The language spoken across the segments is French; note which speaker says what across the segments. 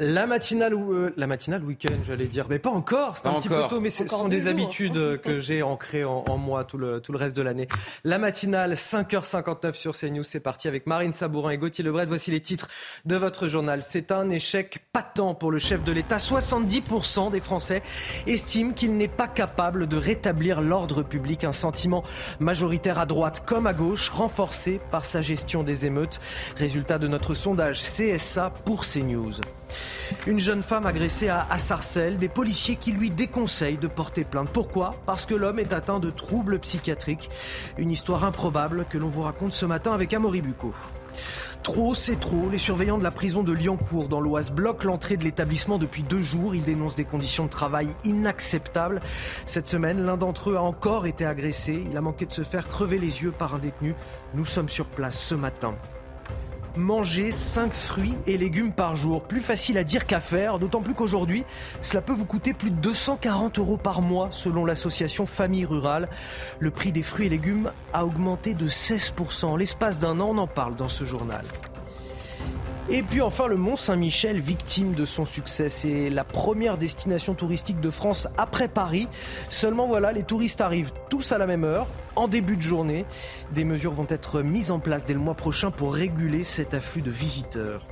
Speaker 1: La matinale, ou euh, la matinale week-end, j'allais dire, mais pas encore. C'est un petit peu tôt, mais ce sont des habitudes euh, que j'ai ancrées en, moi tout le, tout le reste de l'année. La matinale, 5h59 sur CNews, c'est parti avec Marine Sabourin et Gauthier Lebret. Voici les titres de votre journal. C'est un échec patent pour le chef de l'État. 70% des Français estiment qu'il n'est pas capable de rétablir l'ordre public. Un sentiment majoritaire à droite comme à gauche, renforcé par sa gestion des émeutes. Résultat de notre sondage CSA pour CNews. Une jeune femme agressée à, des policiers qui lui déconseillent de porter plainte. Pourquoi? Parce que l'homme est atteint de troubles psychiatriques. Une histoire improbable que l'on vous raconte ce matin avec Amaury Bucco. Trop, c'est trop. Les surveillants de la prison de Liancourt dans l'Oise bloquent l'entrée de l'établissement depuis deux jours. Ils dénoncent des conditions de travail inacceptables. Cette semaine, l'un d'entre eux a encore été agressé. Il a manqué de se faire crever les yeux par un détenu. Nous sommes sur place ce matin manger 5 fruits et légumes par jour. Plus facile à dire qu'à faire, d'autant plus qu'aujourd'hui, cela peut vous coûter plus de 240 euros par mois selon l'association Famille Rurale. Le prix des fruits et légumes a augmenté de 16%. L'espace d'un an, on en parle dans ce journal. Et puis enfin le Mont Saint-Michel, victime de son succès. C'est la première destination touristique de France après Paris. Seulement voilà, les touristes arrivent tous à la même heure, en début de journée. Des mesures vont être mises en place dès le mois prochain pour réguler cet afflux de visiteurs.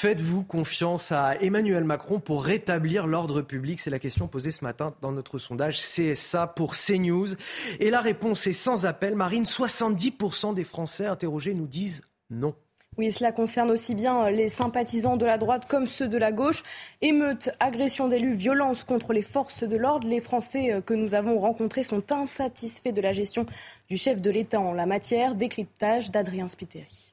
Speaker 1: Faites-vous confiance à Emmanuel Macron pour rétablir l'ordre public C'est la question posée ce matin dans notre sondage CSA pour CNews. Et la réponse est sans appel. Marine, 70% des Français interrogés nous disent non.
Speaker 2: Oui, cela concerne aussi bien les sympathisants de la droite comme ceux de la gauche. Émeutes, agressions d'élus, violences contre les forces de l'ordre. Les Français que nous avons rencontrés sont insatisfaits de la gestion du chef de l'État en la matière. Décryptage d'Adrien Spiteri.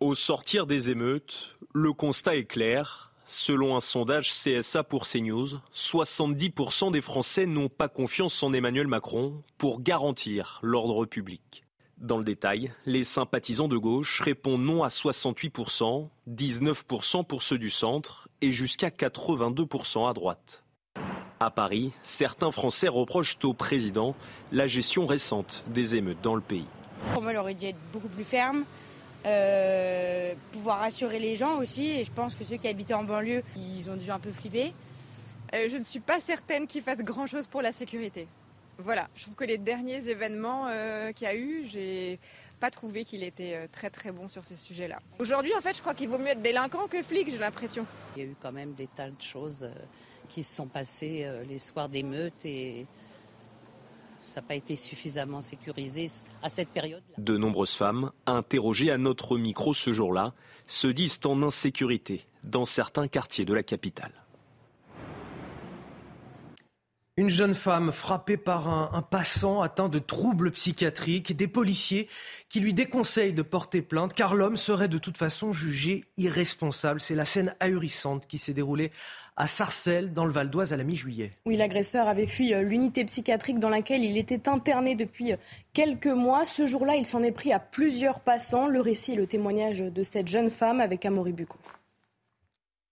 Speaker 3: Au sortir des émeutes, le constat est clair. Selon un sondage CSA pour CNews, 70% des Français n'ont pas confiance en Emmanuel Macron pour garantir l'ordre public. Dans le détail, les sympathisants de gauche répondent non à 68%, 19% pour ceux du centre et jusqu'à 82% à droite. À Paris, certains Français reprochent au président la gestion récente des émeutes dans le pays.
Speaker 4: Pour aurait dû être beaucoup plus ferme, euh, pouvoir rassurer les gens aussi. Et je pense que ceux qui habitaient en banlieue, ils ont dû un peu flipper.
Speaker 5: Euh, je ne suis pas certaine qu'ils fassent grand-chose pour la sécurité. Voilà, je trouve que les derniers événements euh, qu'il y a eu, j'ai pas trouvé qu'il était très très bon sur ce sujet-là. Aujourd'hui, en fait, je crois qu'il vaut mieux être délinquant que flic, j'ai l'impression.
Speaker 6: Il y a eu quand même des tas de choses qui se sont passées les soirs d'émeutes et ça n'a pas été suffisamment sécurisé à cette période.
Speaker 3: De nombreuses femmes, interrogées à notre micro ce jour-là, se disent en insécurité dans certains quartiers de la capitale.
Speaker 1: Une jeune femme frappée par un, passant atteint de troubles psychiatriques, des policiers qui lui déconseillent de porter plainte car l'homme serait de toute façon jugé irresponsable. C'est la scène ahurissante qui s'est déroulée à Sarcelles, dans le Val d'Oise, à la mi-juillet.
Speaker 2: Oui, l'agresseur avait fui euh, l'unité psychiatrique dans laquelle il était interné depuis euh, quelques mois. Ce jour-là, il s'en est pris à plusieurs passants. Le récit et le témoignage de cette jeune femme avec Amaury Bucco.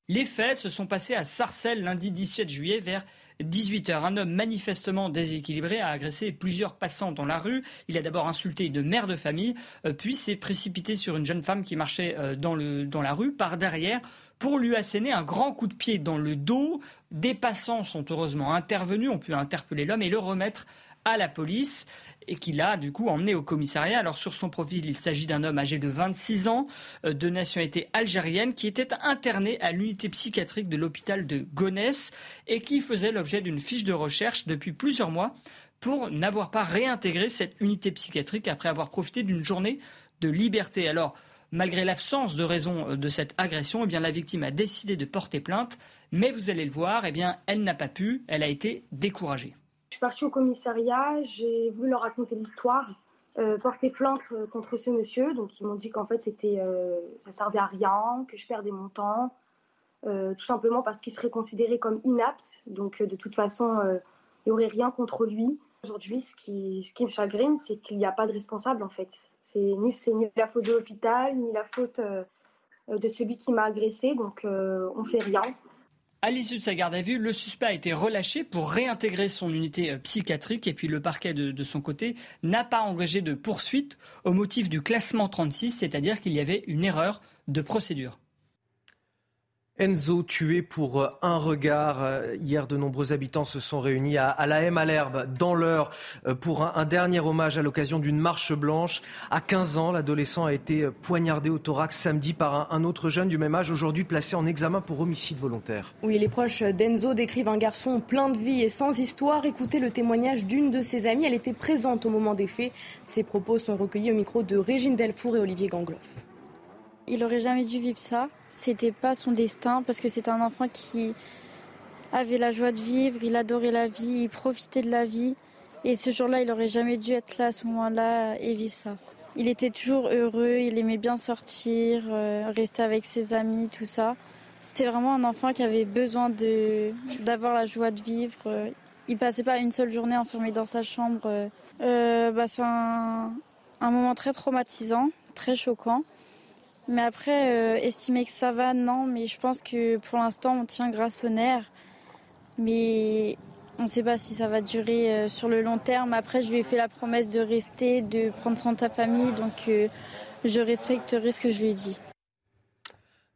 Speaker 7: Les faits se sont passés à Sarcelles lundi 17 juillet vers 18h. Un homme manifestement déséquilibré a agressé plusieurs passants dans la rue. Il a d'abord insulté une mère de famille, euh, puis s'est précipité sur une jeune femme qui marchait euh, dans, dans la rue par derrière pour lui asséner un grand coup de pied dans le dos. Des passants sont heureusement intervenus, ont pu interpeller l'homme et le remettre à la police et qu'il a du coup emmené au commissariat. Alors sur son profil, il s'agit d'un homme âgé de 26 ans, euh, de nationalité algérienne, qui était interné à l'unité psychiatrique de l'hôpital de Gonesse et qui faisait l'objet d'une fiche de recherche depuis plusieurs mois pour n'avoir pas réintégré cette unité psychiatrique après avoir profité d'une journée de liberté. Alors, malgré l'absence de raison euh, de cette agression, eh bien, la victime a décidé de porter plainte, mais vous allez le voir, eh bien, elle n'a pas pu, elle a été découragée.
Speaker 8: Je suis partie au commissariat, j'ai voulu leur raconter l'histoire, euh, porter plainte euh, contre ce monsieur. Donc ils m'ont dit qu'en fait c'était, euh, ça servait à rien, que je perdais mon temps, tout simplement parce qu'il serait considéré comme inapte. Donc de toute façon, il n'y aurait rien contre lui. Aujourd'hui, ce qui, me chagrine, c'est qu'il n'y a pas de responsable en fait. C'est ni, ni la faute de l'hôpital, ni la faute de celui qui m'a agressé. Donc on fait rien.
Speaker 7: À l'issue de sa garde à vue, le suspect a été relâché pour réintégrer son unité euh, psychiatrique et puis le parquet de, son côté n'a pas engagé de poursuite au motif du classement 36, c'est-à-dire qu'il y avait une erreur de procédure.
Speaker 1: Enzo tué pour euh, un regard. Euh, hier, de nombreux habitants se sont réunis à, la M à l'herbe, dans l'heure, euh, pour un, dernier hommage à l'occasion d'une marche blanche. À 15 ans, l'adolescent a été poignardé au thorax samedi par un, autre jeune du même âge, aujourd'hui placé en examen pour homicide volontaire.
Speaker 2: Oui, les proches d'Enzo décrivent un garçon plein de vie et sans histoire. Écoutez le témoignage d'une de ses amies. Elle était présente au moment des faits. Ses propos sont recueillis au micro de Régine Delfour et Olivier Gangloff.
Speaker 9: Il aurait jamais dû vivre ça. C'était pas son destin parce que c'est un enfant qui avait la joie de vivre, il adorait la vie, il profitait de la vie. Et ce jour-là, il aurait jamais dû être là à ce moment-là et vivre ça. Il était toujours heureux, il aimait bien sortir, euh, rester avec ses amis, tout ça. C'était vraiment un enfant qui avait besoin de, d'avoir la joie de vivre. Il passait pas une seule journée enfermé dans sa chambre. Euh, bah, c'est un moment très traumatisant, très choquant. Mais après, euh, estimer que ça va, non. Mais je pense que pour l'instant, on tient grâce au nerf. Mais on ne sait pas si ça va durer euh, sur le long terme. Après, je lui ai fait la promesse de rester, de prendre soin de sa famille. Donc, euh, je respecterai ce que je lui ai dit.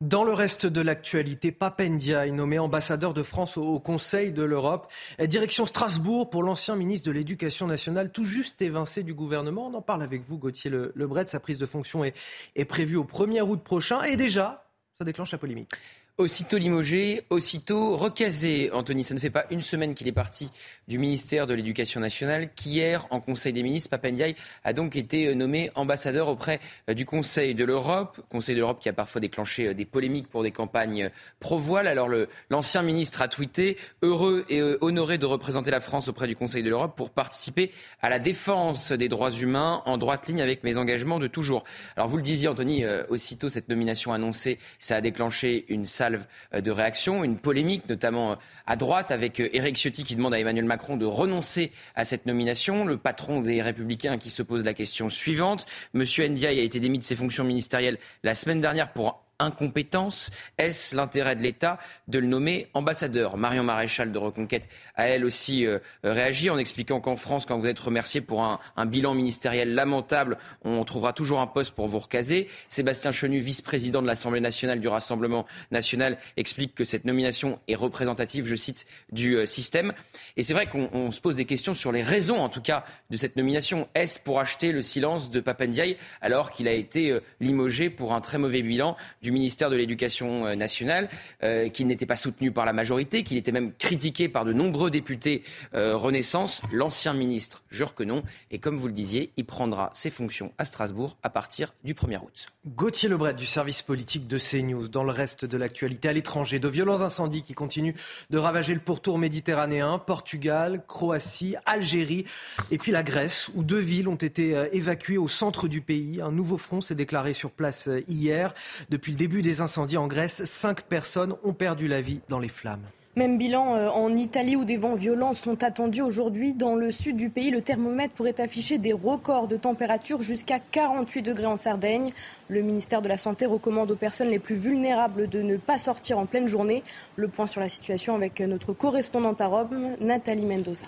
Speaker 1: Dans le reste de l'actualité, Papendia est nommé ambassadeur de France au Conseil de l'Europe. Direction Strasbourg pour l'ancien ministre de l'Éducation nationale, tout juste évincé du gouvernement. On en parle avec vous, Gauthier Lebret. Sa prise de fonction est, prévue au 1er août prochain. Et déjà, ça déclenche la polémique.
Speaker 10: Aussitôt limogé, aussitôt recasé. Anthony, ça ne fait pas une semaine qu'il est parti du ministère de l'Éducation nationale qu'hier, en Conseil des ministres, Papendiaï a donc été euh, nommé ambassadeur auprès euh, du Conseil de l'Europe. Conseil de l'Europe qui a parfois déclenché euh, des polémiques pour des campagnes pro-voile. Alors l'ancien ministre a tweeté heureux et honoré de représenter la France auprès du Conseil de l'Europe pour participer à la défense des droits humains en droite ligne avec mes engagements de toujours. Alors vous le disiez, Anthony, aussitôt cette nomination annoncée, ça a déclenché une salve euh, de réaction, une polémique, notamment euh, à droite, avec euh, Ciotti qui demande à Emmanuel Macron de renoncer à cette nomination. Le patron des Républicains qui se pose la question suivante. Monsieur Ndiaye a été démis de ses fonctions ministérielles la semaine dernière pour incompétence Est-ce l'intérêt de l'État de le nommer ambassadeur? Marion Maréchal de Reconquête a elle aussi euh, réagi en expliquant qu'en France, quand vous êtes remercié pour un, bilan ministériel lamentable, on trouvera toujours un poste pour vous recaser. Sébastien Chenu, vice-président de l'Assemblée nationale du Rassemblement national, explique que cette nomination est représentative, je cite, du euh, système. Et c'est vrai qu'on se pose des questions sur les raisons, en tout cas, de cette nomination. Est-ce pour acheter le silence de Papendiaï alors qu'il a été euh, limogé pour un très mauvais bilan du ministère de l'Éducation euh, nationale, euh, qu'il n'était pas soutenu par la majorité, qu'il était même critiqué par de nombreux députés euh, Renaissance. L'ancien ministre jure que non. Et comme vous le disiez, il prendra ses fonctions à Strasbourg à partir du 1er août.
Speaker 1: Gauthier Lebret du service politique de CNews. Dans le reste de l'actualité à l'étranger, de violents incendies qui continuent de ravager le pourtour méditerranéen, Portugal, Croatie, Algérie et puis la Grèce, où deux villes ont été évacuées au centre du pays. Un nouveau front s'est déclaré sur place hier. Depuis le début des incendies en Grèce, cinq personnes ont perdu la vie dans les flammes.
Speaker 2: Même bilan euh, en Italie où des vents violents sont attendus aujourd'hui. Dans le sud du pays, le thermomètre pourrait afficher des records de température jusqu'à 48 degrés en Sardaigne. Le ministère de la Santé recommande aux personnes les plus vulnérables de ne pas sortir en pleine journée. Le point sur la situation avec notre correspondante à Rome, Nathalie Mendoza.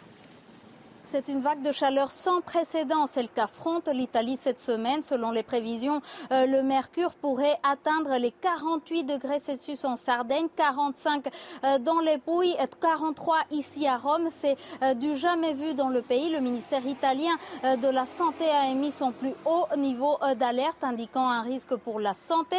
Speaker 11: C'est une vague de chaleur sans précédent, celle qu'affronte l'Italie cette semaine. Selon les prévisions, euh, le mercure pourrait atteindre les 48 degrés Celsius en Sardaigne, 45 euh, dans les Pouilles, 43 ici à Rome. C'est euh, du jamais vu dans le pays. Le ministère italien de la Santé a émis son plus haut niveau d'alerte, indiquant un risque pour la santé,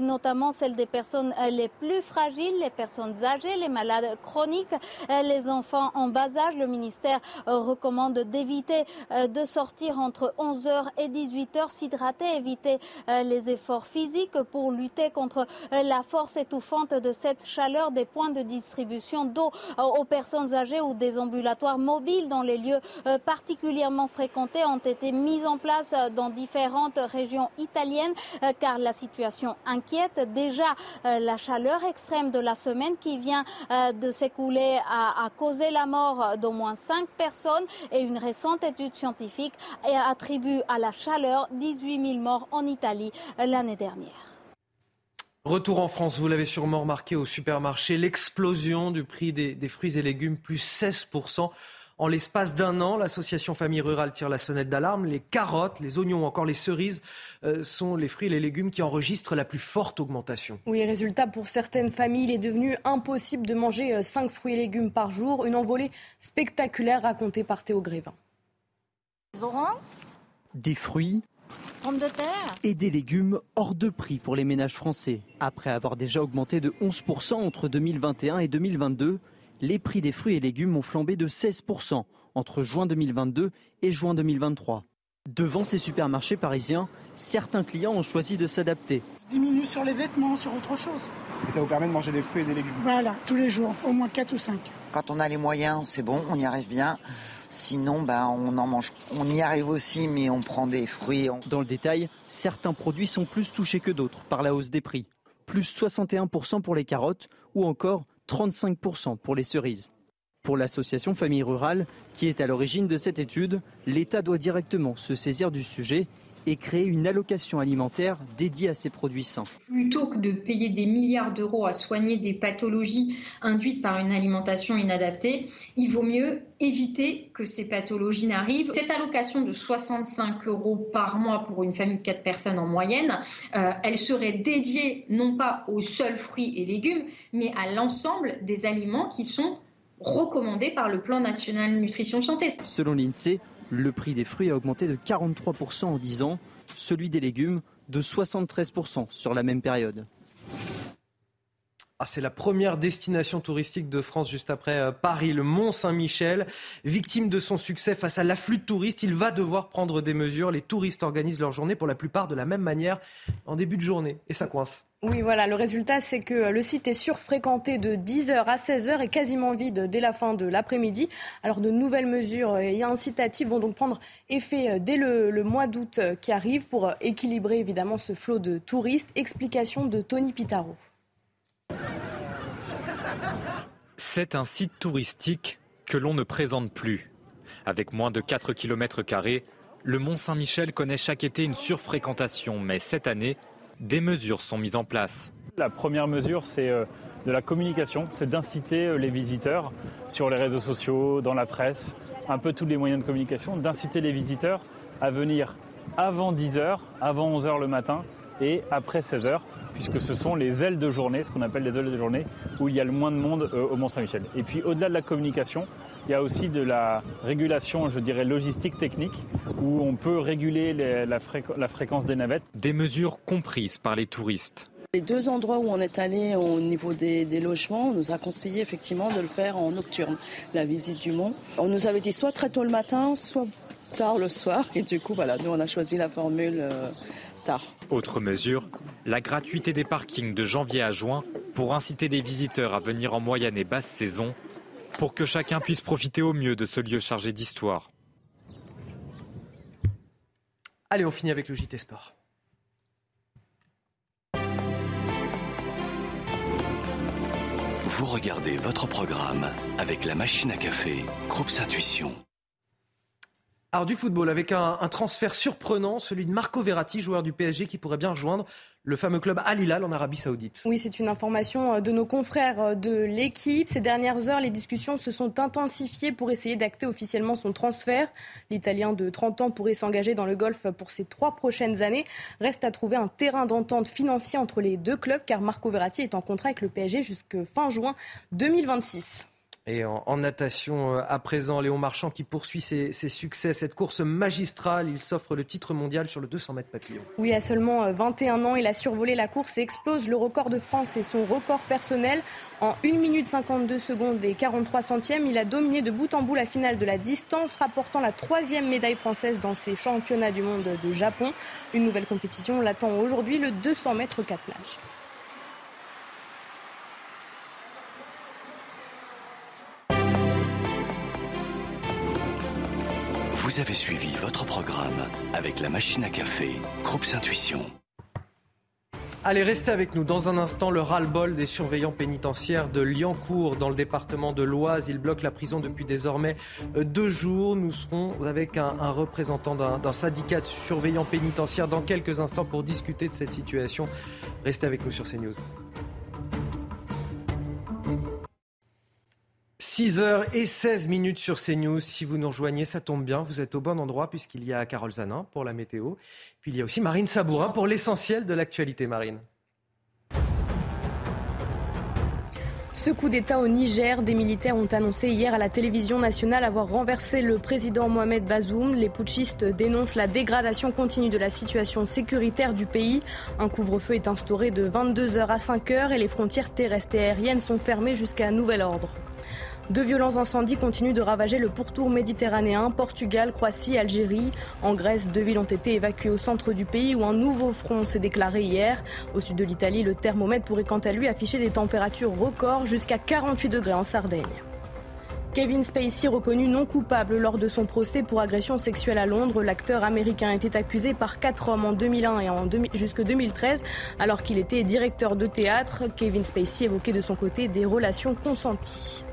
Speaker 11: notamment celle des personnes les plus fragiles, les personnes âgées, les malades chroniques, les enfants en bas âge. Le ministère recommande d'éviter euh, de sortir entre 11h et 18h, s'hydrater, éviter euh, les efforts physiques pour lutter contre euh, la force étouffante de cette chaleur des points de distribution d'eau aux personnes âgées ou des ambulatoires mobiles dans les lieux particulièrement fréquentés ont été mis en place dans différentes régions italiennes car la situation inquiète. Déjà, la chaleur extrême de la semaine qui vient de s'écouler a, causé la mort d'au moins cinq personnes et une récente étude scientifique attribue à la chaleur 18 000 morts en Italie l'année dernière.
Speaker 1: Retour en France, vous l'avez sûrement remarqué au supermarché, l'explosion du prix des, fruits et légumes, plus 16%. En l'espace d'un an, l'association Famille Rurale tire la sonnette d'alarme. Les carottes, les oignons ou encore les cerises euh, sont les fruits et les légumes qui enregistrent la plus forte augmentation.
Speaker 2: Oui, résultat, pour certaines familles, il est devenu impossible de manger 5 euh, fruits et légumes par jour. Une envolée spectaculaire racontée par Théo Grévin.
Speaker 12: Des fruits,
Speaker 4: Pommes de terre
Speaker 12: et des légumes hors de prix pour les ménages français. Après avoir déjà augmenté de 11% entre 2021 et 2022, les prix des fruits et légumes ont flambé de 16% entre juin 2022 et juin 2023. Devant ces supermarchés parisiens, certains clients ont choisi de s'adapter.
Speaker 13: Diminue sur les vêtements, sur autre chose.
Speaker 14: Et ça vous permet de manger des fruits et des légumes
Speaker 13: Voilà, tous les jours, au moins 4 ou 5.
Speaker 15: Quand on a les moyens, c'est bon, on y arrive bien. Sinon, ben, on en mange. On y arrive aussi, mais on prend des fruits.
Speaker 12: Dans le détail, certains produits sont plus touchés que d'autres par la hausse des prix. Plus 61% pour les carottes ou encore 35% pour les cerises. Pour l'association Famille Rurale, qui est à l'origine de cette étude, l'État doit directement se saisir du sujet et créer une allocation alimentaire dédiée à ces produits sains.
Speaker 16: Plutôt que de payer des milliards d'euros à soigner des pathologies induites par une alimentation inadaptée, il vaut mieux éviter que ces pathologies n'arrivent. Cette allocation de 65 euros par mois pour une famille de 4 personnes en moyenne, euh, elle serait dédiée non pas aux seuls fruits et légumes, mais à l'ensemble des aliments qui sont recommandés par le plan national nutrition santé.
Speaker 12: Selon l'INSEE, le prix des fruits a augmenté de 43% en 10 ans, celui des légumes de 73% sur la même période.
Speaker 1: Ah, c'est la première destination touristique de France juste après euh, Paris, le Mont Saint-Michel. Victime de son succès face à l'afflux de touristes, il va devoir prendre des mesures. Les touristes organisent leur journée pour la plupart de la même manière en début de journée. Et ça coince.
Speaker 2: Oui, voilà, le résultat, c'est que le site est surfréquenté de 10h à 16h et quasiment vide dès la fin de l'après-midi. Alors, de nouvelles mesures et incitatives vont donc prendre effet euh, dès le, le mois d'août euh, qui arrive pour équilibrer évidemment ce flot de touristes. Explication de Tony Pitaro.
Speaker 17: C'est un site touristique que l'on ne présente plus. Avec moins de 4 km, le Mont Saint-Michel connaît chaque été une surfréquentation, mais cette année, des mesures sont mises en place.
Speaker 18: La première mesure, c'est euh, de la communication, c'est d'inciter euh, les visiteurs sur les réseaux sociaux, dans la presse, un peu tous les moyens de communication, d'inciter les visiteurs à venir avant 10h, avant 11h le matin et après 16h puisque ce sont les ailes de journée, ce qu'on appelle les ailes de journée, où il y a le moins de monde euh, au Mont-Saint-Michel. Et puis au-delà de la communication, il y a aussi de la régulation, je dirais, logistique technique, où on peut réguler la, fréquence des navettes.
Speaker 17: Des mesures comprises par les touristes.
Speaker 19: Les deux endroits où on est allé au niveau des, des, logements, on nous a conseillé effectivement de le faire en nocturne, la visite du mont. On nous avait dit soit très tôt le matin, soit tard le soir. Et du coup, voilà, nous on a choisi la formule euh, tard.
Speaker 17: Autre mesure, la gratuité des parkings de janvier à juin pour inciter les visiteurs à venir en moyenne et basse saison pour que chacun puisse profiter au mieux de ce lieu chargé d'histoire.
Speaker 1: Allez, on finit avec le JT Sport.
Speaker 20: Vous regardez votre programme avec la machine à café, Groupe Intuition.
Speaker 1: Alors du football avec un, transfert surprenant, celui de Marco Verratti, joueur du PSG qui pourrait bien rejoindre le fameux club Al Hilal en Arabie Saoudite.
Speaker 2: Oui, c'est une information euh, de nos confrères euh, de l'équipe. Ces dernières heures, les discussions se sont intensifiées pour essayer d'acter officiellement son transfert. L'Italien de 30 ans pourrait s'engager dans le golf pour ces trois prochaines années. Reste à trouver un terrain d'entente financier entre les deux clubs car Marco Verratti est en contrat avec le PSG jusqu'à fin juin 2026.
Speaker 1: Et en, natation, euh, à présent, Léon Marchand qui poursuit ses, succès. Cette course magistrale, il s'offre le titre mondial sur le 200 mètres papillon.
Speaker 2: Oui, à seulement 21 euh, ans, il a survolé la course et explose le record de France et son record personnel. En 1 minute 52 secondes et 43 centièmes, il a dominé de bout en bout la finale de la distance, rapportant la troisième médaille française dans ces championnats du monde de Japon. Une nouvelle compétition l'attend aujourd'hui, le 200 mètres 4 nages.
Speaker 20: Vous avez suivi votre programme avec la machine à café, Groupe Intuition.
Speaker 1: Allez, restez avec nous. Dans un instant, le ras-le-bol des surveillants pénitentiaires de Liancourt, dans le département de l'Oise. Ils bloquent la prison depuis désormais euh, deux jours. Nous serons avec un, représentant d'un syndicat de surveillants pénitentiaires dans quelques instants pour discuter de cette situation. Restez avec nous sur CNews. 6h16 minutes sur CNews. Si vous nous rejoignez, ça tombe bien. Vous êtes au bon endroit puisqu'il y a Carole Zanin pour la météo. Puis il y a aussi Marine Sabourin pour l'essentiel de l'actualité marine.
Speaker 2: Ce coup d'État au Niger, des militaires ont annoncé hier à la télévision nationale avoir renversé le président Mohamed Bazoum. Les putschistes dénoncent la dégradation continue de la situation sécuritaire du pays. Un couvre-feu est instauré de 22h à 5h et les frontières terrestres et aériennes sont fermées jusqu'à nouvel ordre. De violents incendies continuent de ravager le pourtour méditerranéen, Portugal, Croatie, Algérie. En Grèce, deux villes ont été évacuées au centre du pays où un nouveau front s'est déclaré hier. Au sud de l'Italie, le thermomètre pourrait quant à lui afficher des températures records jusqu'à 48 degrés en Sardaigne. Kevin Spacey reconnu non coupable lors de son procès pour agression sexuelle à Londres. L'acteur américain était accusé par quatre hommes en 2001 et en jusque 2013 alors qu'il était directeur de théâtre. Kevin Spacey évoquait de son côté des relations consenties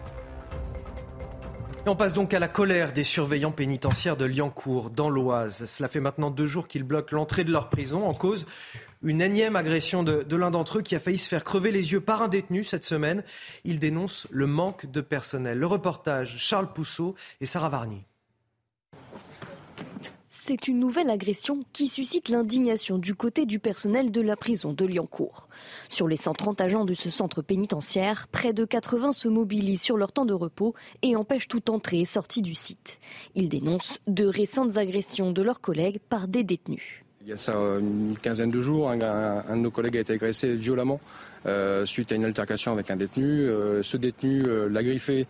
Speaker 1: on passe donc à la colère des surveillants pénitentiaires de Liancourt, dans l'Oise. Cela fait maintenant deux jours qu'ils bloquent l'entrée de leur prison en cause une énième agression de, l'un d'entre eux qui a failli se faire crever les yeux par un détenu cette semaine. Il dénonce le manque de personnel. Le reportage, Charles Pousseau et Sarah Varny
Speaker 21: c'est une nouvelle agression qui suscite l'indignation du côté du personnel de la prison de Liancourt. Sur les 130 agents de ce centre pénitentiaire, près de 80 se mobilisent sur leur temps de repos et empêchent toute entrée et sortie du site. Ils dénoncent de récentes agressions de leurs collègues par des détenus.
Speaker 22: Il y a ça une quinzaine de jours, un, de nos collègues a été agressé violemment euh, suite à une altercation avec un détenu. Euh, ce détenu euh, l'a griffé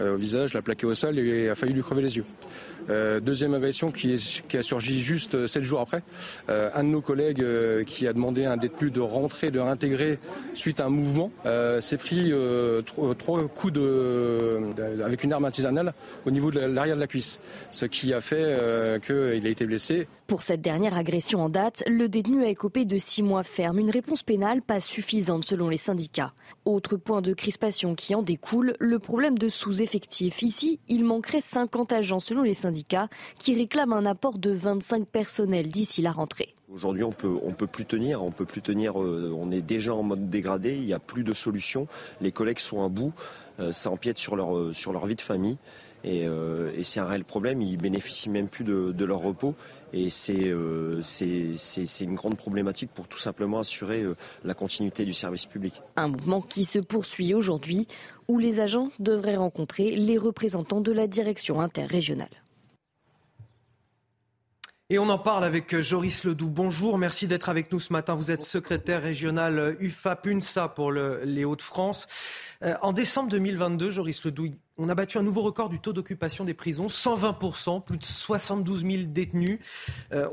Speaker 22: au visage, l'a plaqué au sol et a failli lui crever les yeux. Euh, deuxième agression qui, a surgi juste euh, sept jours après. Euh, un de nos collègues qui a demandé à un détenu de rentrer, de réintégrer suite à un mouvement, s'est pris trois, coups de, avec une arme artisanale au niveau de l'arrière de la cuisse, ce qui a fait qu'il a été blessé.
Speaker 21: Pour cette dernière agression en date, le détenu a écopé de six mois ferme, une réponse pénale pas suffisante selon les syndicats. Autre point de crispation qui en découle, le problème de sous-effectif. Ici, il manquerait 50 agents selon les syndicats qui réclament un apport de 25 personnels d'ici la rentrée.
Speaker 23: Aujourd'hui, on peut, on peut plus tenir, on peut plus tenir. Euh, on est déjà en mode dégradé. Il n'y a plus de solution. Les collègues sont à bout. Euh, ça empiète sur leur, euh, sur leur vie de famille. Et, c'est un réel problème. Ils bénéficient même plus de, leur repos. Et c'est c'est une grande problématique pour tout simplement assurer la continuité du service public.
Speaker 21: Un mouvement qui se poursuit aujourd'hui où les agents devraient rencontrer les représentants de la direction interrégionale.
Speaker 1: Et on en parle avec euh, Joris Ledoux. Bonjour, merci d'être avec nous ce matin. Vous êtes secrétaire régional euh, UFAP-UNSA pour les Hauts-de-France. Euh, en décembre 2022, Joris Ledoux, on a battu un nouveau record du taux d'occupation des prisons, 120%, plus de 72 000 détenus.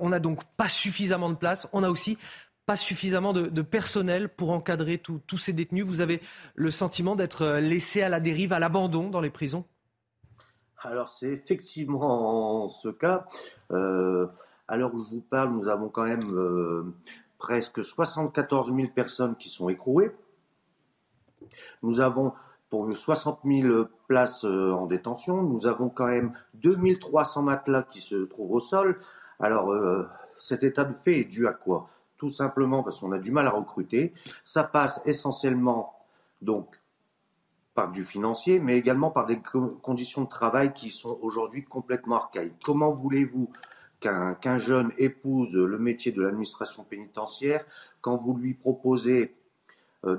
Speaker 1: on n'a donc pas suffisamment de place. On a aussi pas suffisamment de, personnel pour encadrer tous ces détenus. Vous avez le sentiment d'être laissé à la dérive, à l'abandon dans les prisons?
Speaker 24: Alors c'est effectivement ce cas. Euh, à l'heure où je vous parle, nous avons quand même euh, presque 74 000 personnes qui sont écrouées. Nous avons pour 60 000 places euh, en détention. Nous avons quand même 2300 matelas qui se trouvent au sol. Alors cet état de fait est dû à quoi? Tout simplement parce qu'on a du mal à recruter. Ça passe essentiellement donc par du financier, mais également par des conditions de travail qui sont aujourd'hui complètement archaïques. Comment voulez-vous qu'un jeune épouse le métier de l'administration pénitentiaire quand vous lui proposez euh,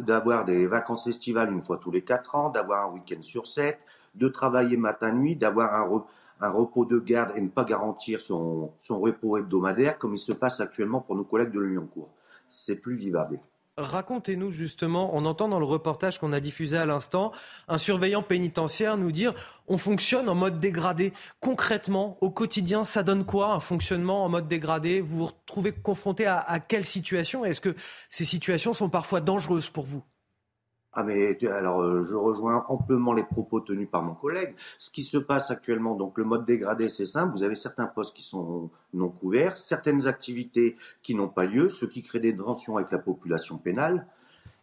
Speaker 24: d'avoir des vacances estivales une fois tous les quatre ans, d'avoir un week-end sur sept, de travailler matin-nuit, d'avoir un, un, repos de garde et ne pas garantir son, son repos hebdomadaire comme il se passe actuellement pour nos collègues de l'Union Cour? C'est plus vivable.
Speaker 1: Racontez-nous justement, on entend dans le reportage qu'on a diffusé à l'instant, un surveillant pénitentiaire nous dire on fonctionne en mode dégradé. Concrètement, au quotidien, ça donne quoi un fonctionnement en mode dégradé? Vous vous retrouvez confronté à, quelle situation? Est-ce que ces situations sont parfois dangereuses pour vous?
Speaker 24: Ah alors euh, je rejoins amplement les propos tenus par mon collègue. Ce qui se passe actuellement, donc le mode dégradé, c'est simple. Vous avez certains postes qui sont non couverts, certaines activités qui n'ont pas lieu, ce qui crée des tensions avec la population pénale,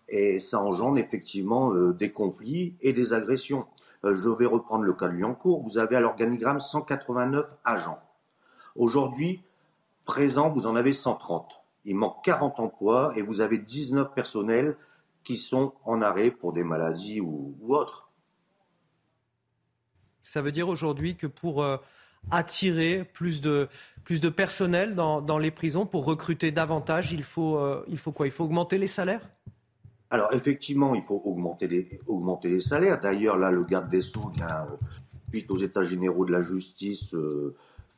Speaker 24: et ça engendre effectivement euh, des conflits et des agressions. Euh, je vais reprendre le cas de Lyoncourt. Vous avez à l'organigramme 189 agents. Aujourd'hui, présent, vous en avez 130. Il manque 40 emplois et vous avez 19 personnels qui sont en arrêt pour des maladies ou, autres.
Speaker 1: Ça veut dire aujourd'hui que pour euh, attirer plus de, plus de personnel dans, les prisons, pour recruter davantage, il faut, euh, il faut quoi? Il faut augmenter les salaires?
Speaker 24: Alors effectivement, il faut augmenter les, augmenter les salaires. D'ailleurs, là, le garde des Sceaux vient, euh, suite aux États généraux de la justice,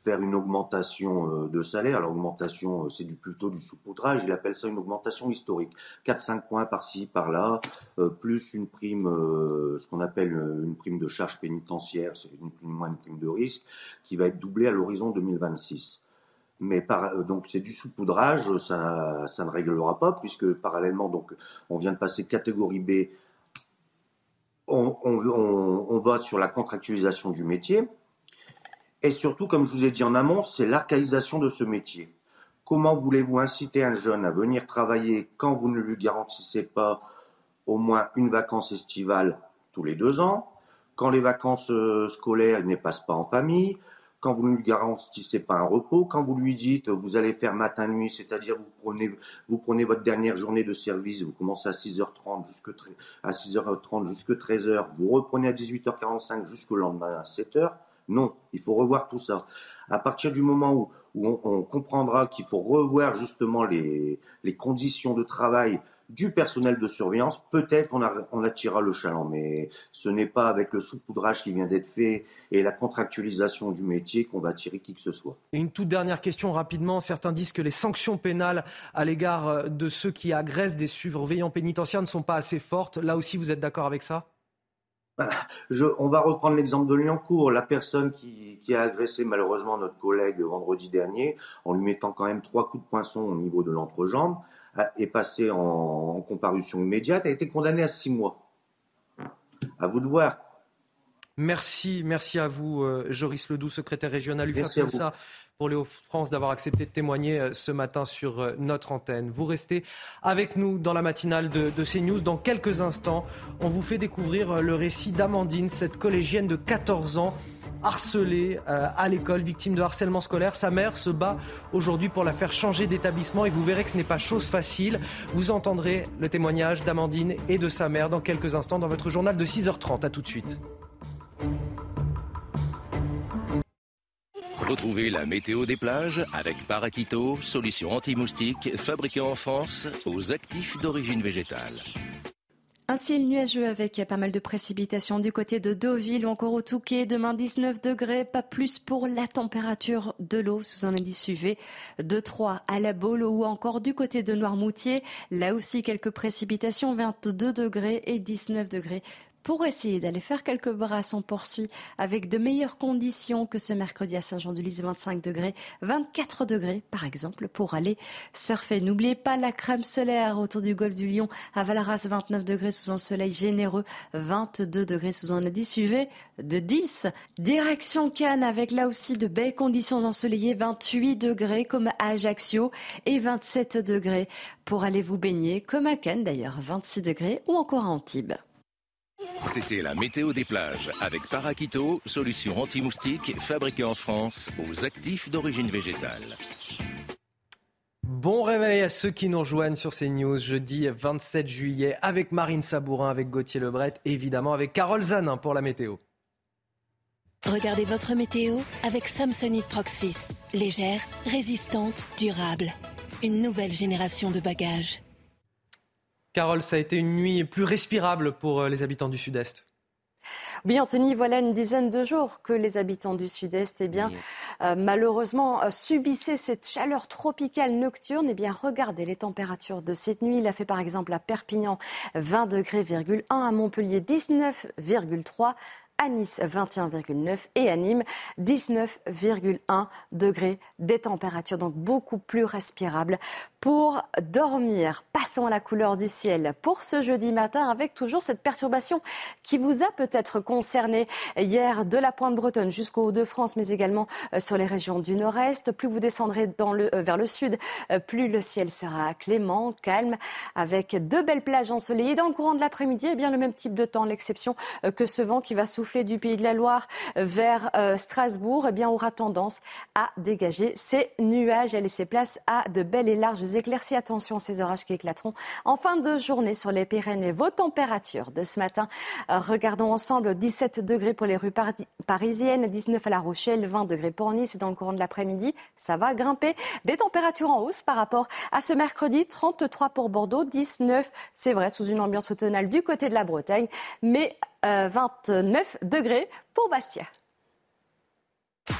Speaker 24: faire une augmentation euh, de salaire. L'augmentation, euh, c'est du, plutôt du saupoudrage. Il appelle ça une augmentation historique. 4-5 points par-ci, par-là, euh, plus une prime, ce qu'on appelle une prime de charge pénitentiaire, c'est une prime moins une prime de risque, qui va être doublée à l'horizon 2026. Mais par, donc c'est du saupoudrage, ça, ça ne réglera pas, puisque parallèlement, donc, on vient de passer catégorie B on, on, on, va sur la contractualisation du métier. Et surtout, comme je vous ai dit en amont, c'est l'archaïsation de ce métier. Comment voulez-vous inciter un jeune à venir travailler quand vous ne lui garantissez pas au moins une vacance estivale tous les deux ans, quand les vacances euh, scolaires ne passent pas en famille, quand vous ne lui garantissez pas un repos, quand vous lui dites vous allez faire matin-nuit, c'est-à-dire vous prenez, vous prenez votre dernière journée de service, vous commencez à 6h30 jusqu'à à 6h30 jusqu'à 13h, vous reprenez à 18h45 jusqu'au lendemain à 7h, non, il faut revoir tout ça. À partir du moment où, on, comprendra qu'il faut revoir justement les, conditions de travail du personnel de surveillance, peut-être on, on attirera le chaland, mais ce n'est pas avec le saupoudrage qui vient d'être fait et la contractualisation du métier qu'on va attirer qui que ce soit.
Speaker 1: une toute dernière question rapidement. Certains disent que les sanctions pénales à l'égard de ceux qui agressent des surveillants pénitentiaires ne sont pas assez fortes. Là aussi, vous êtes d'accord avec ça?
Speaker 24: On va reprendre l'exemple de Lyoncourt. La personne qui, a agressé malheureusement notre collègue vendredi dernier, en lui mettant quand même trois coups de poinçon au niveau de l'entrejambe, est passée en, comparution immédiate, a été condamnée à six mois. À vous de voir.
Speaker 1: Merci, merci à vous, euh, Joris Ledoux, secrétaire régional UFA pour les Hauts-France d'avoir accepté de témoigner euh, ce matin sur euh, notre antenne. Vous restez avec nous dans la matinale de, de CNews. Dans quelques instants, on vous fait découvrir euh, le récit d'Amandine, cette collégienne de 14 ans harcelée à l'école, victime de harcèlement scolaire. Sa mère se bat aujourd'hui pour la faire changer d'établissement et vous verrez que ce n'est pas chose facile. Vous entendrez le témoignage d'Amandine et de sa mère dans quelques instants dans votre journal de 6h30. À tout de suite.
Speaker 25: Retrouvez la météo des plages avec Paraquito, solution anti-moustique fabriquée en France aux actifs d'origine végétale.
Speaker 26: Un ciel nuageux avec pas mal de précipitations du côté de Deauville ou encore au Touquet. Demain 19 degrés, pas plus pour la température de l'eau sous un indice UV de 3 à la Baule ou encore du côté de Noirmoutier. Là aussi quelques précipitations, 22 degrés et 19 degrés pour essayer d'aller faire quelques brasses, on poursuit avec de meilleures conditions que ce mercredi à Saint-Jean-de-Luz, 25 degrés, 24 degrés par exemple pour aller surfer. N'oubliez pas la crème solaire autour du golfe du Lion à Valaras, 29 degrés sous un soleil généreux, 22 degrés sous un indice UV de 10. Direction Cannes avec là aussi de belles conditions ensoleillées, 28 degrés comme à Ajaccio et 27 degrés pour aller vous baigner comme à Cannes d'ailleurs, 26 degrés ou encore à Antibes.
Speaker 25: C'était la météo des plages avec Paraquito, solution anti-moustique fabriquée en France aux actifs d'origine végétale.
Speaker 1: Bon réveil à ceux qui nous rejoignent sur ces news jeudi 27 juillet avec Marine Sabourin, avec Gauthier Lebret, évidemment avec Carole Zanin pour la météo.
Speaker 26: Regardez votre météo avec Samsonite Proxys. Légère, résistante, durable. Une nouvelle génération de bagages.
Speaker 1: Carole, ça a été une nuit plus respirable pour euh, les habitants du Sud-Est.
Speaker 26: Oui, Anthony, voilà une dizaine de jours que les habitants du Sud-Est, eh bien, euh, malheureusement, euh, subissaient cette chaleur tropicale nocturne. Eh bien, regardez les températures de cette nuit. Il a fait par exemple à Perpignan 20 degrés, à Montpellier 19,3 à Nice 21,9 et à Nîmes 19,1 degrés. Des températures donc beaucoup plus respirables pour dormir. Passons à la couleur du ciel pour ce jeudi matin avec toujours cette perturbation qui vous a peut-être concerné hier de la pointe bretonne jusqu'au Hauts-de-France, mais également euh, sur les régions du nord-est. Plus vous descendrez euh, vers le sud, euh, plus le ciel sera clément, calme, avec de belles plages ensoleillées. Dans le courant de l'après-midi, eh bien le même type de temps, l'exception que ce vent qui va souffler du pays de la Loire vers Strasbourg, eh bien aura tendance à dégager ces nuages et laisser place à de belles et larges éclaircies. Attention à ces orages qui éclateront en fin de journée sur les Pyrénées. Vos températures de ce matin, euh, regardons ensemble 17 degrés pour les rues parisiennes, 19 à La Rochelle, 20 degrés pour Nice et dans le courant de l'après-midi, ça va grimper. Des températures en hausse par rapport à ce mercredi, 33 pour Bordeaux, 19, c'est vrai, sous une ambiance automnale du côté de la Bretagne, mais 29 euh, degrés pour Bastia.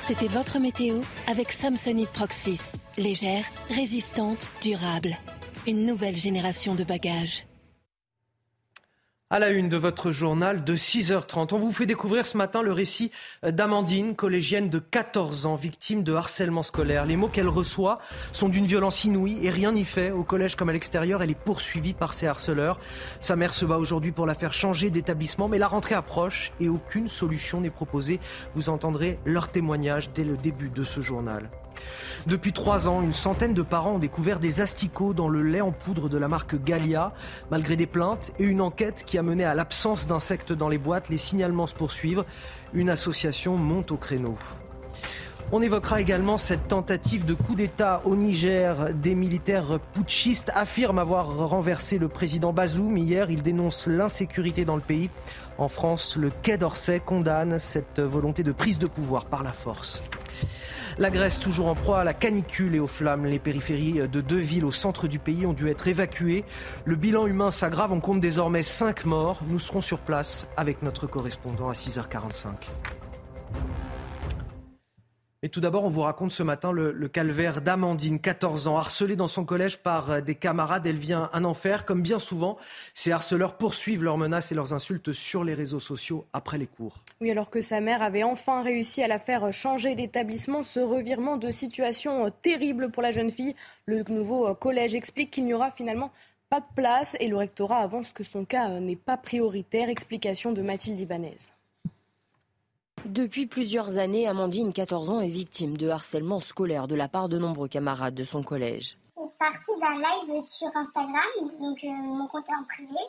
Speaker 27: C'était votre météo avec Samsonite Proxys. Légère, résistante, durable. Une nouvelle génération de bagages.
Speaker 1: À la une de votre journal de 6h30, on vous fait découvrir ce matin le récit d'Amandine, collégienne de 14 ans, victime de harcèlement scolaire. Les mots qu'elle reçoit sont d'une violence inouïe et rien n'y fait. Au collège comme à l'extérieur, elle est poursuivie par ses harceleurs. Sa mère se bat aujourd'hui pour la faire changer d'établissement, mais la rentrée approche et aucune solution n'est proposée. Vous entendrez leur témoignage dès le début de ce journal. Depuis trois ans, une centaine de parents ont découvert des asticots dans le lait en poudre de la marque Gallia. Malgré des plaintes et une enquête qui a mené à l'absence d'insectes dans les boîtes, les signalements se poursuivent. Une association monte au créneau. On évoquera également cette tentative de coup d'État au Niger. Des militaires putschistes affirment avoir renversé le président Bazoum. Hier, ils dénoncent l'insécurité dans le pays. En France, le Quai d'Orsay condamne cette volonté de prise de pouvoir par la force. La Grèce, toujours en proie à la canicule et aux flammes. Les périphéries de deux villes au centre du pays ont dû être évacuées. Le bilan humain s'aggrave. On compte désormais 5 morts. Nous serons sur place avec notre correspondant à 6h45. Tout d'abord, on vous raconte ce matin le, calvaire d'Amandine, 14 ans, harcelée dans son collège par euh, des camarades. Elle vient un enfer. Comme bien souvent, ces harceleurs poursuivent leurs menaces et leurs insultes sur les réseaux sociaux après les cours.
Speaker 2: Oui, alors que sa mère avait enfin réussi à la faire changer d'établissement, ce revirement de situation euh, terrible pour la jeune fille. Le nouveau euh, collège explique qu'il n'y aura finalement pas de place et le rectorat avance que son cas n'est pas prioritaire. Explication de Mathilde Ibanez.
Speaker 28: Depuis plusieurs années, Amandine, 14 ans, est victime de harcèlement scolaire de la part de nombreux camarades de son collège.
Speaker 29: C'est parti d'un live sur Instagram, donc euh, mon compte en privé,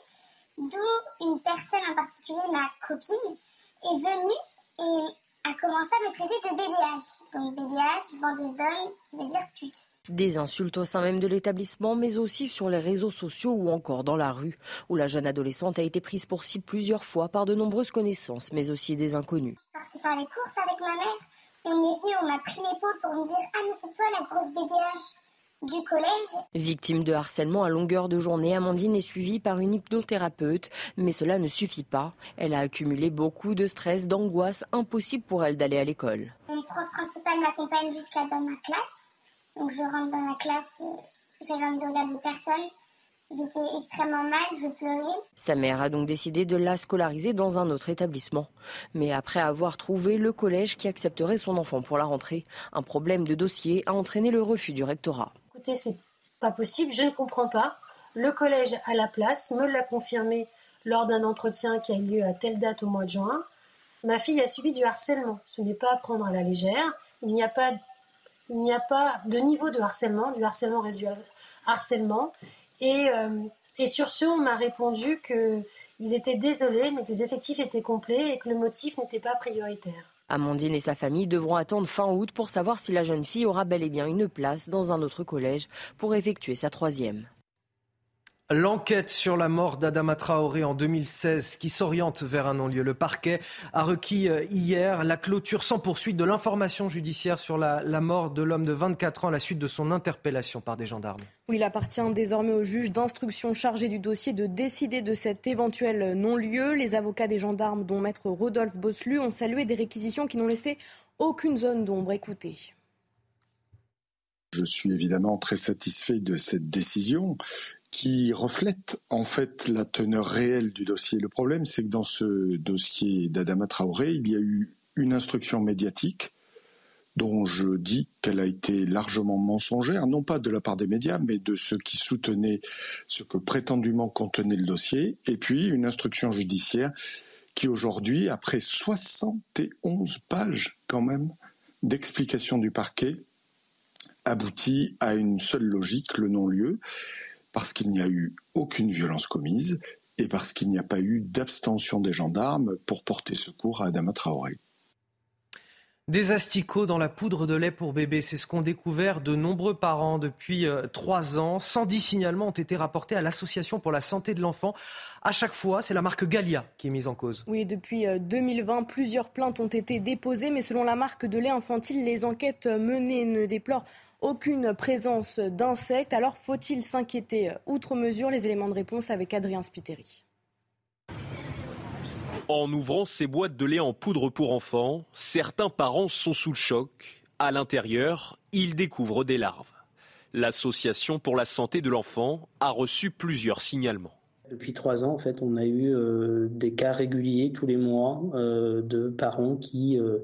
Speaker 29: d'où une personne en particulier, ma copine, est venue et a commencé à me traiter de BDH. Donc BDH, bandeuse d'hommes, ça veut dire pute.
Speaker 28: Des insultes au sein même de l'établissement, mais aussi sur les réseaux sociaux ou encore dans la rue, où la jeune adolescente a été prise pour cible plusieurs fois par de nombreuses connaissances, mais aussi des inconnus.
Speaker 29: Je suis partie faire les courses avec ma mère, on est venu, on m'a pris l'épaule pour me dire Ah, mais c'est toi la grosse BDH du collège.
Speaker 28: Victime de harcèlement à longueur de journée, Amandine est suivie par une hypnothérapeute, mais cela ne suffit pas. Elle a accumulé beaucoup de stress, d'angoisse, impossible pour elle d'aller à l'école.
Speaker 29: Mon prof principal m'accompagne jusqu'à dans ma classe. Donc je rentre dans la classe, euh, j'avais envie de regarder personne. J'étais extrêmement mal, je pleurais.
Speaker 28: Sa mère a donc décidé de la scolariser dans un autre établissement. Mais après avoir trouvé le collège qui accepterait son enfant pour la rentrée, un problème de dossier a entraîné le refus du rectorat.
Speaker 30: Écoutez, c'est pas possible, je ne comprends pas. Le collège a la place, me l'a confirmé lors d'un entretien qui a eu lieu à telle date au mois de juin. Ma fille a subi du harcèlement. Ce n'est pas à prendre à la légère. Il n'y a pas il n'y a pas de niveau de harcèlement, du harcèlement résiduel harcèlement. Et, euh, et sur ce, on m'a répondu qu'ils étaient désolés, mais que les effectifs étaient complets et que le motif n'était pas prioritaire.
Speaker 28: Amandine et sa famille devront attendre fin août pour savoir si la jeune fille aura bel et bien une place dans un autre collège pour effectuer sa troisième.
Speaker 1: L'enquête sur la mort d'Adama Traoré en 2016 qui s'oriente vers un non-lieu. Le parquet a requis euh, hier la clôture sans poursuite de l'information judiciaire sur la, mort de l'homme de 24 ans à la suite de son interpellation par des gendarmes.
Speaker 2: Oui, il appartient désormais au juge d'instruction chargé du dossier de décider de cet éventuel non-lieu. Les avocats des gendarmes, dont maître Rodolphe Bosselu, ont salué des réquisitions qui n'ont laissé aucune zone d'ombre. Écoutez.
Speaker 31: Je suis évidemment très satisfait de cette décision qui reflète en fait la teneur réelle du dossier. Le problème, c'est que dans ce dossier d'Adama Traoré, il y a eu une instruction médiatique dont je dis qu'elle a été largement mensongère, non pas de la part des médias, mais de ceux qui soutenaient ce que prétendument contenait le dossier, et puis une instruction judiciaire qui aujourd'hui, après 71 pages quand même d'explication du parquet, aboutit à une seule logique, le non-lieu, parce qu'il n'y a eu aucune violence commise et parce qu'il n'y a pas eu d'abstention des gendarmes pour porter secours à Adama Traoré.
Speaker 1: Des asticots dans la poudre de lait pour bébé, c'est ce qu'ont découvert de nombreux parents depuis euh, trois ans. 110 signalements ont été rapportés à l'Association pour la santé de l'enfant. À chaque fois, c'est la marque Gallia qui est mise en cause.
Speaker 2: Oui, depuis 2020, euh, plusieurs plaintes ont été déposées, mais selon la marque de lait infantile, les enquêtes menées ne déplorent aucune présence d'insectes. Alors faut-il s'inquiéter outre mesure Les éléments de réponse avec Adrien Spiteri?
Speaker 3: En ouvrant ces boîtes de lait en poudre pour enfants, certains parents sont sous le choc. À l'intérieur, ils découvrent des larves. L'Association pour la santé de l'enfant a reçu plusieurs signalements.
Speaker 32: Depuis trois ans, en fait, on a eu euh, des cas réguliers tous les mois euh, de parents qui euh,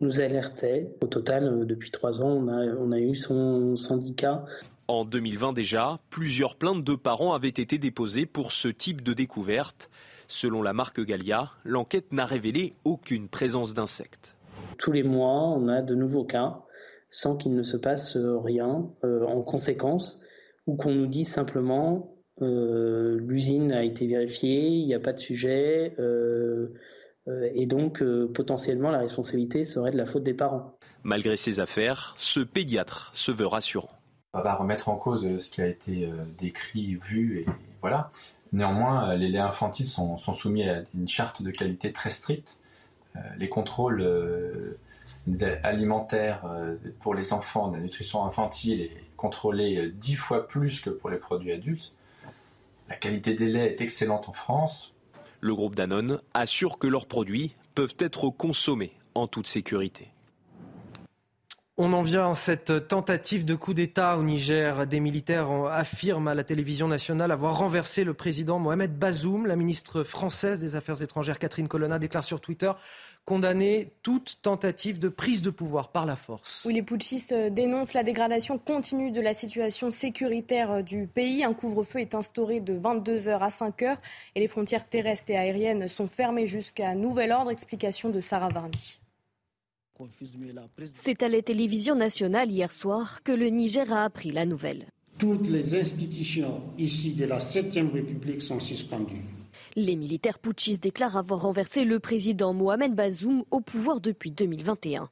Speaker 32: nous alertaient. Au total, depuis trois ans, on a, on a eu son syndicat.
Speaker 3: En 2020 déjà, plusieurs plaintes de parents avaient été déposées pour ce type de découverte. Selon la marque Gallia, l'enquête n'a révélé aucune présence d'insectes.
Speaker 32: Tous les mois, on a de nouveaux cas sans qu'il ne se passe rien euh, en conséquence ou qu'on nous dise simplement euh, l'usine a été vérifiée, il n'y a pas de sujet euh, et donc potentiellement la responsabilité serait de la faute des parents.
Speaker 3: Malgré ces affaires, ce pédiatre se veut rassurant.
Speaker 33: On va remettre en cause ce qui a été décrit, vu et voilà. Néanmoins, euh, les laits infantiles sont, soumis à une charte de qualité très stricte. Euh, les contrôles euh, alimentaires pour les enfants de la nutrition infantile est contrôlée dix fois plus que pour les produits adultes. La qualité des laits est excellente en France.
Speaker 3: Le groupe Danone assure que leurs produits peuvent être consommés en toute sécurité.
Speaker 1: On en vient à cette tentative de coup d'État au Niger. Des militaires affirment à la télévision nationale avoir renversé le président Mohamed Bazoum. La ministre française des Affaires étrangères Catherine Colonna déclare sur Twitter condamner toute tentative de prise de pouvoir par la force.
Speaker 2: Oui, les putschistes dénoncent la dégradation continue de la situation sécuritaire du pays. Un couvre-feu est instauré de 22h à 5h et les frontières terrestres et aériennes sont fermées jusqu'à nouvel ordre. Explication de Sarah Varni.
Speaker 21: C'est à la télévision nationale hier soir que le Niger a appris la nouvelle.
Speaker 34: Toutes les institutions ici de la 7e République sont suspendues.
Speaker 21: Les militaires putschistes déclarent avoir renversé le président Mohamed Bazoum au pouvoir depuis 2021.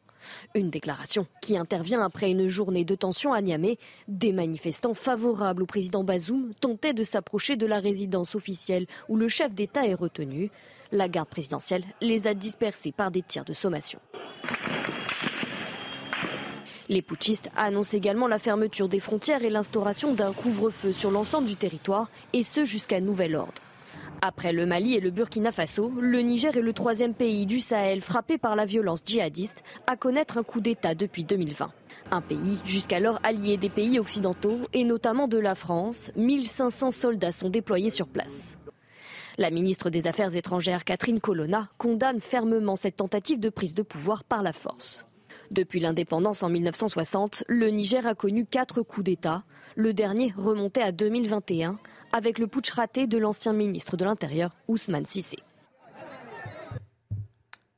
Speaker 21: Une déclaration qui intervient après une journée de tension à Niamey. Des manifestants favorables au président Bazoum tentaient de s'approcher de la résidence officielle où le chef d'État est retenu. La garde présidentielle les a dispersés par des tirs de sommation. Les putschistes annoncent également la fermeture des frontières et l'instauration d'un couvre-feu sur l'ensemble du territoire, et ce jusqu'à nouvel ordre. Après le Mali et le Burkina Faso, le Niger est le troisième pays du Sahel frappé par la violence djihadiste à connaître un coup d'État depuis 2020. Un pays jusqu'alors allié des pays occidentaux et notamment de la France. 1500 soldats sont déployés sur place. La ministre des Affaires étrangères Catherine Colonna condamne fermement cette tentative de prise de pouvoir par la force. Depuis l'indépendance en 1960, le Niger a connu quatre coups d'État. Le dernier remontait à 2021 avec le putsch raté de l'ancien ministre de l'Intérieur Ousmane Sissé.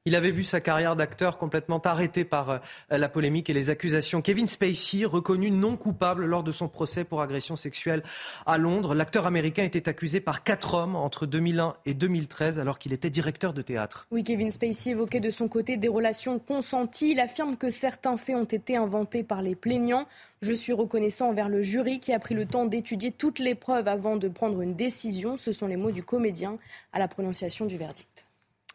Speaker 1: Il avait vu sa carrière d'acteur complètement arrêtée par euh, la polémique et les accusations. Kevin Spacey, reconnu non coupable lors de son procès pour agression sexuelle à Londres. L'acteur américain était accusé par quatre hommes entre 2001 et 2013 alors qu'il était directeur de théâtre.
Speaker 2: Oui, Kevin Spacey évoquait de son côté des relations consenties. Il affirme que certains faits ont été inventés par les plaignants. Je suis reconnaissant envers le jury qui a pris le temps d'étudier toutes les preuves avant de prendre une décision. Ce sont les mots du comédien à la prononciation du verdict.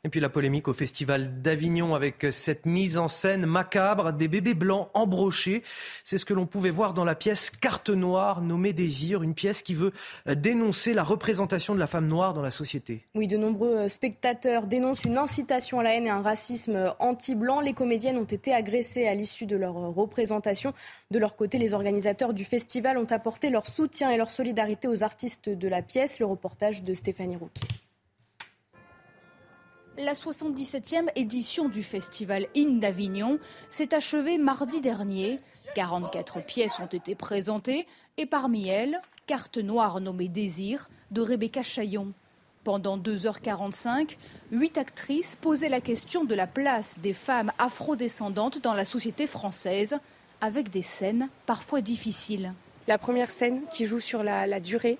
Speaker 1: Et puis la polémique au Festival d'Avignon avec cette mise en scène macabre des bébés blancs embrochés. C'est ce que l'on pouvait voir dans la pièce Carte Noire nommée Désir, une pièce qui veut dénoncer la représentation de la femme noire dans la société.
Speaker 2: Oui, de nombreux spectateurs dénoncent une incitation à la haine et un racisme anti-blanc. Les comédiennes ont été agressées à l'issue de leur représentation. De leur côté, les organisateurs du festival ont apporté leur soutien et leur solidarité aux artistes de la pièce. Le reportage de Stéphanie Rouquier.
Speaker 35: La 77e édition du festival In d'Avignon s'est achevée mardi dernier. 44 pièces ont été présentées et parmi elles, Carte noire nommée Désir de Rebecca Chaillon. Pendant 2h45, huit actrices posaient la question de la place des femmes afrodescendantes dans la société française, avec des scènes parfois difficiles.
Speaker 36: La première scène qui joue sur la durée,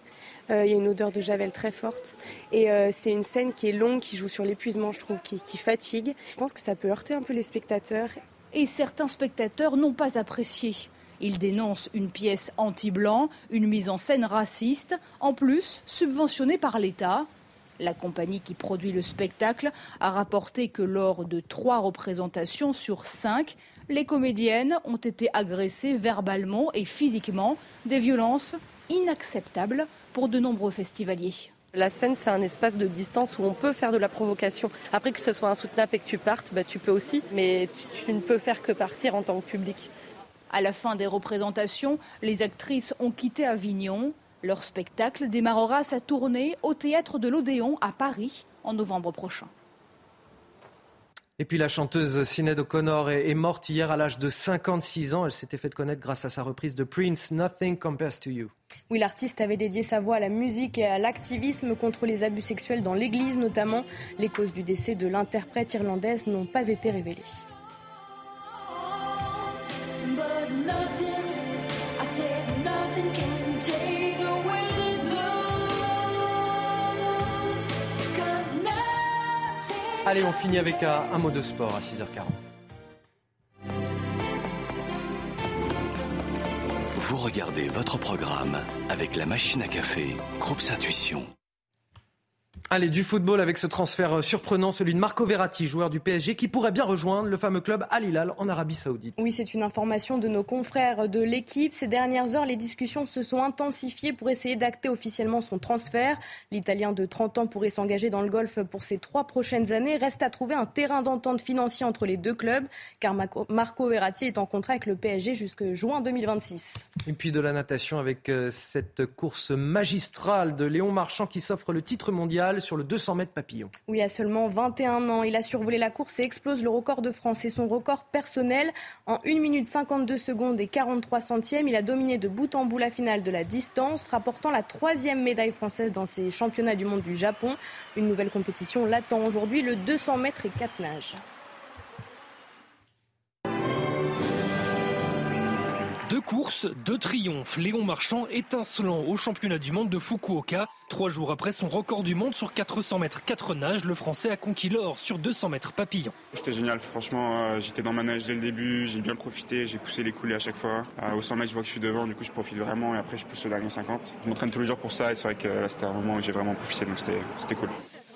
Speaker 36: euh, il y a une odeur de javel très forte. Et euh, c'est une scène qui est longue, qui joue sur l'épuisement, je trouve, qui, qui fatigue. Je pense que ça peut heurter un peu les spectateurs.
Speaker 35: Et certains spectateurs n'ont pas apprécié. Ils dénoncent une pièce anti-blanc, une mise en scène raciste, en plus subventionnée par l'État. La compagnie qui produit le spectacle a rapporté que lors de trois représentations sur cinq, les comédiennes ont été agressées verbalement et physiquement, des violences inacceptables pour de nombreux festivaliers.
Speaker 36: La scène, c'est un espace de distance où on peut faire de la provocation. Après que ce soit insoutenable et que tu partes, bah, tu peux aussi, mais tu, tu ne peux faire que partir en tant que public.
Speaker 35: À la fin des représentations, les actrices ont quitté Avignon. Leur spectacle démarrera sa tournée au théâtre de l'Odéon à Paris en novembre prochain.
Speaker 1: Et puis la chanteuse Sinead O'Connor est, morte hier à l'âge de 56 ans. Elle s'était fait connaître grâce à sa reprise de Prince, Nothing Compares to You.
Speaker 2: Oui, l'artiste avait dédié sa voix à la musique et à l'activisme contre les abus sexuels dans l'Église notamment. Les causes du décès de l'interprète irlandaise n'ont pas été révélées.
Speaker 1: Allez, on finit avec un, mot de sport à 6h40.
Speaker 20: Vous regardez votre programme avec la machine à café, Groupe Intuition.
Speaker 1: Allez, du football avec ce transfert euh, surprenant, celui de Marco Verratti, joueur du PSG, qui pourrait bien rejoindre le fameux club Al Hilal en Arabie Saoudite.
Speaker 2: Oui, c'est une information de nos confrères de l'équipe. Ces dernières heures, les discussions se sont intensifiées pour essayer d'acter officiellement son transfert. L'Italien de 30 ans pourrait s'engager dans le golf pour ses trois prochaines années. Reste à trouver un terrain d'entente financier entre les deux clubs, car Marco Verratti est en contrat avec le PSG jusque juin 2026.
Speaker 1: Et puis de la natation avec euh, cette course magistrale de Léon Marchand qui s'offre le titre mondial sur le 200 mètres papillon.
Speaker 2: Oui, à seulement 21 ans, il a survolé la course et explose le record de France et son record personnel. En 1 minute 52 secondes et 43 centièmes, il a dominé de bout en bout la finale de la distance, rapportant la troisième médaille française dans ces championnats du monde du Japon. Une nouvelle compétition l'attend aujourd'hui, le 200 mètres et 4 nages.
Speaker 37: Deux courses, deux triomphes. Léon Marchand étincelant au championnat du monde de Fukuoka. Trois jours après son record du monde sur 400 mètres 4 nages, le Français a conquis l'or sur 200 mètres papillon.
Speaker 38: C'était génial, franchement, euh, j'étais dans ma nage dès le début, j'ai bien profité, j'ai poussé les coulées à chaque fois. Euh, au 100 mètres, je vois que je suis devant, du coup je profite vraiment et après je pousse le dernier 50. Je m'entraîne tous les jours pour ça et c'est vrai que là c'était un moment où j'ai vraiment profité, donc c'était cool.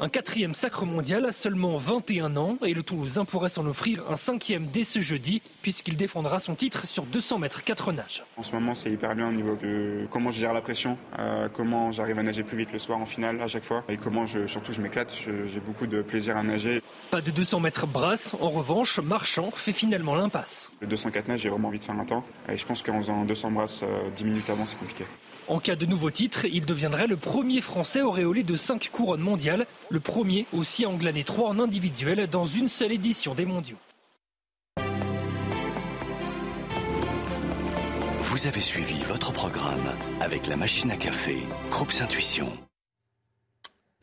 Speaker 37: Un quatrième sacre mondial à seulement 21 ans et le Toulousain pourrait s'en offrir un cinquième dès ce jeudi puisqu'il défendra son titre sur 200 mètres 4 nages.
Speaker 38: En ce moment c'est hyper bien au niveau de comment je gère la pression, euh, comment j'arrive à nager plus vite le soir en finale à chaque fois et comment je, surtout je m'éclate, j'ai beaucoup de plaisir à nager.
Speaker 37: Pas de 200 mètres brasse, en revanche Marchand fait finalement l'impasse.
Speaker 38: Le 204 nages j'ai vraiment envie de faire un temps et je pense qu'en faisant 200 brasses 10 minutes avant c'est compliqué.
Speaker 37: En cas de nouveau titre, il deviendrait le premier Français auréolé de 5 couronnes mondiales, le premier aussi à en 3 en individuel dans une seule édition des mondiaux.
Speaker 20: Vous avez suivi votre programme avec la machine à café, Groupe Intuition.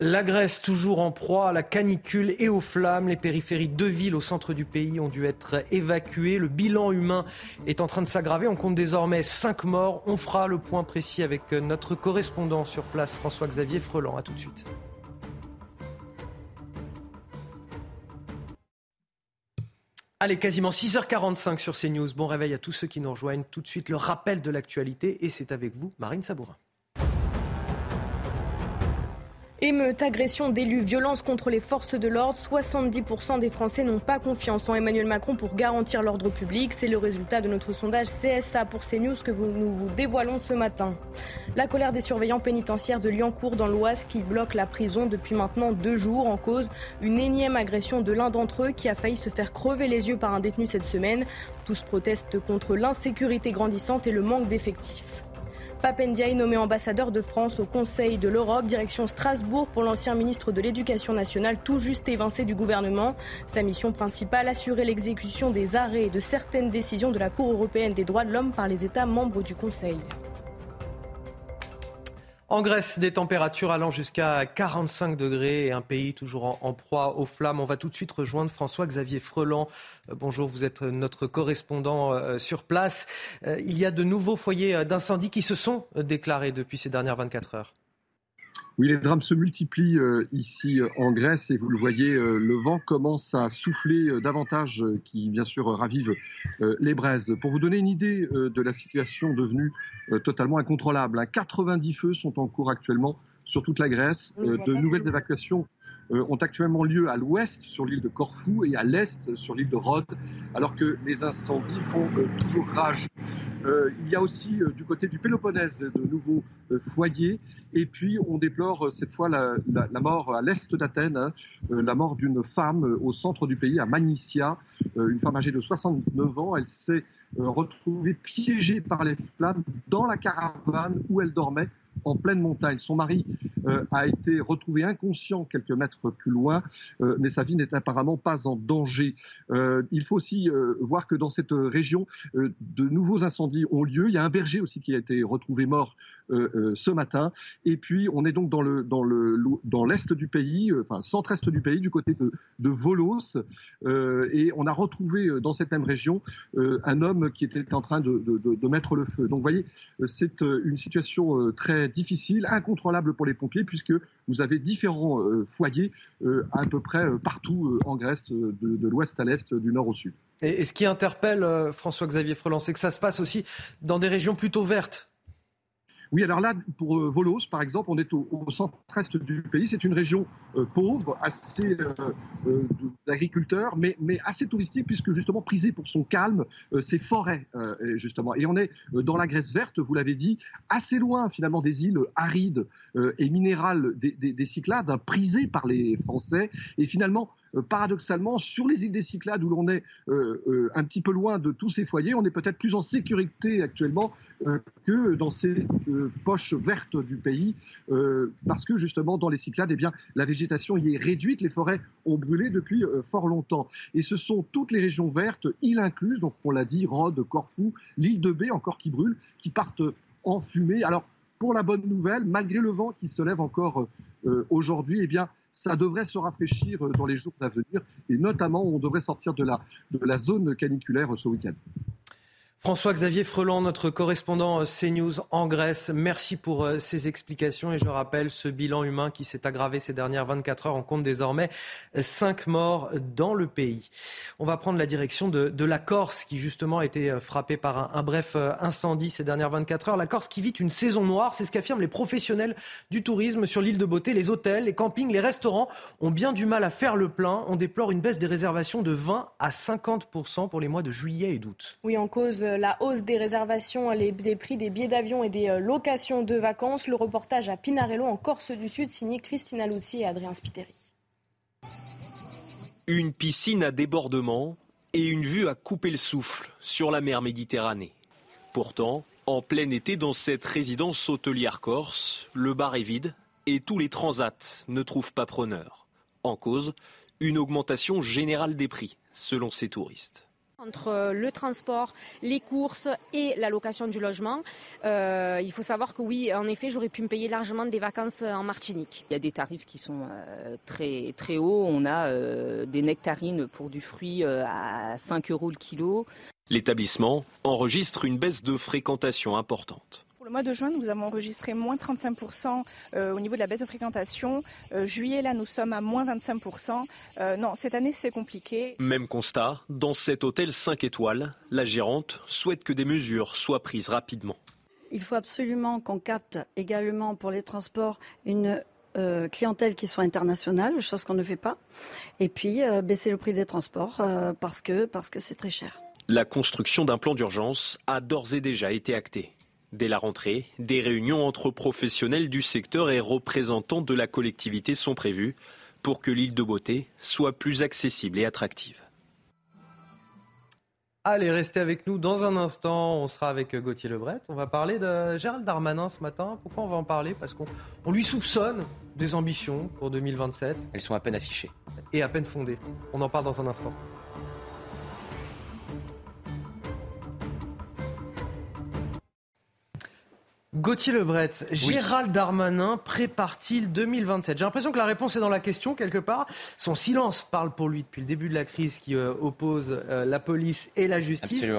Speaker 1: La Grèce toujours en proie à la canicule et aux flammes. Les périphéries de villes au centre du pays ont dû être évacuées. Le bilan humain est en train de s'aggraver. On compte désormais 5 morts. On fera le point précis avec notre correspondant sur place, François-Xavier Freland. A tout de suite. Allez, quasiment 6h45 sur CNews. Bon réveil à tous ceux qui nous rejoignent. Tout de suite, le rappel de l'actualité. Et c'est avec vous, Marine Sabourin.
Speaker 2: Émeute, agression d'élus, violence contre les forces de l'ordre. 70% des Français n'ont pas confiance en Emmanuel Macron pour garantir l'ordre public. C'est le résultat de notre sondage CSA pour CNews que nous vous dévoilons ce matin. La colère des surveillants pénitentiaires de Liancourt dans l'Oise qui bloquent la prison depuis maintenant deux jours en cause une énième agression de l'un d'entre eux qui a failli se faire crever les yeux par un détenu cette semaine. Tous protestent contre l'insécurité grandissante et le manque d'effectifs. Papendia nommé ambassadeur de France au Conseil de l'Europe, direction Strasbourg pour l'ancien ministre de l'Éducation nationale tout juste évincé du gouvernement. Sa mission principale, assurer l'exécution des arrêts et de certaines décisions de la Cour européenne des droits de l'homme par les États membres du Conseil.
Speaker 1: En Grèce, des températures allant jusqu'à 45 degrés et un pays toujours en, proie aux flammes. On va tout de suite rejoindre François-Xavier Freland. Euh, bonjour, vous êtes notre correspondant euh, sur place. Euh, il y a de nouveaux foyers d'incendie qui se sont déclarés depuis ces dernières 24 heures.
Speaker 39: Oui, les drames se multiplient ici en Grèce et vous le voyez, le vent commence à souffler davantage, qui bien sûr ravive les braises. Pour vous donner une idée de la situation devenue totalement incontrôlable, 90 hein, feux sont en cours actuellement sur toute la Grèce. de nouvelles évacuations ont actuellement lieu à l'ouest sur l'île de Corfou et à l'est sur l'île de Rhodes, alors que les incendies font toujours rage. Euh, il y a aussi euh, du côté du Péloponnèse de nouveaux euh, foyers. Et puis on déplore cette fois la, mort à l'est d'Athènes, hein, la mort d'une femme au centre du pays, à Manicia, une femme âgée de 69 ans. Elle s'est retrouvée piégée par les flammes dans la caravane où elle dormait en pleine montagne. Son mari euh, a été retrouvé inconscient quelques mètres plus loin, euh, mais sa vie n'est apparemment pas en danger. Euh, il faut aussi voir que dans cette région, de nouveaux incendies ont lieu. Il y a un berger aussi qui a été retrouvé mort ce matin. Et puis, on est donc dans le dans le dans l'est du pays, enfin centre-est du pays, du côté de, de Volos, et on a retrouvé dans cette même région un homme qui était en train de, de, mettre le feu. Donc, vous voyez, c'est une situation très difficile, incontrôlable pour les pompiers, puisque vous avez différents euh, foyers euh, à peu près euh, partout en Grèce, de, de l'ouest à l'est, du nord au sud.
Speaker 1: Et, ce qui interpelle François-Xavier Freland, c'est que ça se passe aussi dans des régions plutôt vertes.
Speaker 39: Oui, alors là, pour euh, Volos, par exemple, on est au, centre-est du pays. C'est une région euh, pauvre, assez euh, d'agriculteurs, mais, assez touristique, puisque justement prisée pour son calme, ses forêts, justement. Et on est dans la Grèce verte, vous l'avez dit, assez loin finalement des îles arides et minérales des, des Cyclades, hein, prisées par les Français. Et finalement, paradoxalement, sur les îles des Cyclades, où l'on est euh, euh, un petit peu loin de tous ces foyers, on est peut-être plus en sécurité actuellement que dans ces poches vertes du pays, parce que justement, dans les Cyclades, eh bien, la végétation y est réduite, les forêts ont brûlé depuis fort longtemps. Et ce sont toutes les régions vertes, îles incluses, donc on l'a dit, Rhodes, Corfou, l'île de Bé encore qui brûle, qui partent en fumée. Alors, pour la bonne nouvelle, malgré le vent qui se lève encore aujourd'hui, eh bien, ça devrait se rafraîchir euh, dans les jours à venir et notamment on devrait sortir de la, de la zone caniculaire ce week-end.
Speaker 1: François-Xavier Freland, notre correspondant CNews en Grèce, merci pour euh, ces explications et je rappelle ce bilan humain qui s'est aggravé ces dernières 24 heures. On compte désormais 5 morts dans le pays. On va prendre la direction de, la Corse qui justement a été euh, frappée par un, bref euh, incendie ces dernières 24 heures. La Corse qui vit une saison noire, c'est ce qu'affirment les professionnels du tourisme sur l'île de Beauté. Les hôtels, les campings, les restaurants ont bien du mal à faire le plein. On déplore une baisse des réservations de 20 à 50% pour les mois de juillet et d'août.
Speaker 2: Oui, en cause la hausse des réservations, des prix des billets d'avion et des euh, locations de vacances. Le reportage à Pinarello en Corse du Sud signé Christina Luzzi et Adrien Spiteri.
Speaker 3: Une piscine à débordement et une vue à couper le souffle sur la mer Méditerranée. Pourtant, en plein été dans cette résidence hôtelière corse, le bar est vide et tous les transats ne trouvent pas preneur. En cause, une augmentation générale des prix, selon ces touristes
Speaker 40: entre euh, le transport, les courses et la location du logement. Euh, il faut savoir que oui, en effet, j'aurais pu me payer largement des vacances en Martinique.
Speaker 41: Il y a des tarifs qui sont euh, très, très hauts. On a des nectarines pour du fruit à 5 euros le kilo.
Speaker 3: L'établissement enregistre une baisse de fréquentation importante.
Speaker 42: Pour le mois de juin, nous avons enregistré moins 35% euh, au niveau de la baisse de fréquentation. Euh, juillet, là, nous sommes à moins 25%. Euh, non, cette année, c'est compliqué.
Speaker 3: Même constat, dans cet hôtel 5 étoiles, la gérante souhaite que des mesures soient prises rapidement.
Speaker 10: Il faut absolument qu'on capte également pour les transports une
Speaker 43: euh, clientèle qui soit internationale, chose qu'on ne fait pas, et puis baisser le prix des transports parce que parce que c'est très cher.
Speaker 3: La construction d'un plan d'urgence a d'ores et déjà été actée. Dès la rentrée, des réunions entre professionnels du secteur et représentants de la collectivité sont prévues pour que l'île de Beauté soit plus accessible et attractive.
Speaker 1: Allez, restez avec nous dans un instant. On sera avec Gauthier Lebret. On va parler de Gérald Darmanin ce matin. Pourquoi on va en parler? Parce qu'on lui soupçonne des ambitions pour 2027.
Speaker 10: Elles sont à peine affichées.
Speaker 1: Et à peine fondées. On en parle dans un instant. Gauthier Lebret, Gérald Darmanin prépare-t-il 2027 J'ai l'impression que la réponse est dans la question quelque part. Son silence parle pour lui depuis le début de la crise qui euh, oppose euh, la police et la justice.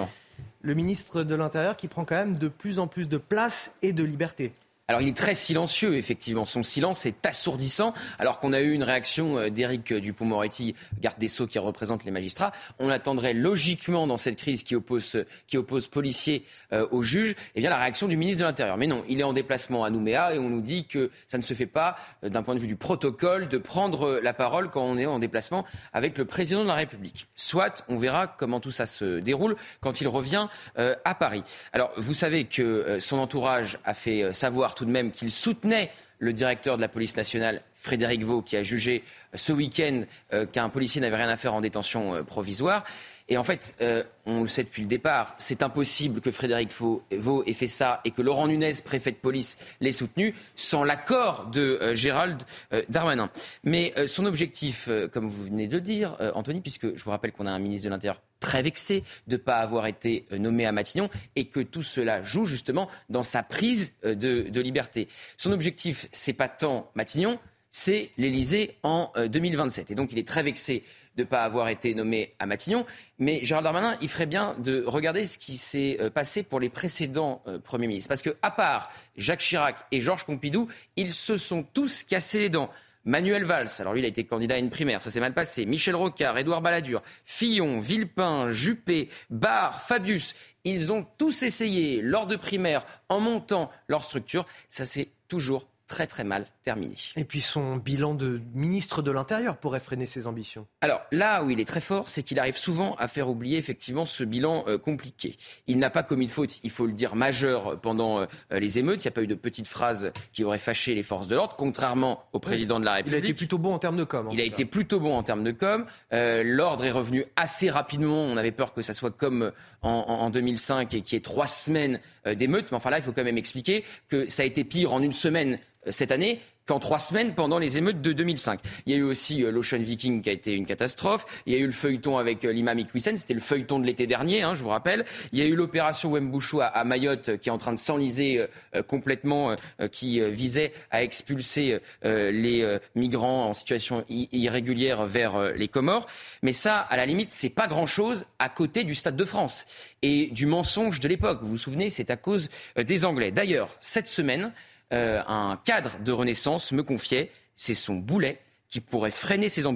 Speaker 1: Le ministre de l'Intérieur qui prend quand même de plus en plus de place et de liberté.
Speaker 10: Alors il est très silencieux, effectivement. Son silence est assourdissant, alors qu'on a eu une réaction euh, d'Éric Dupont-Moretti, garde des Sceaux qui représente les magistrats. On attendrait logiquement dans cette crise qui oppose, qui oppose policiers euh, aux juges, eh bien la réaction du ministre de l'Intérieur. Mais non, il est en déplacement à Nouméa et on nous dit que ça ne se fait pas, euh, d'un point de vue du protocole, de prendre la parole quand on est en déplacement avec le président de la République. Soit, on verra comment tout ça se déroule quand il revient à Paris. Alors, vous savez que son entourage a fait savoir de même qu'il soutenait le directeur de la police nationale, Frédéric Vaux, qui a jugé euh, ce week-end euh, qu'un policier n'avait rien à faire en détention euh, provisoire. Et en fait, on le sait depuis le départ, c'est impossible que Frédéric Vaux ait fait ça et que Laurent Nunez, préfet de police, l'ait soutenu sans l'accord de Gérald Darmanin. Mais son objectif, comme vous venez de le dire, Anthony, puisque je vous rappelle qu'on a un ministre de l'Intérieur très vexé de ne pas avoir été euh, nommé à Matignon et que tout cela joue justement dans sa prise euh, de, liberté. Son objectif, c'est pas tant Matignon, c'est l'Élysée en 2027. Euh, et donc il est très vexé de ne pas avoir été nommé à Matignon. Mais Gérald Darmanin, il ferait bien de regarder ce qui s'est passé pour les précédents Premiers ministres. Parce que, à part Jacques Chirac et Georges Pompidou, ils se sont tous cassés les dents. Manuel Valls, alors lui, il a été candidat à une primaire, ça s'est mal passé. Michel Rocard, Édouard Balladur, Fillon, Villepin, Juppé, Barre, Fabius, ils ont tous essayé lors de primaires en montant leur structure. Ça s'est toujours très très mal terminé.
Speaker 1: Et puis son bilan de ministre de l'Intérieur pourrait freiner ses ambitions.
Speaker 10: Alors là où il est très fort, c'est qu'il arrive souvent à faire oublier effectivement ce bilan euh, compliqué. Il n'a pas commis de faute, il faut le dire, majeure pendant euh, les émeutes. Il n'y a pas eu de petites phrases qui auraient fâché les forces de l'ordre, contrairement au président de la République.
Speaker 1: Il a été plutôt bon en termes de com.
Speaker 10: Il a été plutôt bon en termes de com. Euh, l'ordre est revenu assez rapidement. On avait peur que ça soit comme en, en 2005 et qu'il y ait trois semaines d'émeutes. Mais enfin là, il faut quand même expliquer que ça a été pire en une semaine cette année qu'en trois semaines pendant les émeutes de 2005. Il y a eu aussi euh, l'Ocean Viking qui a été une catastrophe. Il y a eu le feuilleton avec euh, l'imam Iqwisen, c'était le feuilleton de l'été dernier, hein, je vous rappelle. Il y a eu l'opération Wembouchou à, Mayotte euh, qui est en train de s'enliser complètement, qui visait à expulser les migrants en situation irrégulière vers les Comores. Mais ça, à la limite, c'est pas grand-chose à côté du Stade de France et du mensonge de l'époque. Vous vous souvenez, c'est à cause des Anglais. D'ailleurs, cette semaine, euh, un cadre de Renaissance me confiait, c'est son boulet qui pourrait freiner ses,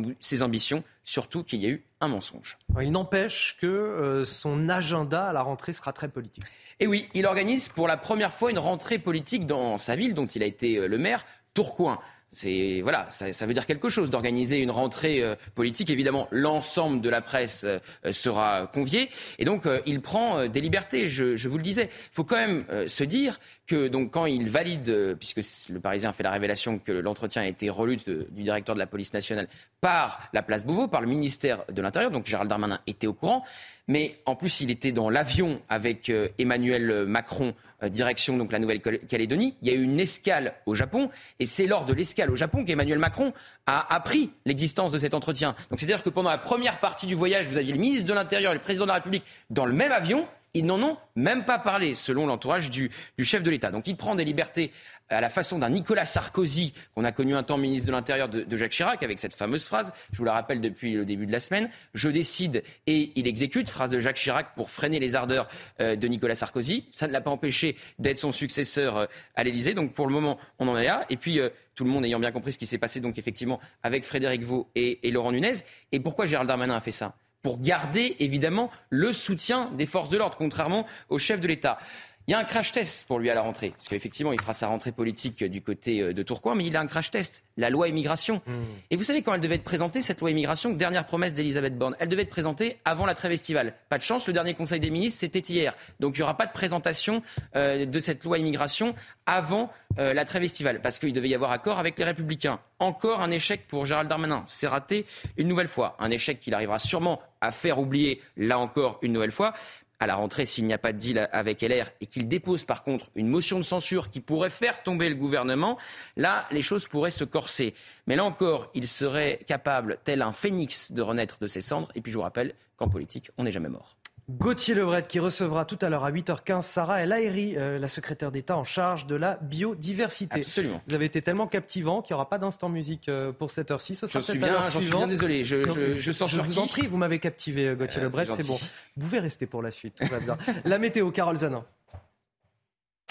Speaker 10: ambitions, surtout qu'il y a eu un mensonge.
Speaker 1: Il n'empêche que euh, son agenda à la rentrée sera très politique.
Speaker 10: Et oui, il organise pour la première fois une rentrée politique dans sa ville, dont il a été euh, le maire, Tourcoing c'est voilà, ça, veut dire quelque chose d'organiser une rentrée euh, politique. Évidemment, l'ensemble de la presse euh, sera convié, et donc euh, il prend des libertés. Je, vous le disais, il faut quand même se dire que donc quand il valide, puisque le Parisien fait la révélation que l'entretien a été relu du directeur de la police nationale par la place Beauvau, par le ministère de l'Intérieur, donc Gérald Darmanin était au courant. Mais en plus, il était dans l'avion avec euh, Emmanuel Macron, euh, direction donc la Nouvelle-Calédonie. Il y a eu une escale au Japon, et c'est lors de l'escale au Japon qu'Emmanuel Macron a appris l'existence de cet entretien. Donc c'est-à-dire que pendant la première partie du voyage, vous aviez le ministre de l'Intérieur et le président de la République dans le même avion. Ils n'en ont même pas parlé, selon l'entourage du, chef de l'État. Donc il prend des libertés à la façon d'un Nicolas Sarkozy, qu'on a connu un temps ministre de l'Intérieur de, Jacques Chirac, avec cette fameuse phrase, je vous la rappelle depuis le début de la semaine, je décide et il exécute, phrase de Jacques Chirac pour freiner les ardeurs euh, de Nicolas Sarkozy. Ça ne l'a pas empêché d'être son successeur euh, à l'Élysée. Donc pour le moment, on en est là. Et puis, euh, tout le monde ayant bien compris ce qui s'est passé, donc effectivement, avec Frédéric Vaux et, Laurent Nunez. Et pourquoi Gérald Darmanin a fait ça? Pour garder évidemment le soutien des forces de l'ordre, contrairement au chef de l'État. Il y a un crash test pour lui à la rentrée, parce qu'effectivement, il fera sa rentrée politique du côté euh, de Tourcoing, mais il a un crash test, la loi immigration. Hmm. Et vous savez quand elle devait être présentée, cette loi immigration, dernière promesse d'Elisabeth Borne, elle devait être présentée avant la trêve estivale. Pas de chance, le dernier Conseil des ministres, c'était hier. Donc il n'y aura pas de présentation euh, de cette loi immigration avant euh, la trêve estivale, parce qu'il devait y avoir accord avec les Républicains. Encore un échec pour Gérald Darmanin. C'est raté une nouvelle fois. Un échec qu'il arrivera sûrement à faire oublier, là encore, une nouvelle fois à la rentrée s'il n'y a pas de deal avec LR et qu'il dépose par contre une motion de censure qui pourrait faire tomber le gouvernement, là, les choses pourraient se corser. Mais là encore, il serait capable, tel un phénix, de renaître de ses cendres. Et puis je vous rappelle qu'en politique, on n'est jamais mort.
Speaker 1: Gauthier Lebret qui recevra tout à l'heure à 8h15 Sarah El Haïry, euh, la secrétaire d'État en charge de la biodiversité.
Speaker 10: Absolument.
Speaker 1: Vous avez été tellement captivant qu'il n'y aura pas d'instant musique euh, pour cette heure-ci.
Speaker 10: J'en suis, bien, suis bien désolé. Je, je, je,
Speaker 1: je vous en prie, vous m'avez captivé, euh, Gauthier Lebret, c'est bon. Vous pouvez rester pour la suite. Tout va bien. la météo, Carole Zanin.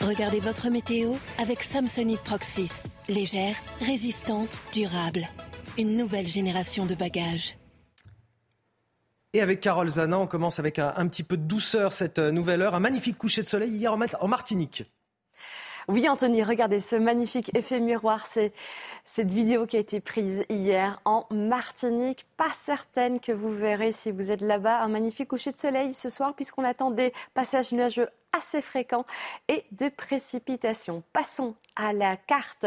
Speaker 27: Regardez votre météo avec Samsonite Proxys. Légère, résistante, durable. Une nouvelle génération de bagages.
Speaker 1: Et avec Carole Zana, on commence avec un, petit peu de douceur cette euh, nouvelle heure. Un magnifique coucher de soleil hier en Martinique.
Speaker 26: Oui, Anthony, regardez ce magnifique effet miroir. C'est cette vidéo qui a été prise hier en Martinique. Pas certaine que vous verrez si vous êtes là-bas un magnifique coucher de soleil ce soir, puisqu'on attend des passages nuageux assez fréquents et des précipitations. Passons à la carte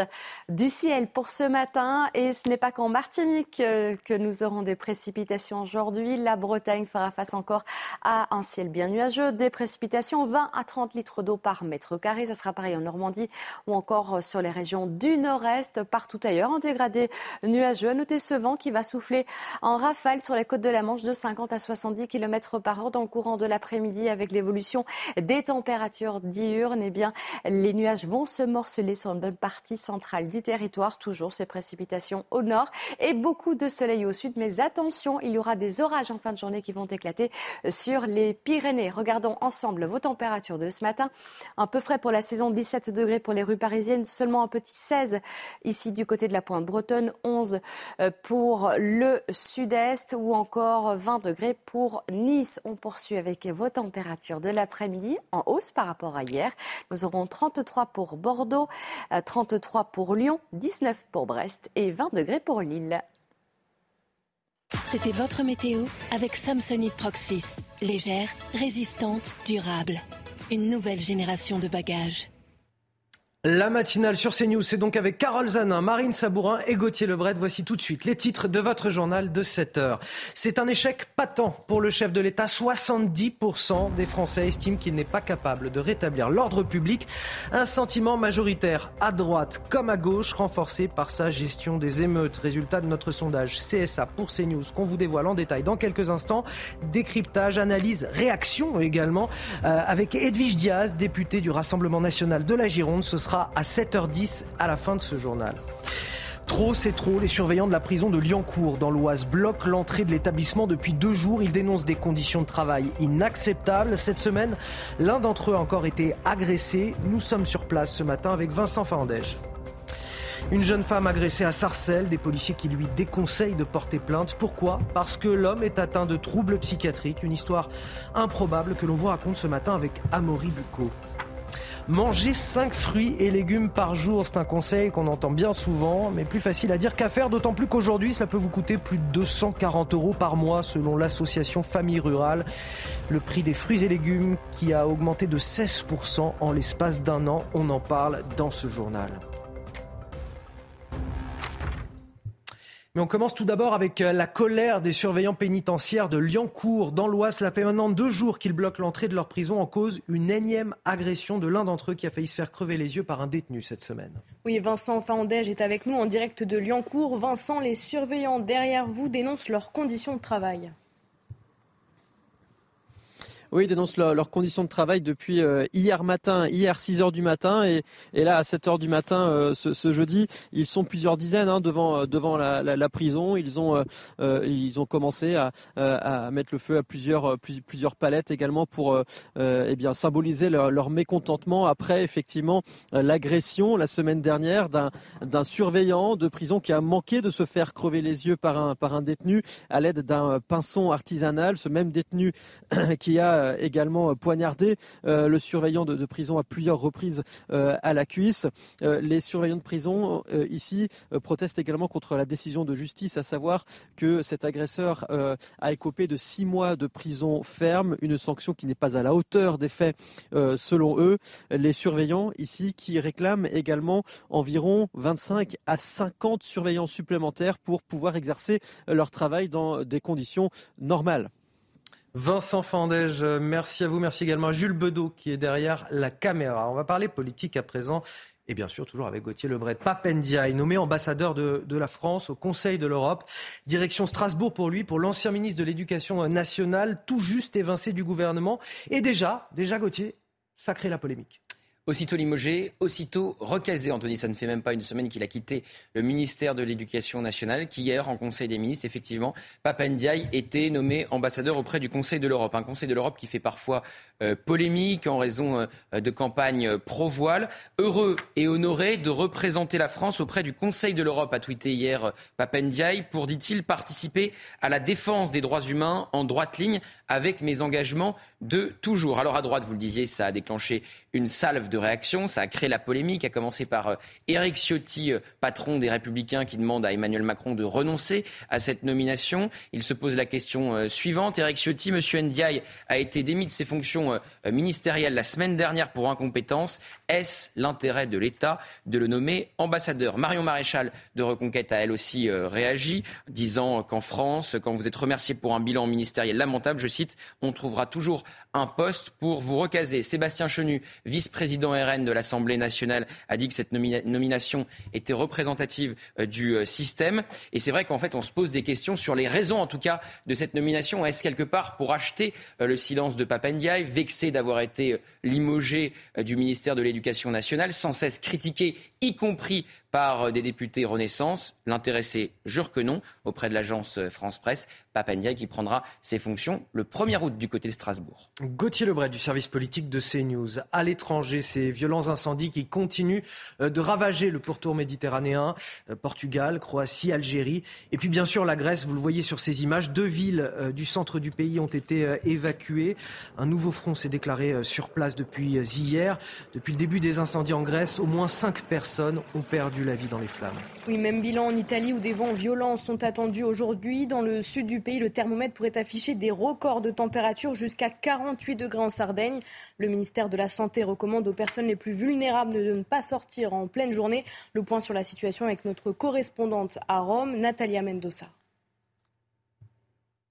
Speaker 26: du ciel pour ce matin. Et ce n'est pas qu'en Martinique euh, que nous aurons des précipitations aujourd'hui. La Bretagne fera face encore à un ciel bien nuageux. Des précipitations 20 à 30 litres d'eau par mètre carré. Ça sera pareil en Normandie ou encore sur les régions du nord-est. Partout ailleurs, en dégradé nuageux. À noter ce vent qui va souffler en rafale sur les côtes de la Manche de 50 à 70 km par heure dans le courant de l'après-midi avec l'évolution des températures diurnes. Eh bien, les nuages vont se morceler sur une bonne partie centrale du territoire. Toujours ces précipitations au nord et beaucoup de soleil au sud. Mais attention, il y aura des orages en fin de journée qui vont éclater sur les Pyrénées. Regardons ensemble vos températures de ce matin. Un peu frais pour la saison, 17 degrés pour les rues parisiennes, seulement un petit 16 ici du côté de la pointe bretonne, 11 euh, pour le sud-est ou encore 20 degrés pour Nice. On poursuit avec vos températures de l'après-midi en hausse par rapport à hier. Nous aurons 33 pour Bordeaux, 33 pour Lyon, 19 pour Brest et 20 degrés pour Lille.
Speaker 27: C'était votre météo avec Samsonite Proxys. Légère, résistante, durable. Une nouvelle génération de bagages.
Speaker 1: La matinale sur CNews, c'est donc avec Carole Zanin, Marine Sabourin et Gauthier Lebret. Voici tout de suite les titres de votre journal de 7 heures. C'est un échec patent pour le chef de l'État. 70% des Français estiment qu'il n'est pas capable de rétablir l'ordre public. Un sentiment majoritaire à droite comme à gauche, renforcé par sa gestion des émeutes. Résultat de notre sondage CSA pour CNews qu'on vous dévoile en détail dans quelques instants. Décryptage, analyse, réaction également euh, avec Edwige Diaz, député du Rassemblement national de la Gironde. Ce sera à 7h10 à la fin de ce journal. Trop, c'est trop. Les surveillants de la prison de Liancourt dans l'Oise bloquent l'entrée de l'établissement depuis deux jours. Ils dénoncent des conditions de travail inacceptables. Cette semaine, l'un d'entre eux a encore été agressé. Nous sommes sur place ce matin avec Vincent Fandège. Une jeune femme agressée à Sarcelles, des policiers qui lui déconseillent de porter plainte. Pourquoi? Parce que l'homme est atteint de troubles psychiatriques. Une histoire improbable que l'on vous raconte ce matin avec Amaury Bucco. Manger 5 fruits et légumes par jour, c'est un conseil qu'on entend bien souvent, mais plus facile à dire qu'à faire, d'autant plus qu'aujourd'hui, cela peut vous coûter plus de 240 euros par mois selon l'association Famille Rurale. Le prix des fruits et légumes qui a augmenté de 16% en l'espace d'un an, on en parle dans ce journal. On commence tout d'abord avec euh, la colère des surveillants pénitentiaires de Liancourt dans l'Oise. Cela fait maintenant deux jours qu'ils bloquent l'entrée de leur prison en cause une énième agression de l'un d'entre eux qui a failli se faire crever les yeux par un détenu cette semaine.
Speaker 26: Oui, Vincent Fandège est avec nous en direct de Liancourt. Vincent, les surveillants derrière vous dénoncent leurs conditions de travail.
Speaker 44: Oui, ils dénoncent leurs conditions de travail depuis euh, hier matin, hier 6 heures du matin et, et là à 7 heures du matin euh, ce, ce, jeudi, ils sont plusieurs dizaines hein, devant euh, devant la, la, la, prison. Ils ont ils ont commencé à, à, mettre le feu à plusieurs plusieurs palettes également pour eh bien symboliser leur, leur, mécontentement après effectivement l'agression la semaine dernière d'un d'un surveillant de prison qui a manqué de se faire crever les yeux par un par un détenu à l'aide d'un pinceau artisanal. Ce même détenu qui a a également poignardé le surveillant de, prison à plusieurs reprises à la cuisse. les surveillants de prison ici protestent également contre la décision de justice, à savoir que cet agresseur a écopé de six mois de prison ferme, une sanction qui n'est pas à la hauteur des faits selon eux. Les surveillants ici qui réclament également environ 25 à 50 surveillants supplémentaires pour pouvoir exercer leur travail dans des conditions normales.
Speaker 1: Vincent Fandège, merci à vous. Merci également à Jules Bedeau qui est derrière la caméra. On va parler politique à présent. Et bien sûr, toujours avec Gauthier Lebret. Papendia est nommé ambassadeur de, de, la France au Conseil de l'Europe. Direction Strasbourg pour lui, pour l'ancien ministre de l'Éducation nationale, tout juste évincé du gouvernement. Et déjà, déjà Gauthier, ça crée la polémique.
Speaker 10: Aussitôt limogé, aussitôt recasé. Anthony, ça ne fait même pas une semaine qu'il a quitté le ministère de l'Éducation nationale, qu'hier, en Conseil des ministres, effectivement, Papandiaï était nommé ambassadeur auprès du Conseil de l'Europe. Un Conseil de l'Europe qui fait parfois euh, polémique en raison euh, de campagnes pro-voile. Heureux et honoré de représenter la France auprès du Conseil de l'Europe, a tweeté hier euh, Papandiaï, pour, dit-il, participer à la défense des droits humains en droite ligne avec mes engagements de toujours. Alors à droite, vous le disiez, ça a déclenché une salve de réactions, ça a créé la polémique, à commencer par Éric euh, Ciotti, euh, patron des Républicains, qui demande à Emmanuel Macron de renoncer à cette nomination. Il se pose la question euh, suivante. Éric Ciotti, M. Ndiaye, a été démis de ses fonctions ministérielles la semaine dernière pour incompétence. Est-ce l'intérêt de l'État de le nommer ambassadeur? Marion Maréchal de Reconquête a elle aussi réagi, disant qu'en France, quand vous êtes remercié pour un bilan ministériel lamentable, je cite, on trouvera toujours un poste pour vous recaser. Sébastien Chenu, vice-président RN de l'Assemblée nationale, a dit que cette nomination était représentative euh, du euh, système. Et c'est vrai qu'en fait, on se pose des questions sur les raisons, en tout cas, de cette nomination. Est-ce quelque part pour acheter euh, le silence de Papendiaï, vexé d'avoir été limogé du ministère de l'Éducation nationale, sans cesse critiqué, y compris par des députés Renaissance? L'intéressé jure que non auprès de l'agence France Presse. Papendia qui prendra ses fonctions le 1er août du côté de Strasbourg.
Speaker 1: Gauthier Lebret du service politique de CNews. À l'étranger, ces violents incendies qui continuent euh, de ravager le pourtour méditerranéen, Portugal, Croatie, Algérie. Et puis bien sûr la Grèce, vous le voyez sur ces images. Deux villes du centre du pays ont été évacuées. Un nouveau front s'est déclaré sur place depuis hier. Depuis le début des incendies en Grèce, au moins cinq personnes ont perdu la vie dans les flammes.
Speaker 2: Oui, même bilan en Italie où des vents violents sont attendus aujourd'hui. Dans le sud du pays, le thermomètre pourrait afficher des records de température jusqu'à 48 degrés en Sardaigne. Le ministère de la Santé recommande aux personnes les plus vulnérables de ne pas sortir en pleine journée. Le point sur la situation avec notre correspondante à Rome, Natalia Mendoza.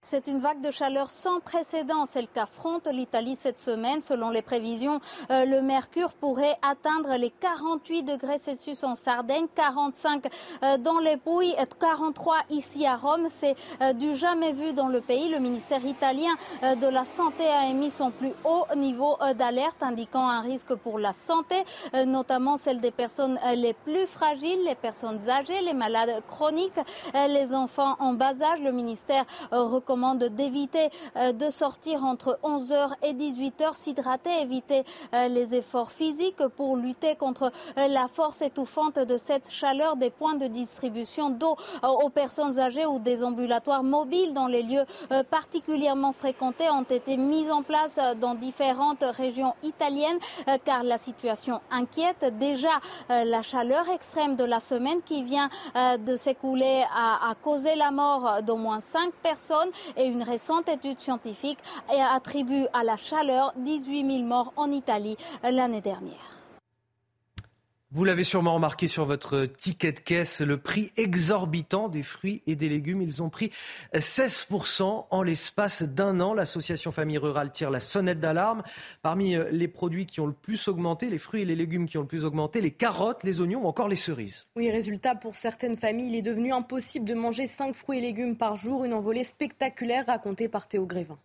Speaker 11: C'est une vague de chaleur sans précédent, celle qu'affronte l'Italie cette semaine. Selon les prévisions, euh, le mercure pourrait atteindre les 48 degrés Celsius en Sardaigne, 45 euh, dans les Pouilles, 43 ici à Rome. C'est euh, du jamais vu dans le pays. Le ministère italien de la Santé a émis son plus haut niveau d'alerte, indiquant un risque pour la santé, notamment celle des personnes les plus fragiles, les personnes âgées, les malades chroniques, les enfants en bas âge. Le ministère recommande d'éviter euh, de sortir entre 11h et 18h, s'hydrater, éviter euh, les efforts physiques pour lutter contre euh, la force étouffante de cette chaleur des points de distribution d'eau aux personnes âgées ou des ambulatoires mobiles dans les lieux particulièrement fréquentés ont été mis en place dans différentes régions italiennes car la situation inquiète. Déjà, la chaleur extrême de la semaine qui vient de s'écouler a causé la mort d'au moins cinq personnes et une récente étude scientifique attribue à la chaleur 18 000 morts en Italie l'année dernière.
Speaker 1: Vous l'avez sûrement remarqué sur votre ticket de caisse, le prix exorbitant des fruits et des légumes. Ils ont pris 16% en l'espace d'un an. L'association Famille Rurale tire la sonnette d'alarme. Parmi euh, les produits qui ont le plus augmenté, les fruits et les légumes qui ont le plus augmenté, les carottes, les oignons ou encore les cerises.
Speaker 2: Oui, résultat, pour certaines familles, il est devenu impossible de manger 5 fruits et légumes par jour. Une envolée spectaculaire racontée par Théo Grévin.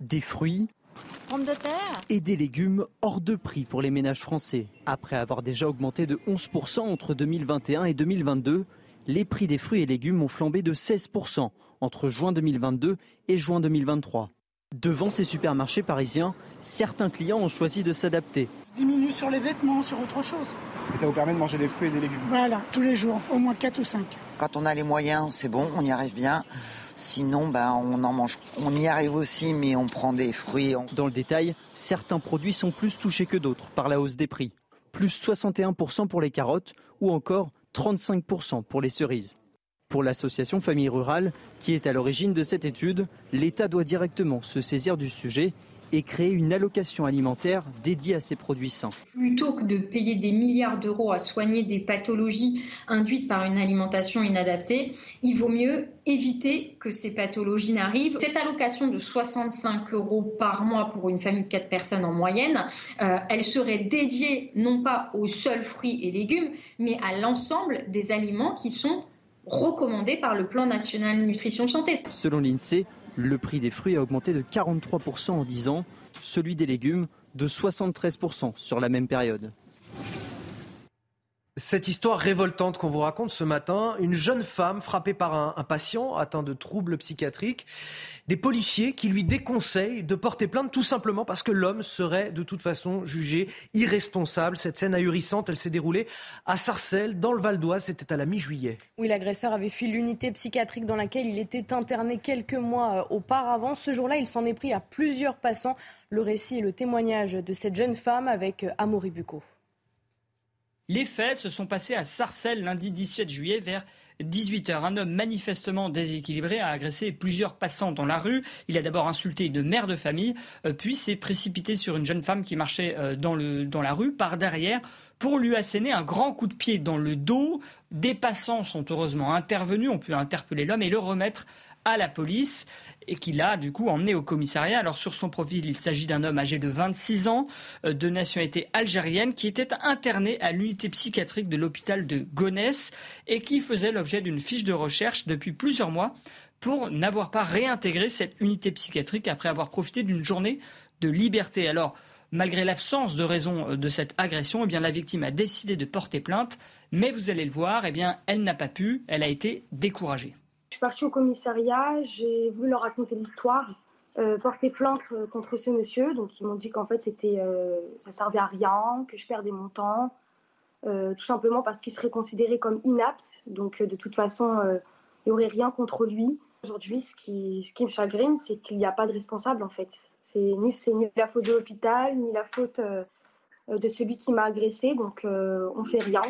Speaker 12: Des fruits, et des légumes hors de prix pour les ménages français. Après avoir déjà augmenté de 11% entre 2021 et 2022, les prix des fruits et légumes ont flambé de 16% entre juin 2022 et juin 2023. Devant ces supermarchés parisiens, certains clients ont choisi de s'adapter.
Speaker 13: Diminue sur les vêtements, sur autre chose.
Speaker 45: Et ça vous permet de manger des fruits et des légumes
Speaker 13: Voilà, tous les jours, au moins 4 ou 5.
Speaker 46: Quand on a les moyens, c'est bon, on y arrive bien. Sinon, ben, on en mange. On y arrive aussi, mais on prend des fruits.
Speaker 12: Dans le détail, certains produits sont plus touchés que d'autres par la hausse des prix. Plus 61% pour les carottes ou encore 35% pour les cerises. Pour l'association Famille Rurale, qui est à l'origine de cette étude, l'État doit directement se saisir du sujet et créer une allocation alimentaire dédiée à ces produits sains.
Speaker 47: Plutôt que de payer des milliards d'euros à soigner des pathologies induites par une alimentation inadaptée, il vaut mieux éviter que ces pathologies n'arrivent. Cette allocation de 65 euros par mois pour une famille de 4 personnes en moyenne, euh, elle serait dédiée non pas aux seuls fruits et légumes, mais à l'ensemble des aliments qui sont recommandés par le Plan national nutrition santé.
Speaker 12: Selon l'INSEE, le prix des fruits a augmenté de 43% en 10 ans, celui des légumes de 73% sur la même période.
Speaker 1: Cette histoire révoltante qu'on vous raconte ce matin, une jeune femme frappée par un, patient atteint de troubles psychiatriques, des policiers qui lui déconseillent de porter plainte tout simplement parce que l'homme serait de toute façon jugé irresponsable. Cette scène ahurissante, elle s'est déroulée à Sarcelles, dans le Val d'Oise, c'était à la mi-juillet.
Speaker 2: Oui, l'agresseur avait fui l'unité psychiatrique dans laquelle il était interné quelques mois euh, auparavant. Ce jour-là, il s'en est pris à plusieurs passants. Le récit et le témoignage de cette jeune femme avec euh, Amaury Bucco.
Speaker 7: Les faits se sont passés à Sarcelles lundi 17 juillet vers 18h. Un homme manifestement déséquilibré a agressé plusieurs passants dans la rue. Il a d'abord insulté une mère de famille, euh, puis s'est précipité sur une jeune femme qui marchait euh, dans, dans la rue par derrière pour lui asséner un grand coup de pied dans le dos. Des passants sont heureusement intervenus, ont pu interpeller l'homme et le remettre à la police et qu'il a du coup emmené au commissariat. Alors sur son profil, il s'agit d'un homme âgé de 26 ans, euh, de nationalité algérienne, qui était interné à l'unité psychiatrique de l'hôpital de Gonesse et qui faisait l'objet d'une fiche de recherche depuis plusieurs mois pour n'avoir pas réintégré cette unité psychiatrique après avoir profité d'une journée de liberté. Alors, malgré l'absence de raison euh, de cette agression, eh bien, la victime a décidé de porter plainte, mais vous allez le voir, eh bien, elle n'a pas pu, elle a été découragée.
Speaker 8: Je suis partie au commissariat, j'ai voulu leur raconter l'histoire, euh, porter plainte euh, contre ce monsieur. Donc ils m'ont dit qu'en fait c'était, euh, ça servait à rien, que je perdais mon temps, tout simplement parce qu'il serait considéré comme inapte. Donc de toute façon, il n'y aurait rien contre lui. Aujourd'hui, ce qui, ce qui me chagrine, c'est qu'il n'y a pas de responsable en fait. C'est ni, ni la faute de l'hôpital, ni la faute de celui qui m'a agressé. Donc on fait rien.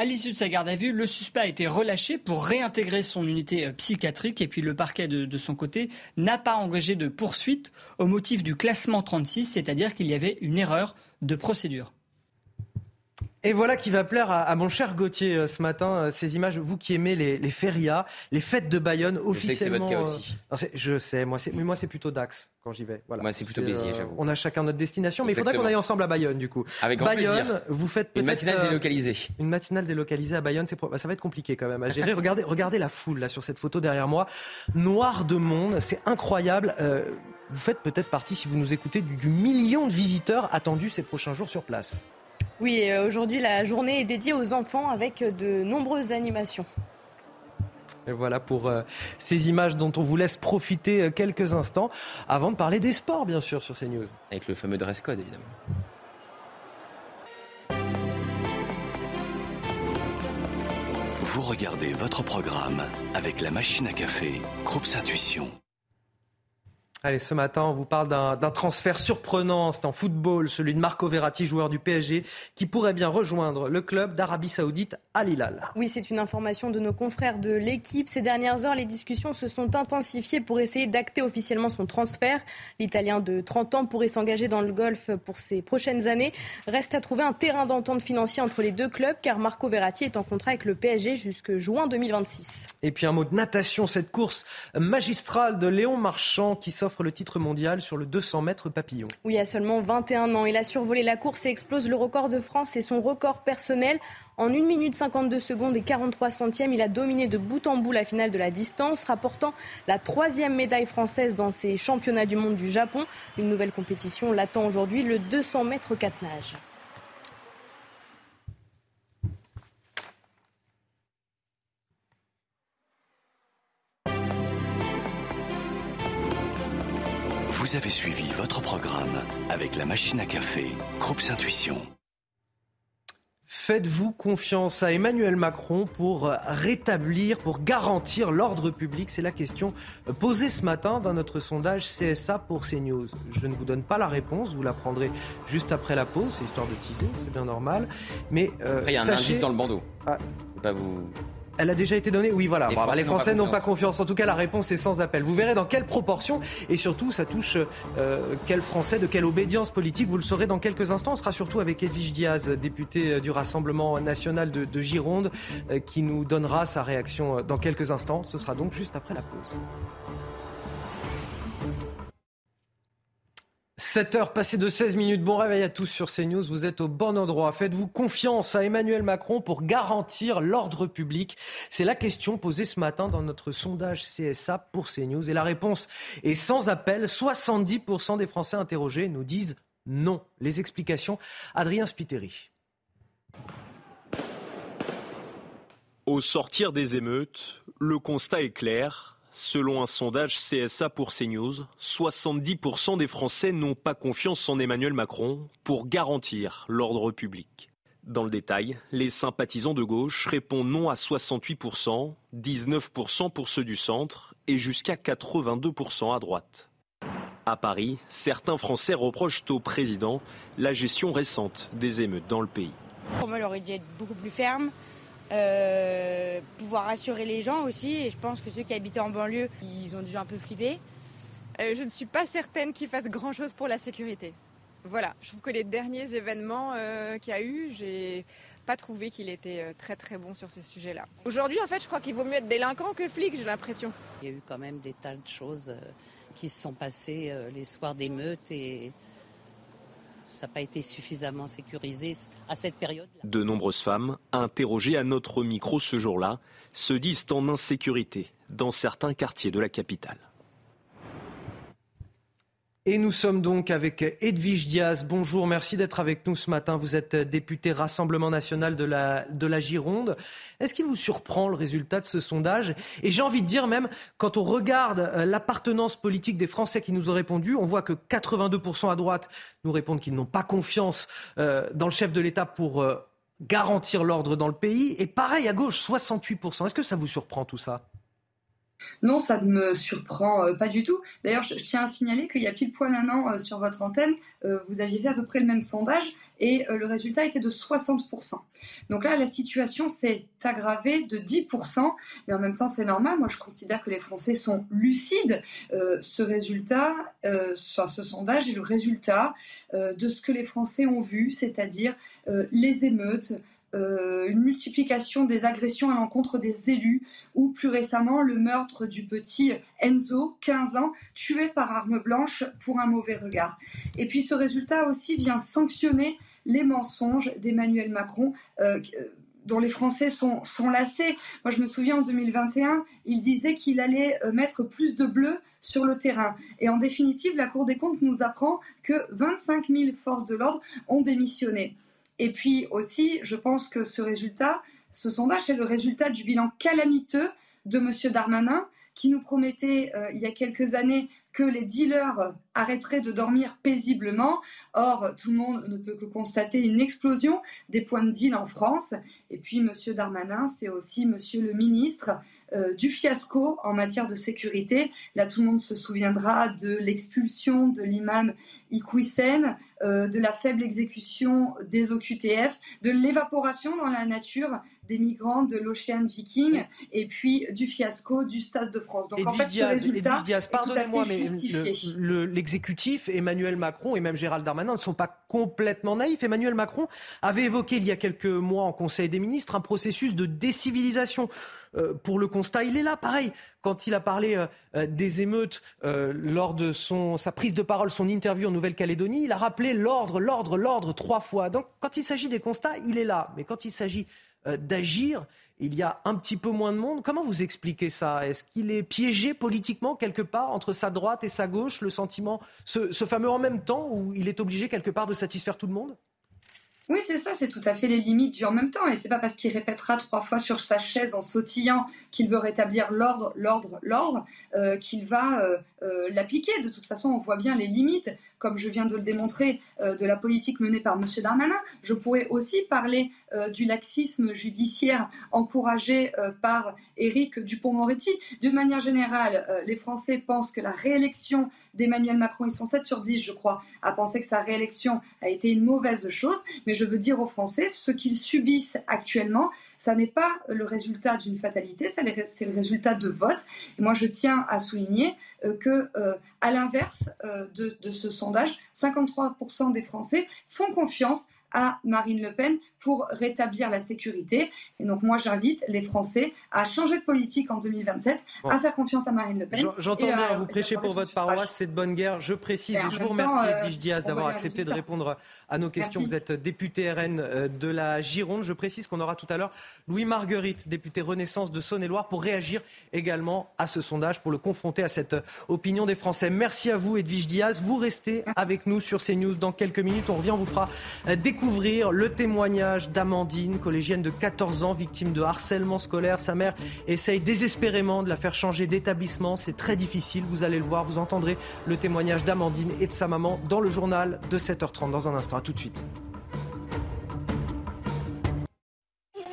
Speaker 7: À l'issue de sa garde à vue, le suspect a été relâché pour réintégrer son unité euh, psychiatrique et puis le parquet de, son côté n'a pas engagé de poursuite au motif du classement 36, c'est-à-dire qu'il y avait une erreur de procédure.
Speaker 1: Et voilà qui va plaire à, mon cher Gauthier euh, ce matin, euh, ces images, vous qui aimez les, les férias, les fêtes de Bayonne officiellement.
Speaker 10: Je sais que c'est votre
Speaker 1: cas aussi. je sais, moi, mais moi c'est plutôt Dax quand j'y vais.
Speaker 10: Voilà. Moi c'est plutôt Béziers, j'avoue.
Speaker 1: On a chacun notre destination, mais il faudrait qu'on aille ensemble à Bayonne du coup.
Speaker 10: Avec grand
Speaker 1: Bayonne,
Speaker 10: plaisir.
Speaker 1: vous faites peut-être
Speaker 10: une matinale délocalisée.
Speaker 1: Une matinale délocalisée à Bayonne, bah, ça va être compliqué quand même à gérer. regardez, regardez la foule là sur cette photo derrière moi, noir de monde, c'est incroyable. Euh, vous faites peut-être partie, si vous nous écoutez, du, du million de visiteurs attendus ces prochains jours sur place.
Speaker 2: Oui, euh, aujourd'hui, la journée est dédiée aux enfants avec de nombreuses animations.
Speaker 1: Et voilà pour euh, ces images dont on vous laisse profiter euh, quelques instants avant de parler des sports, bien sûr, sur CNews.
Speaker 10: Avec le fameux dress code, évidemment.
Speaker 20: Vous regardez votre programme avec la machine à café, Groupe Intuition.
Speaker 1: Allez, ce matin, on vous parle d'un transfert surprenant. C'est en football, celui de Marco Verratti, joueur du PSG, qui pourrait bien rejoindre le club d'Arabie Saoudite Al Hilal.
Speaker 2: Oui, c'est une information de nos confrères de l'équipe. Ces dernières heures, les discussions se sont intensifiées pour essayer d'acter officiellement son transfert. L'Italien de 30 ans pourrait s'engager dans le golf pour ses prochaines années. Reste à trouver un terrain d'entente financier entre les deux clubs, car Marco Verratti est en contrat avec le PSG jusque juin 2026.
Speaker 1: Et puis un mot de natation, cette course magistrale de Léon Marchand qui s'offre le titre mondial sur le 200 mètres papillon.
Speaker 2: Oui, à seulement 21 ans, il a survolé la course et explose le record de France et son record personnel. En 1 minute 52 secondes et 43 centièmes, il a dominé de bout en bout la finale de la distance, rapportant la troisième médaille française dans ces championnats du monde du Japon. Une nouvelle compétition l'attend aujourd'hui, le 200 mètres 4 nages.
Speaker 48: Vous avez suivi votre programme avec la machine à café, Groupe Intuition.
Speaker 1: Faites-vous confiance à Emmanuel Macron pour rétablir, pour garantir l'ordre public C'est la question posée ce matin dans notre sondage CSA pour CNews. Je ne vous donne pas la réponse, vous la prendrez juste après la pause, c'est histoire de teaser, c'est bien normal. Mais
Speaker 10: euh, il y a un indice dans le bandeau. Ah. Pas vous
Speaker 1: elle a déjà été donnée Oui, voilà. Les Français, n'ont pas, confiance. En tout cas, la réponse est sans appel. Vous verrez dans quelle proportion et surtout, ça touche euh, quel Français, de quelle obédience politique. Vous le saurez dans quelques instants. On sera surtout avec Edwige Diaz, député euh, du Rassemblement national de, Gironde, euh, qui nous donnera sa réaction dans quelques instants. Ce sera donc juste après la pause. 7 heures passées de 16 minutes. Bon réveil à tous sur CNews. Vous êtes au bon endroit. Faites-vous confiance à Emmanuel Macron pour garantir l'ordre public C'est la question posée ce matin dans notre sondage CSA pour CNews. Et la réponse est sans appel. 70% des Français interrogés nous disent non. Les explications, Adrien Spiteri.
Speaker 3: Au sortir des émeutes, le constat est clair Selon un sondage CSA pour CNews, 70% des Français n'ont pas confiance en Emmanuel Macron pour garantir l'ordre public. Dans le détail, les sympathisants de gauche répondent non à 68%, 19% pour ceux du centre et jusqu'à 82% à droite. À Paris, certains Français reprochent au président la gestion récente des émeutes dans le pays.
Speaker 49: Être beaucoup plus ferme, euh, pouvoir rassurer les gens aussi. Et je pense que ceux qui habitaient en banlieue, ils ont dû un peu flipper.
Speaker 50: Euh, je ne suis pas certaine qu'ils fassent grand-chose pour la sécurité. Voilà, je trouve que les derniers événements euh, qu'il y a eu, j'ai pas trouvé qu'il était très très bon sur ce sujet-là. Aujourd'hui, en fait, je crois qu'il vaut mieux être délinquant que flic, j'ai l'impression.
Speaker 51: Il y a eu quand même des tas de choses qui se sont passées les soirs d'émeutes et ça n'a pas été suffisamment sécurisé à cette période.
Speaker 3: De nombreuses femmes, interrogées à notre micro ce jour-là, se disent en insécurité dans certains quartiers de la capitale.
Speaker 1: Et nous sommes donc avec Edwige Diaz. Bonjour, merci d'être avec nous ce matin. Vous êtes député Rassemblement national de la, de la Gironde. Est-ce qu'il vous surprend le résultat de ce sondage? Et j'ai envie de dire même, quand on regarde euh, l'appartenance politique des Français qui nous ont répondu, on voit que 82% à droite nous répondent qu'ils n'ont pas confiance euh, dans le chef de l'État pour euh, garantir l'ordre dans le pays. Et pareil à gauche, 68%. Est-ce que ça vous surprend tout ça?
Speaker 52: Non, ça ne me surprend euh, pas du tout. D'ailleurs, je, tiens à signaler qu'il y a pile poil un an euh, sur votre antenne, euh, vous aviez fait à peu près le même sondage et le résultat était de 60%. Donc là, la situation s'est aggravée de 10%, mais en même temps, c'est normal. Moi, je considère que les Français sont lucides. ce résultat, ce sondage est le résultat de ce que les Français ont vu, c'est-à-dire les émeutes, euh, une multiplication des agressions à l'encontre des élus ou plus récemment le meurtre du petit Enzo, 15 ans, tué par arme blanche pour un mauvais regard. Et puis ce résultat aussi vient sanctionner les mensonges d'Emmanuel Macron. Euh, dont les Français sont, sont lassés. Moi, je me souviens en 2021, il disait qu'il allait euh, mettre plus de bleu sur le terrain. Et en définitive, la Cour des comptes nous apprend que 25 000 forces de l'ordre ont démissionné. Et puis aussi, je pense que ce résultat, ce sondage, c'est le résultat du bilan calamiteux de M. Darmanin, qui nous promettait euh, il y a quelques années que les dealers arrêteraient de dormir paisiblement. Or, tout le monde ne peut que constater une explosion des points de deal en France. Et puis, M. Darmanin, c'est aussi M. le ministre euh, du fiasco en matière de sécurité. Là, tout le monde se souviendra de l'expulsion de l'imam Iqwisen, euh, de la faible exécution des OQTF, de l'évaporation dans la nature des migrants de l'Ocean Viking et puis du fiasco du Stade de France.
Speaker 1: Donc en fait, ce résultat pardonnez-moi, mais l'exécutif, Emmanuel Macron et même Gérald Darmanin ne sont pas complètement naïfs. Emmanuel Macron avait évoqué il y a quelques mois en Conseil des ministres un processus de décivilisation. Euh, pour le constat, il est là. Pareil, quand il a parlé euh, euh, des émeutes lors de son, sa prise de parole, son interview en Nouvelle-Calédonie, il a rappelé l'ordre, l'ordre, l'ordre trois fois. Donc quand il s'agit des constats, il est là. Mais quand il s'agit d'agir, il y a un petit peu moins de monde. Comment vous expliquez ça? Est-ce qu'il est piégé politiquement quelque part entre sa droite et sa gauche, le sentiment, ce fameux en même temps où il est obligé quelque part de satisfaire tout le monde?
Speaker 52: Oui, c'est ça, c'est tout à fait les limites du en même temps. Et c'est pas parce qu'il répétera trois fois sur sa chaise en sautillant qu'il veut rétablir l'ordre, l'ordre, l'ordre, euh, qu'il va euh, euh, l'appliquer. De toute façon, on voit bien les limites, comme je viens de le démontrer, de la politique menée par M. Darmanin. Je pourrais aussi parler du laxisme judiciaire encouragé par Éric Dupont-Moretti. D'une manière générale, les Français pensent que la réélection d'Emmanuel Macron, ils sont 7 sur 10, je crois, à penser que sa réélection a été une mauvaise chose. Mais je veux dire aux Français, ce qu'ils subissent actuellement, ça n'est pas le résultat d'une fatalité, c'est le résultat de votes. Et moi, je tiens à souligner euh, que, euh, à l'inverse euh, de, de, ce sondage, 53% des Français font confiance à Marine Le Pen pour rétablir la sécurité. Et donc moi j'invite les Français à changer de politique en 2027, à faire confiance à Marine Le Pen.
Speaker 1: J'entends bien, vous prêchez pour votre paroisse, c'est de bonne guerre. Je précise, et, je vous remercie Edwige Diaz d'avoir accepté de répondre à nos questions. Vous êtes député RN euh, de la Gironde. Je précise qu'on aura tout à l'heure Louis Marguerite, député Renaissance de Saône-et-Loire, pour réagir également à ce sondage, pour le confronter à cette opinion des Français. Merci à vous Edwige Diaz. Vous restez avec nous sur CNews dans quelques minutes. On revient, on vous fera découvrir le témoignage d'Amandine, collégienne de 14 ans, victime de harcèlement scolaire. Sa mère essaye désespérément de la faire changer d'établissement. C'est très difficile, vous allez le voir. Vous entendrez le témoignage d'Amandine et de sa maman dans le journal de 7h30 dans un instant tout de suite.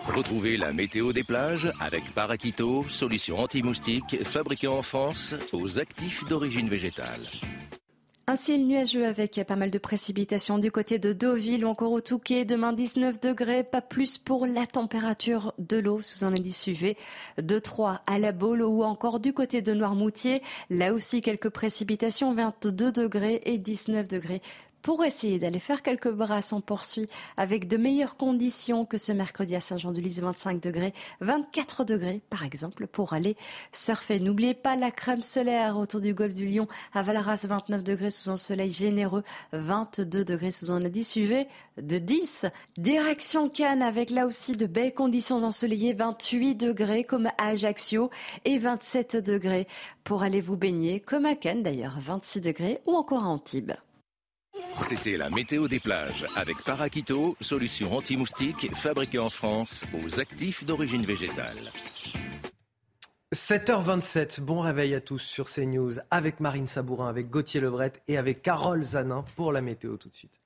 Speaker 20: Retrouvez la météo des plages avec Paraquito, solution anti-moustique fabriquée en France aux actifs d'origine végétale.
Speaker 26: Un ciel nuageux avec pas mal de précipitations du côté de Deauville ou encore au Touquet. Demain 19 degrés, pas plus pour la température de l'eau sous un indice UV de 3 à la Baule ou encore du côté de Noirmoutier. Là aussi quelques précipitations, 22 degrés et 19 degrés pour essayer d'aller faire quelques brasses, on poursuit avec de meilleures conditions que ce mercredi à Saint-Jean-de-Luz, 25 degrés, 24 degrés par exemple pour aller surfer. N'oubliez pas la crème solaire autour du golfe du Lion à Valaras, 29 degrés sous un soleil généreux, 22 degrés sous un indice UV de 10. Direction Cannes avec là aussi de belles conditions ensoleillées, 28 degrés comme à Ajaccio et 27 degrés pour aller vous baigner comme à Cannes d'ailleurs, 26 degrés ou encore à Antibes.
Speaker 20: C'était la météo des plages avec Paraquito, solution anti-moustique fabriquée en France aux actifs d'origine végétale.
Speaker 1: 7h27, bon réveil à tous sur CNews avec Marine Sabourin, avec Gauthier Lebret et avec Carole Zanin pour la météo tout de suite.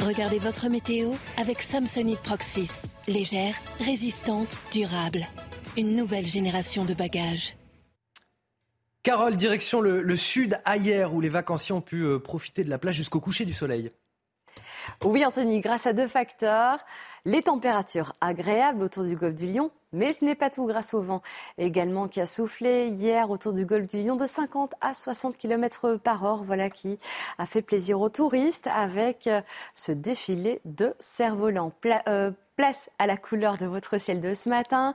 Speaker 27: Regardez votre météo avec Samsonite Proxys. Légère, résistante, durable. Une nouvelle génération de bagages.
Speaker 1: Carole, direction le, sud, ailleurs, où les vacanciers ont pu euh, profiter de la plage jusqu'au coucher du soleil.
Speaker 26: Oui, Anthony, grâce à deux facteurs. Les températures agréables autour du golfe du Lion, mais ce n'est pas tout grâce au vent également qui a soufflé hier autour du golfe du Lion de 50 à 60 km par heure. Voilà qui a fait plaisir aux touristes avec euh, ce défilé de cerfs-volants. Euh, place à la couleur de votre ciel de ce matin.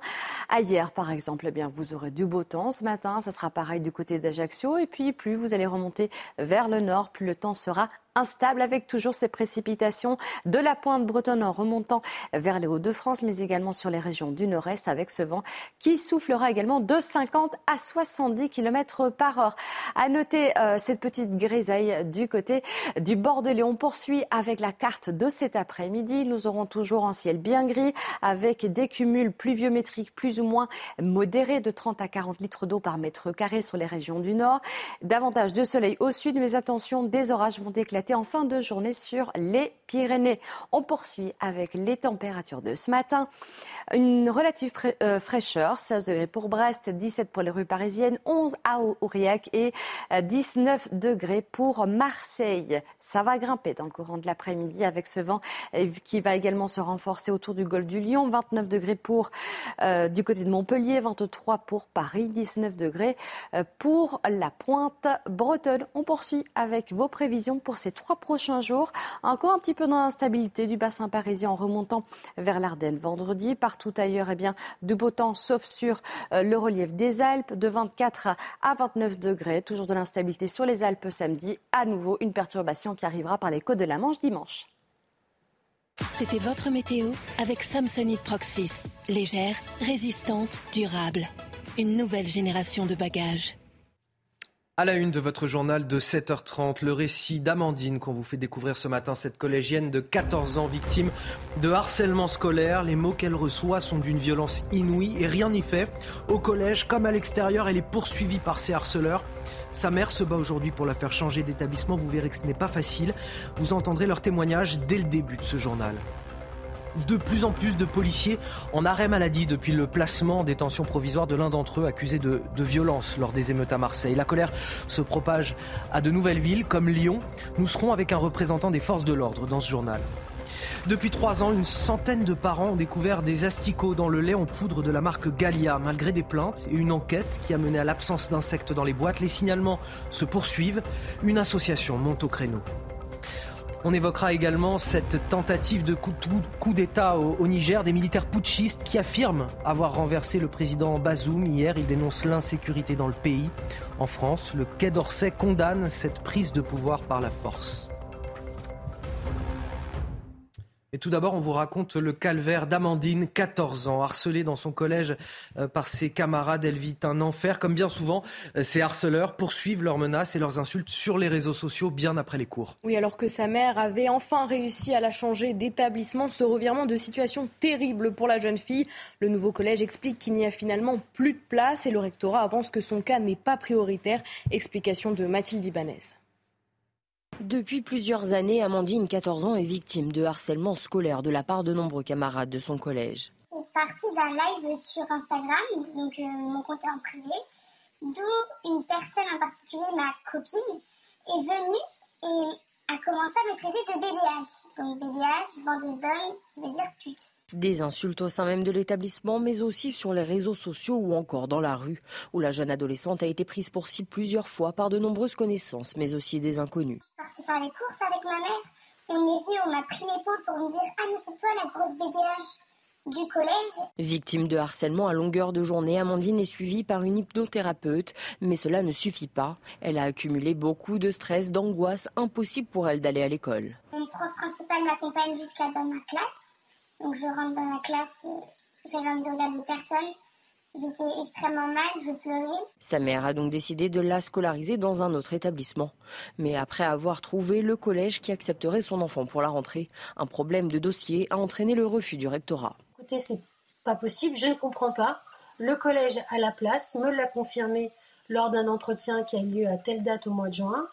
Speaker 26: Hier, par exemple, eh bien, vous aurez du beau temps ce matin. Ça sera pareil du côté d'Ajaccio. Et puis, plus vous allez remonter vers le nord, plus le temps sera instable avec toujours ces précipitations de la pointe bretonne en remontant vers les Hauts-de-France, mais également sur les régions du nord-est avec ce vent qui soufflera également de 50 à 70 km par heure. À noter euh, cette petite grisaille du côté du bord de Léon. poursuit avec la carte de cet après-midi. Nous aurons toujours un ciel bien gris avec des cumuls pluviométriques plus ou moins modérés de 30 à 40 litres d'eau par mètre carré sur les régions du nord. Davantage de soleil au sud, mais attention, des orages vont éclater en fin de journée sur les Pyrénées. On poursuit avec les températures de ce matin. Une relative euh, fraîcheur, 16 degrés pour Brest, 17 pour les rues parisiennes, 11 à Aurillac et 19 euh, degrés pour Marseille. Ça va grimper dans le courant de l'après-midi avec ce vent euh, qui va également se renforcer autour du golfe du Lion. 29 degrés pour du côté de Montpellier, 23 pour Paris, 19 degrés pour la pointe bretonne. On poursuit avec vos prévisions pour ces trois prochains jours. Encore un petit peu d'instabilité du bassin parisien en remontant vers l'Ardenne vendredi. Partout ailleurs, eh bien, du beau temps, sauf sur euh, le relief des Alpes, de 24 à 29 degrés. Toujours de l'instabilité sur les Alpes samedi. À nouveau, une perturbation qui arrivera par les côtes de la Manche dimanche.
Speaker 27: C'était votre météo avec Samsonite Proxys. Légère, résistante, durable. Une nouvelle génération de bagages.
Speaker 1: À la une de votre journal de 7h30, le récit d'Amandine qu'on vous fait découvrir ce matin, cette collégienne de 14 ans victime de harcèlement scolaire. Les mots qu'elle reçoit sont d'une violence inouïe et rien n'y fait. Au collège comme à l'extérieur, elle est poursuivie par ses harceleurs. Sa mère se bat aujourd'hui pour la faire changer d'établissement. Vous verrez que ce n'est pas facile. Vous entendrez leur témoignage dès le début de ce journal de plus en plus de policiers en arrêt maladie depuis le placement en détention provisoire de l'un d'entre eux accusé de, violence lors des émeutes à Marseille. La colère se propage à de nouvelles villes comme Lyon. Nous serons avec un représentant des forces de l'ordre dans ce journal. Depuis trois ans, une centaine de parents ont découvert des asticots dans le lait en poudre de la marque Gallia. Malgré des plaintes et une enquête qui a mené à l'absence d'insectes dans les boîtes, les signalements se poursuivent. Une association monte au créneau. On évoquera également cette tentative de coup, d'État au, Niger des militaires putschistes qui affirment avoir renversé le président Bazoum. Hier, ils dénoncent l'insécurité dans le pays. En France, le Quai d'Orsay condamne cette prise de pouvoir par la force. Tout d'abord, on vous raconte le calvaire d'Amandine, 14 ans, harcelée dans son collège euh, par ses camarades. Elle vit un enfer. Comme bien souvent, euh, ces harceleurs poursuivent leurs menaces et leurs insultes sur les réseaux sociaux bien après les cours.
Speaker 2: Oui, alors que sa mère avait enfin réussi à la changer d'établissement, ce revirement de situation terrible pour la jeune fille. Le nouveau collège explique qu'il n'y a finalement plus de place et le rectorat avance que son cas n'est pas prioritaire. Explication de Mathilde Ibanez.
Speaker 26: Depuis plusieurs années, Amandine, 14 ans, est victime de harcèlement scolaire de la part de nombreux camarades de son collège.
Speaker 29: C'est parti d'un live sur Instagram, donc euh, mon compte est en privé, d'où une personne en particulier, ma copine, est venue et a commencé à me traiter de BDH. Donc BDH, bandeuse d'hommes, ça veut dire pute.
Speaker 26: Des insultes au sein même de l'établissement, mais aussi sur les réseaux sociaux ou encore dans la rue, où la jeune adolescente a été prise pour cible plusieurs fois par de nombreuses connaissances, mais aussi des inconnus.
Speaker 29: Je suis partie faire les courses avec ma mère. On est venu, on m'a pris l'épaule pour me dire Ah, mais c'est toi la grosse BDH du collège.
Speaker 26: Victime de harcèlement à longueur de journée, Amandine est suivie par une hypnothérapeute, mais cela ne suffit pas. Elle a accumulé beaucoup de stress, d'angoisse, impossible pour elle d'aller à l'école.
Speaker 29: Mon prof principal m'accompagne jusqu'à dans ma classe. Donc je rentre dans la classe, euh, j'avais envie de regarder personne. J'étais extrêmement mal, je pleurais.
Speaker 26: Sa mère a donc décidé de la scolariser dans un autre établissement. Mais après avoir trouvé le collège qui accepterait son enfant pour la rentrée, un problème de dossier a entraîné le refus du rectorat.
Speaker 30: Écoutez, c'est pas possible, je ne comprends pas. Le collège à la place me l'a confirmé lors d'un entretien qui a eu lieu à telle date au mois de juin.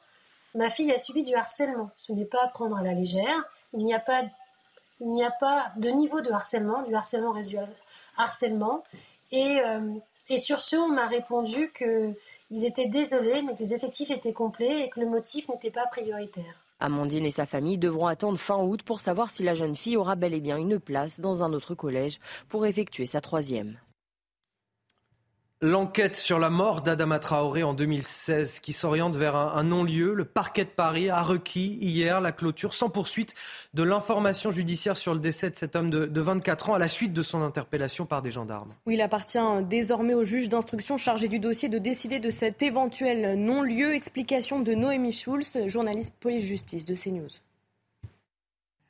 Speaker 30: Ma fille a subi du harcèlement. Ce n'est pas à prendre à la légère. Il n'y a pas il n'y a pas de niveau de harcèlement, du harcèlement résiduel, harcèlement. Et, euh, et sur ce, on m'a répondu qu'ils étaient désolés, mais que les effectifs étaient complets et que le motif n'était pas prioritaire.
Speaker 26: Amandine et sa famille devront attendre fin août pour savoir si la jeune fille aura bel et bien une place dans un autre collège pour effectuer sa troisième.
Speaker 1: L'enquête sur la mort d'Adama Traoré en 2016 qui s'oriente vers un, non-lieu. Le parquet de Paris a requis hier la clôture sans poursuite de l'information judiciaire sur le décès de cet homme de, de, 24 ans à la suite de son interpellation par des gendarmes.
Speaker 2: Oui, il appartient désormais au juge d'instruction chargé du dossier de décider de cet éventuel non-lieu. Explication de Noémie Schulz, journaliste police-justice de CNews.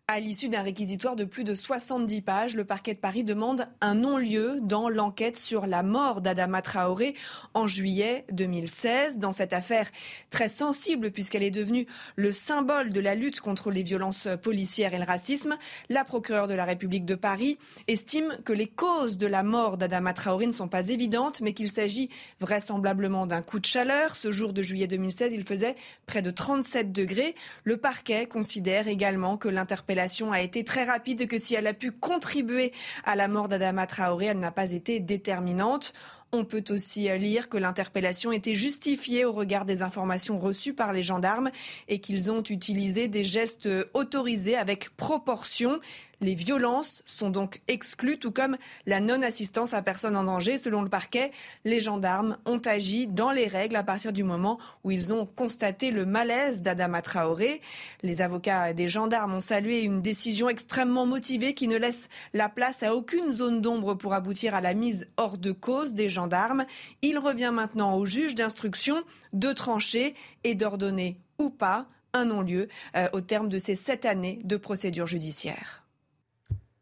Speaker 53: À l'issue d'un réquisitoire de plus de 70 pages, le parquet de Paris demande un non-lieu dans l'enquête sur la mort d'Adama Traoré en juillet 2016. Dans cette affaire très sensible puisqu'elle est devenue le symbole de la lutte contre les violences policières et le racisme, la procureure de la République de Paris estime que les causes de la mort d'Adama Traoré ne sont pas évidentes, mais qu'il s'agit vraisemblablement d'un coup de chaleur. Ce jour de juillet 2016, il faisait près de 37 degrés. Le parquet considère également que l'interpellation a été très rapide, que si elle a pu contribuer à la mort d'Adama Traoré, elle n'a pas été déterminante. On peut aussi lire que l'interpellation était justifiée au regard des informations reçues par les gendarmes et qu'ils ont utilisé des gestes autorisés avec proportion. Les violences sont donc exclues, tout comme la non-assistance à personne en danger. Selon le parquet, les gendarmes ont agi dans les règles à partir du moment où ils ont constaté le malaise d'Adama Traoré. Les avocats des gendarmes ont salué une décision extrêmement motivée qui ne laisse la place à aucune zone d'ombre pour aboutir à la mise hors de cause des gendarmes. Il revient maintenant au juge d'instruction de trancher et d'ordonner ou pas un non-lieu euh, au terme de ces sept années de procédure judiciaire.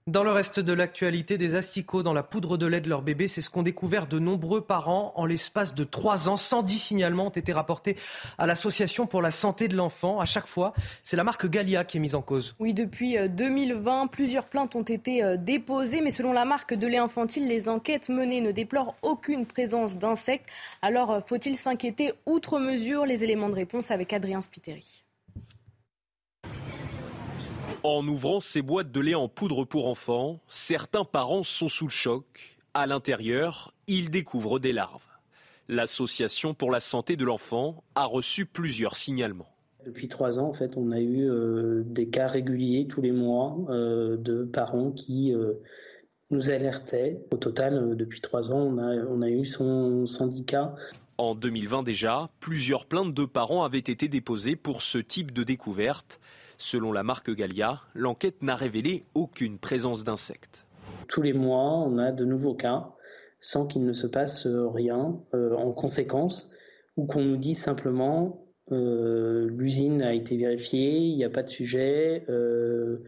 Speaker 1: Dans le reste de l'actualité, des asticots dans la poudre de lait de leur bébé, c'est ce qu'ont découvert de nombreux parents en l'espace de trois ans. 110 signalements ont été rapportés à l'Association pour la santé de l'enfant. À chaque fois, c'est la marque Gallia qui est mise en cause.
Speaker 2: Oui, depuis 2020, euh, plusieurs plaintes ont été euh, déposées, mais selon la marque de lait infantile, les enquêtes menées ne déplorent aucune présence d'insectes. Alors, euh, faut-il s'inquiéter outre mesure? Les éléments de réponse avec Adrien Spiteri.
Speaker 3: En ouvrant ces boîtes de lait en poudre pour enfants, certains parents sont sous le choc. À l'intérieur, ils découvrent des larves. L'association pour la santé de l'enfant a reçu plusieurs signalements.
Speaker 32: Depuis trois ans, en fait, on a eu euh, des cas réguliers tous les mois euh, de parents qui euh, nous alertaient. Au total, depuis trois ans, on a, on a eu son syndicat.
Speaker 3: En 2020 déjà, plusieurs plaintes de parents avaient été déposées pour ce type de découverte. Selon la marque Gallia, l'enquête n'a révélé aucune présence d'insectes.
Speaker 32: Tous les mois, on a de nouveaux cas sans qu'il ne se passe rien euh, en conséquence ou qu'on nous dise simplement euh, l'usine a été vérifiée, il n'y a pas de sujet euh,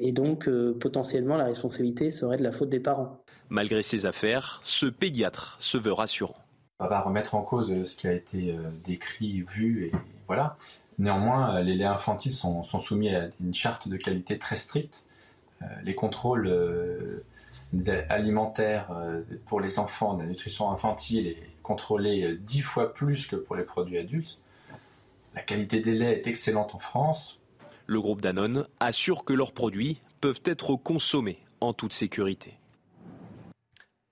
Speaker 32: et donc potentiellement la responsabilité serait de la faute des parents.
Speaker 3: Malgré ces affaires, ce pédiatre se veut rassurant.
Speaker 54: On va remettre en cause ce qui a été décrit, vu et voilà. Néanmoins, euh, les laits infantiles sont, soumis à une charte de qualité très stricte. Euh, les contrôles euh, alimentaires pour les enfants de la nutrition infantile est contrôlée dix fois plus que pour les produits adultes. La qualité des laits est excellente en France.
Speaker 3: Le groupe Danone assure que leurs produits peuvent être consommés en toute sécurité.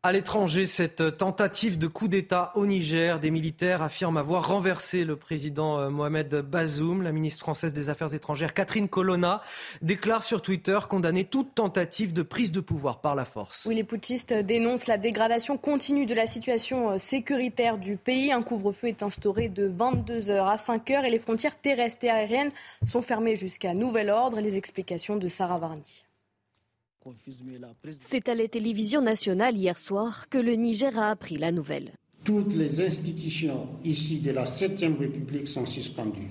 Speaker 1: À l'étranger, cette tentative de coup d'État au Niger, des militaires affirment avoir renversé le président euh, Mohamed Bazoum. La ministre française des Affaires étrangères, Catherine Colonna, déclare sur Twitter condamner toute tentative de prise de pouvoir par la force.
Speaker 2: Oui, les putschistes dénoncent la dégradation continue de la situation euh, sécuritaire du pays. Un couvre-feu est instauré de 22h à 5h et les frontières terrestres et aériennes sont fermées jusqu'à nouvel ordre. Les explications de Sarah Varni.
Speaker 21: C'est à la télévision nationale hier soir que le Niger a appris la nouvelle.
Speaker 55: Toutes les institutions ici de la 7e République sont suspendues.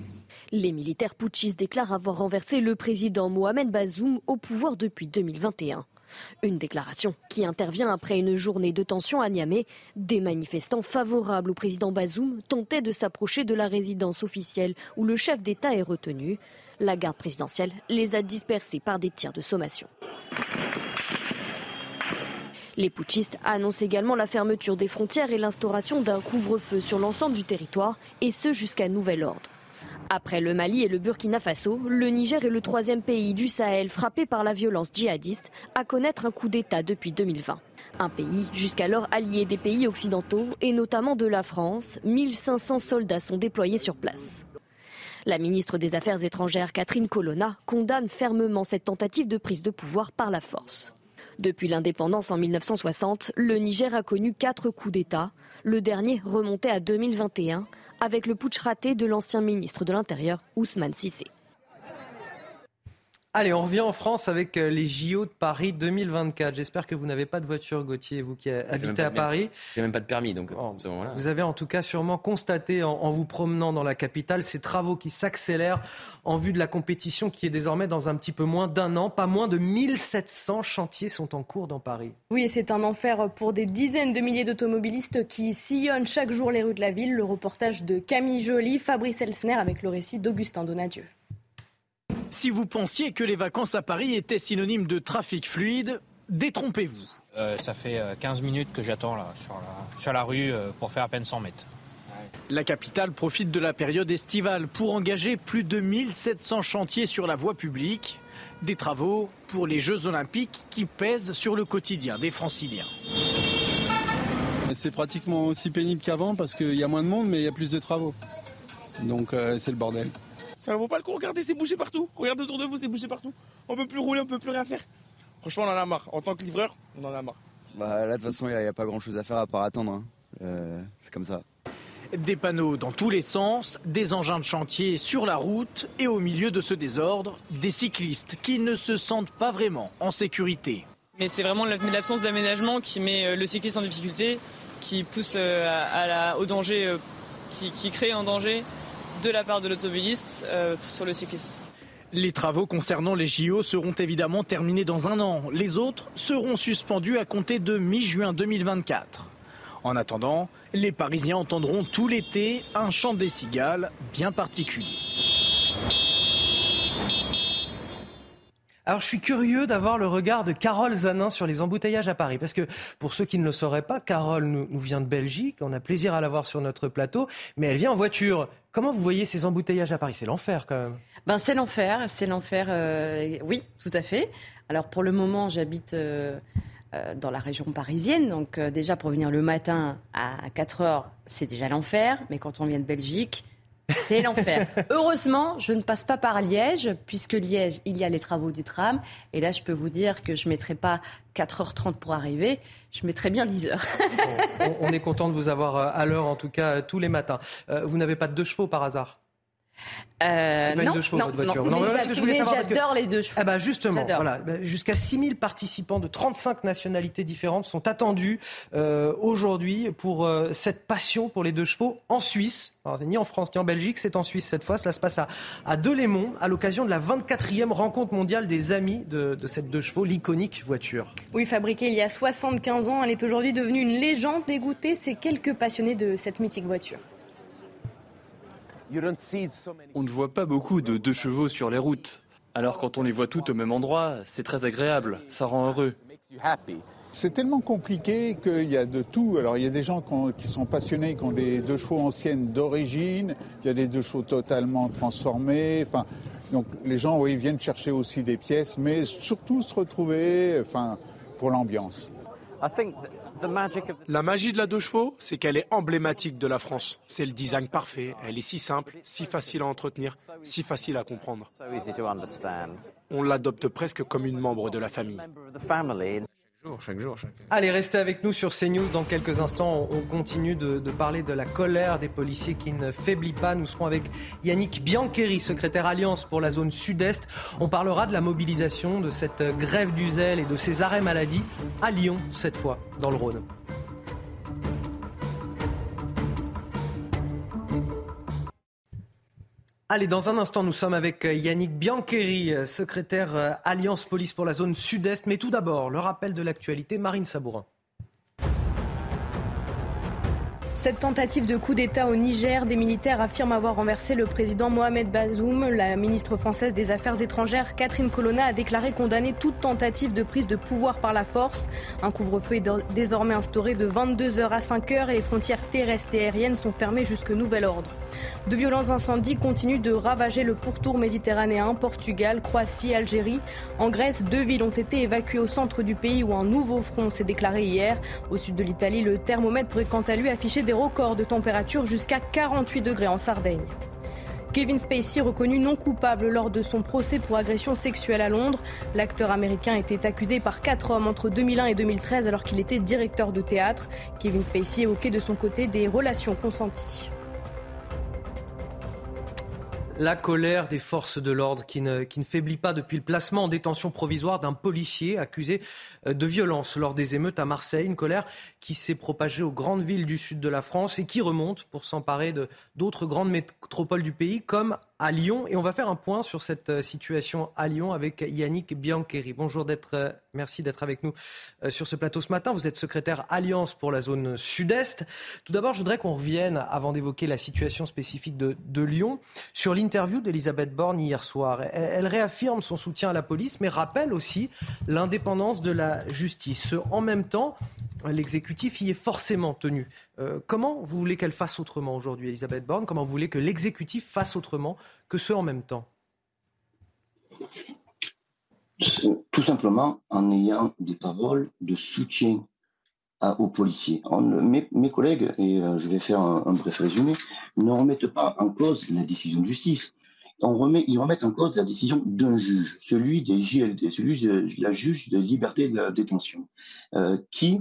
Speaker 21: Les militaires putschistes déclarent avoir renversé le président Mohamed Bazoum au pouvoir depuis 2021. Une déclaration qui intervient après une journée de tension à Niamey. Des manifestants favorables au président Bazoum tentaient de s'approcher de la résidence officielle où le chef d'État est retenu. La garde présidentielle les a dispersés par des tirs de sommation. Les putschistes annoncent également la fermeture des frontières et l'instauration d'un couvre-feu sur l'ensemble du territoire, et ce jusqu'à nouvel ordre. Après le Mali et le Burkina Faso, le Niger est le troisième pays du Sahel frappé par la violence djihadiste à connaître un coup d'État depuis 2020. Un pays jusqu'alors allié des pays occidentaux et notamment de la France, 1500 soldats sont déployés sur place. La ministre des Affaires étrangères, Catherine Colonna, condamne fermement cette tentative de prise de pouvoir par la force. Depuis l'indépendance en 1960, le Niger a connu quatre coups d'État. Le dernier remontait à 2021 avec le putsch raté de l'ancien ministre de l'Intérieur, Ousmane Sissé.
Speaker 1: Allez, on revient en France avec euh, les JO de Paris 2024. J'espère que vous n'avez pas de voiture, Gauthier, vous qui habitez à Paris.
Speaker 10: J'ai même pas de permis, donc.
Speaker 1: Vous avez en tout cas sûrement constaté en, vous promenant dans la capitale ces travaux qui s'accélèrent en vue de la compétition qui est désormais dans un petit peu moins d'un an. Pas moins de 1700 chantiers sont en cours dans Paris.
Speaker 2: Oui, et c'est un enfer pour des dizaines de milliers d'automobilistes qui sillonnent chaque jour les rues de la ville. Le reportage de Camille Joly, Fabrice Elsner avec le récit d'Augustin Donadieu.
Speaker 56: Si vous pensiez que les vacances à Paris étaient synonymes de trafic fluide, détrompez-vous.
Speaker 57: Euh, ça fait 15 euh, minutes que j'attends là sur la, sur la rue euh, pour faire à peine 100 mètres.
Speaker 56: La capitale profite de la période estivale pour engager plus de 1700 chantiers sur la voie publique. Des travaux pour les Jeux Olympiques qui pèsent sur le quotidien des franciliens.
Speaker 58: C'est pratiquement aussi pénible qu'avant parce qu'il y a moins de monde mais il y a plus de travaux. Donc c'est le bordel.
Speaker 59: Ça ne vaut pas le coup, regardez, c'est bouché partout. Regardez autour de vous, c'est bouché partout. On peut plus rouler, on peut plus rien faire. Franchement, on en a marre. En tant que livreur, on en a marre.
Speaker 58: Bah là, de toute façon, il n'y a, pas grand chose à faire à part attendre. Hein. Euh, c'est comme ça.
Speaker 56: Des panneaux dans tous les sens, des engins de chantier sur la route et au milieu de ce désordre, des cyclistes qui ne se sentent pas vraiment en sécurité.
Speaker 60: Mais c'est vraiment l'absence d'aménagement qui met euh, le cycliste en difficulté, qui pousse euh, à la, au danger, qui, qui crée un danger de la part de l'automobiliste euh, sur le cycliste.
Speaker 56: Les travaux concernant les JO seront évidemment terminés dans un an. Les autres seront suspendus à compter de mi-juin 2024. En attendant, les Parisiens entendront tout l'été un chant des cigales bien particulier.
Speaker 1: Alors je suis curieux d'avoir le regard de Carole Zanin sur les embouteillages à Paris. Parce que pour ceux qui ne le sauraient pas, Carole nous, vient de Belgique. On a plaisir à la voir sur notre plateau. Mais elle vient en voiture. Comment vous voyez ces embouteillages à Paris? C'est l'enfer quand même.
Speaker 61: Ben, c'est l'enfer. C'est l'enfer. Euh, oui, tout à fait. Alors pour le moment, j'habite... Euh, euh, dans la région parisienne. Donc déjà pour venir le matin à 4 heures, c'est déjà l'enfer. Mais quand on vient de Belgique, c'est l'enfer. Heureusement, je ne passe pas par Liège, puisque Liège, il y a les travaux du tram. Et là, je peux vous dire que je ne mettrai pas 4h30 pour arriver, je mettrai bien 10 heures.
Speaker 1: on, est content de vous avoir euh, à l'heure, en tout cas, tous les matins. Euh, vous n'avez pas de deux chevaux par hasard?
Speaker 61: Euh,
Speaker 1: pas
Speaker 61: non,
Speaker 1: deux chevaux,
Speaker 61: non,
Speaker 1: votre voiture.
Speaker 61: Non, mais, j'adore les deux chevaux.
Speaker 1: Ah bah justement, voilà, bah, jusqu'à 6000 participants de 35 nationalités différentes sont attendus euh, aujourd'hui pour euh, cette passion pour les deux chevaux en Suisse. ni en France ni en Belgique, c'est en Suisse cette fois. Cela se passe à, à Delémont à l'occasion de la 24e rencontre mondiale des amis de, de cette deux chevaux, l'iconique voiture.
Speaker 2: Oui, fabriquée il y a 75 ans, elle est aujourd'hui devenue une légende dégoûtée ces quelques passionnés de cette mythique voiture.
Speaker 62: On ne voit pas beaucoup de deux chevaux sur les routes. Alors quand on les voit toutes au même endroit, c'est très agréable, ça rend heureux.
Speaker 63: C'est tellement compliqué qu'il y a de tout. Alors il y a des gens qui sont passionnés, qui ont des deux chevaux anciennes d'origine, il y a des deux chevaux totalement transformés. Enfin, donc les gens oui, viennent chercher aussi des pièces, mais surtout se retrouver enfin, pour l'ambiance.
Speaker 64: La magie de la deux chevaux, c'est qu'elle est emblématique de la France. C'est le design parfait, elle est si simple, si facile à entretenir, si facile à comprendre. On l'adopte presque comme une membre de la famille
Speaker 1: Allez, restez avec nous sur CNews. Dans quelques instants, on continue de, parler de la colère des policiers qui ne faiblit pas. Nous serons avec Yannick Biancheri, secrétaire Alliance pour la zone sud-est. On parlera de la mobilisation de cette grève du zèle et de ces arrêts maladie à Lyon, cette fois, dans le Rhône. Allez, dans un instant, nous sommes avec euh, Yannick Biancheri, euh, secrétaire euh, Alliance Police pour la zone sud-est. Mais tout d'abord, le rappel de l'actualité, Marine Sabourin.
Speaker 2: Cette tentative de coup d'État au Niger, des militaires affirment avoir renversé le président Mohamed Bazoum. La ministre française des Affaires étrangères, Catherine Colonna, a déclaré condamner toute tentative de prise de pouvoir par la force. Un couvre-feu est désormais instauré de 22h à 5h et les frontières terrestres et aériennes sont fermées jusque nouvel ordre. De violents incendies continuent de ravager le pourtour méditerranéen, Portugal, Croatie, Algérie. En Grèce, deux villes ont été évacuées au centre du pays où un nouveau front s'est déclaré hier. Au sud de l'Italie, le thermomètre pourrait quant à lui afficher des record de température jusqu'à 48 degrés en Sardaigne. Kevin Spacey reconnu non coupable lors de son procès pour agression sexuelle à Londres. L'acteur américain était accusé par quatre hommes entre 2001 et 2013 alors qu'il était directeur de théâtre. Kevin Spacey évoquait de son côté des relations consenties
Speaker 1: la colère des forces de l'ordre qui ne, qui ne, faiblit pas depuis le placement en détention provisoire d'un policier accusé euh, de violence lors des émeutes à Marseille. Une colère qui s'est propagée aux grandes villes du sud de la France et qui remonte pour s'emparer d'autres grandes métropoles du pays comme à Lyon. Et on va faire un point sur cette euh, situation à Lyon avec Yannick Biancheri. Bonjour, d'être, euh, merci d'être avec nous sur ce plateau ce matin. Vous êtes secrétaire Alliance pour la zone sud-est. Tout d'abord, je voudrais qu'on revienne, avant d'évoquer la situation spécifique de, de Lyon, sur l'interview d'Elisabeth Borne hier soir. Elle, réaffirme son soutien à la police, mais rappelle aussi l'indépendance de la justice. En même temps, l'exécutif y est forcément tenu. Euh, comment vous voulez qu'elle fasse autrement aujourd'hui, Elisabeth Borne? Comment vous voulez que l'exécutif fasse autrement que ce en même temps?
Speaker 24: Tout simplement en ayant des paroles de soutien aux policiers. mes, collègues, et euh, je vais faire un, bref résumé, ne remettent pas en cause la décision de justice. On remet, ils remettent en cause la décision d'un juge, celui des JLD, celui de la juge de liberté de détention, euh, qui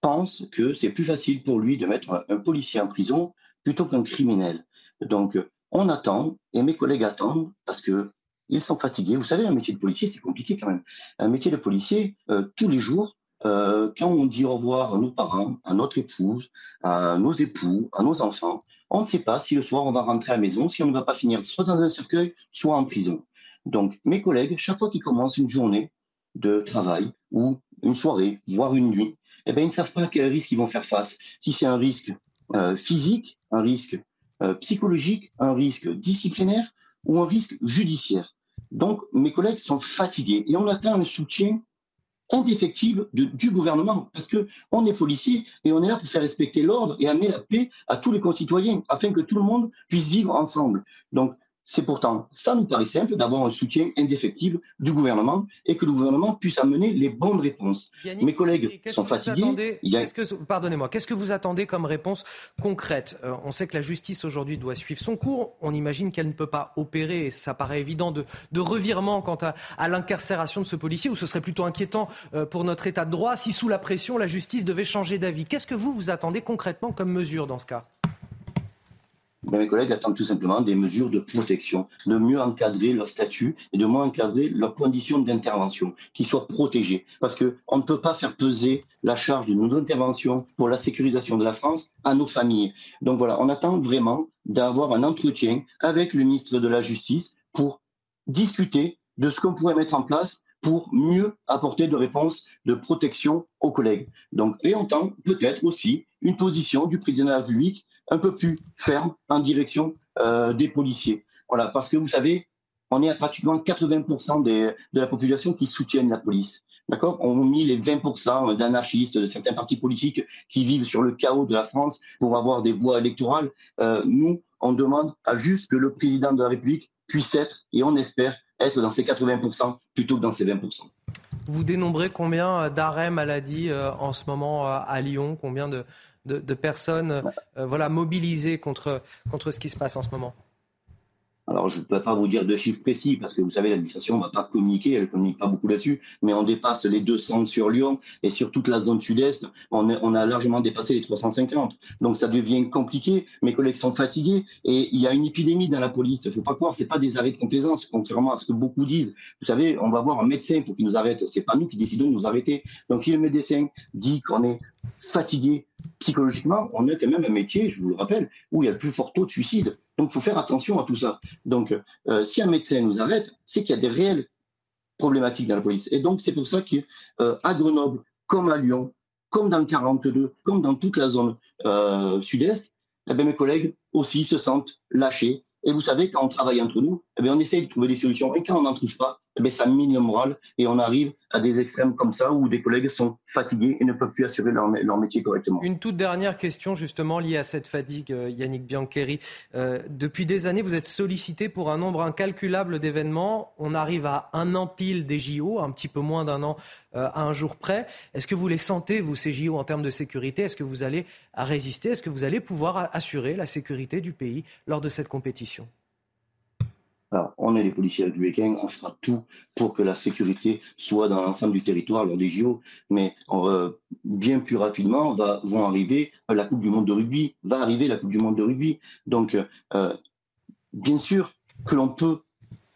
Speaker 24: pense que c'est plus facile pour lui de mettre un, policier en prison plutôt qu'un criminel. Donc, on attend, et mes collègues attendent, parce que ils sont fatigués. Vous savez, un métier de policier, c'est compliqué quand même. Un métier de policier, euh, tous les jours, euh, quand on dit au revoir à nos parents, à notre épouse, à nos époux, à nos enfants, on ne sait pas si le soir on va rentrer à la maison, si on ne va pas finir soit dans un cercueil, soit en prison. Donc, mes collègues, chaque fois qu'ils commencent une journée de travail ou une soirée, voire une nuit, eh bien, ils ne savent pas à quel risque ils vont faire face. Si c'est un risque euh, physique, un risque euh, psychologique, un risque disciplinaire ou un risque judiciaire. Donc, mes collègues sont fatigués et on attend un soutien indéfectible du gouvernement, parce que on est policier et on est là pour faire respecter l'ordre et amener la paix à tous les concitoyens, afin que tout le monde puisse vivre ensemble. C'est pourtant, ça nous paraît simple d'avoir un soutien indéfectible du gouvernement et que le gouvernement puisse amener les bonnes réponses. Mes collègues sont fatigués.
Speaker 1: Pardonnez-moi, qu'est-ce que vous attendez comme réponse concrète? Euh, On sait que la justice aujourd'hui doit suivre son cours. On imagine qu'elle ne peut pas opérer, et ça paraît évident, de, revirement quant à, l'incarcération de ce policier, ou ce serait plutôt inquiétant euh, pour notre état de droit si sous la pression, la justice devait changer d'avis. Qu'est-ce que vous, vous attendez concrètement comme mesure dans ce cas?
Speaker 24: Ben, mes collègues attendent tout simplement des mesures de protection, de mieux encadrer leur statut et de mieux encadrer leurs conditions d'intervention, qu'ils soient protégés. Parce qu'on ne peut pas faire peser la charge de nos interventions pour la sécurisation de la France à nos familles. Donc voilà, on attend vraiment d'avoir un entretien avec le ministre de la Justice pour discuter de ce qu'on pourrait mettre en place pour mieux apporter de réponses de protection aux collègues. Donc, et on entend peut-être aussi une position du président de la République un peu plus ferme en direction euh, des policiers. Voilà, parce que vous savez, on est à pratiquement 80% de la population qui soutiennent la police. D'accord? On mis les 20% d'anarchistes de certains partis politiques qui vivent sur le chaos de la France pour avoir des voix électorales. Euh, nous, on demande à juste que le président de la République puisse être, et on espère, être dans ces 80% plutôt que dans ces 20%.
Speaker 1: Vous dénombrez combien d'arrêts maladie euh, en ce moment à Lyon? Combien de, de, personnes euh, voilà, mobilisées contre, contre ce qui se passe en ce moment
Speaker 24: alors, je ne peux pas vous dire de chiffres précis parce que vous savez, l'administration ne va pas communiquer, elle ne communique pas beaucoup là-dessus, mais on dépasse les 200 sur Lyon et sur toute la zone sud-est, on, a largement dépassé les 350. Donc, ça devient compliqué. Mes collègues sont fatigués et il y a une épidémie dans la police. Il ne faut pas croire, ce n'est pas des arrêts de complaisance, contrairement à ce que beaucoup disent. Vous savez, on va voir un médecin pour qu'il nous arrête. Ce n'est pas nous qui décidons de nous arrêter. Donc, si le médecin dit qu'on est fatigué psychologiquement, on a quand même un métier, je vous le rappelle, où il y a le plus fort taux de suicide. Donc il faut faire attention à tout ça. Donc euh, si un médecin nous arrête, c'est qu'il y a des réelles problématiques dans la police. Et donc c'est pour ça qu'à euh, Grenoble, comme à Lyon, comme dans le 42, comme dans toute la zone euh, sud-est, eh mes collègues aussi se sentent lâchés. Et vous savez, quand on travaille entre nous, eh on essaye de trouver des solutions. Et quand on n'en trouve pas, eh ça mine le moral et on arrive à des extrêmes comme ça où des collègues sont fatigués et ne peuvent plus assurer leur, métier correctement.
Speaker 1: Une toute dernière question justement liée à cette fatigue, euh, Yannick Biancheri. Euh, depuis des années, vous êtes sollicité pour un nombre incalculable d'événements. On arrive à un an pile des JO, un petit peu moins d'un an euh, à un jour près. Est-ce que vous les sentez, vous, ces JO, en termes de sécurité? Est-ce que vous allez résister? Est-ce que vous allez pouvoir assurer la sécurité du pays lors de cette compétition?
Speaker 24: Alors, on est les policiers républicains, on fera tout pour que la sécurité soit dans l'ensemble du territoire lors des JO, mais euh, bien plus rapidement va, vont arriver la Coupe du Monde de rugby, va arriver la Coupe du Monde de rugby. Donc, euh, bien sûr que l'on peut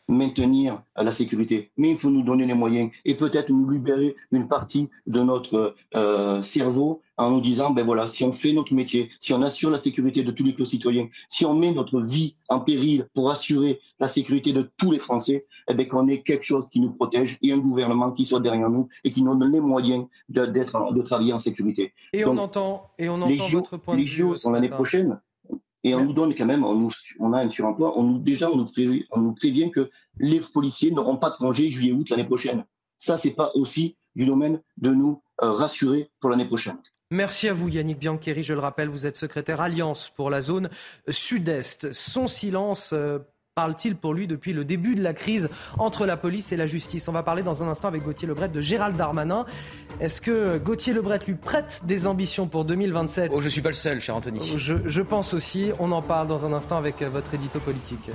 Speaker 24: maintenir la sécurité. Mais il faut nous donner les moyens et peut-être nous libérer une partie de notre euh, cerveau en nous disant, ben voilà, si on fait notre métier, si on assure la sécurité de tous les citoyens, si on met notre vie en péril pour assurer la sécurité de tous les Français, eh ben qu'on ait quelque chose qui nous protège et un gouvernement qui soit derrière nous et qui nous donne les moyens de, d'être, de travailler en sécurité.
Speaker 1: Et on entend, et on entend votre point
Speaker 24: de
Speaker 1: vue. Les JO
Speaker 24: sont l'année prochaine. Et on nous donne quand même, on, nous, on a un suremploi, on nous, déjà on nous, prévient, on nous prévient que les policiers n'auront pas de congé juillet-août l'année prochaine. Ça, c'est pas aussi du domaine de nous euh, rassurer pour l'année prochaine.
Speaker 1: Merci à vous Yannick Biancheri, je le rappelle, vous êtes secrétaire Alliance pour la zone sud-est. Son silence euh, parle-t-il pour lui depuis le début de la crise entre la police et la justice? On va parler dans un instant avec Gauthier Lebret de Gérald Darmanin. Est-ce que Gauthier Lebret lui prête des ambitions pour 2027
Speaker 10: Oh, je ne suis pas le seul, cher Anthony.
Speaker 1: Je, je pense aussi. On en parle dans un instant avec votre édito politique.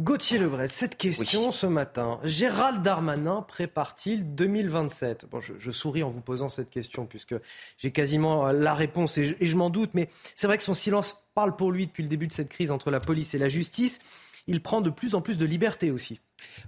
Speaker 1: Gauthier Lebret, cette question ce matin. Gérald Darmanin prépare-t-il 2027 bon, je, souris en vous posant cette question puisque j'ai quasiment la réponse et je, m'en doute, mais c'est vrai que son silence parle pour lui depuis le début de cette crise entre la police et la justice. Il prend de plus en plus de liberté aussi.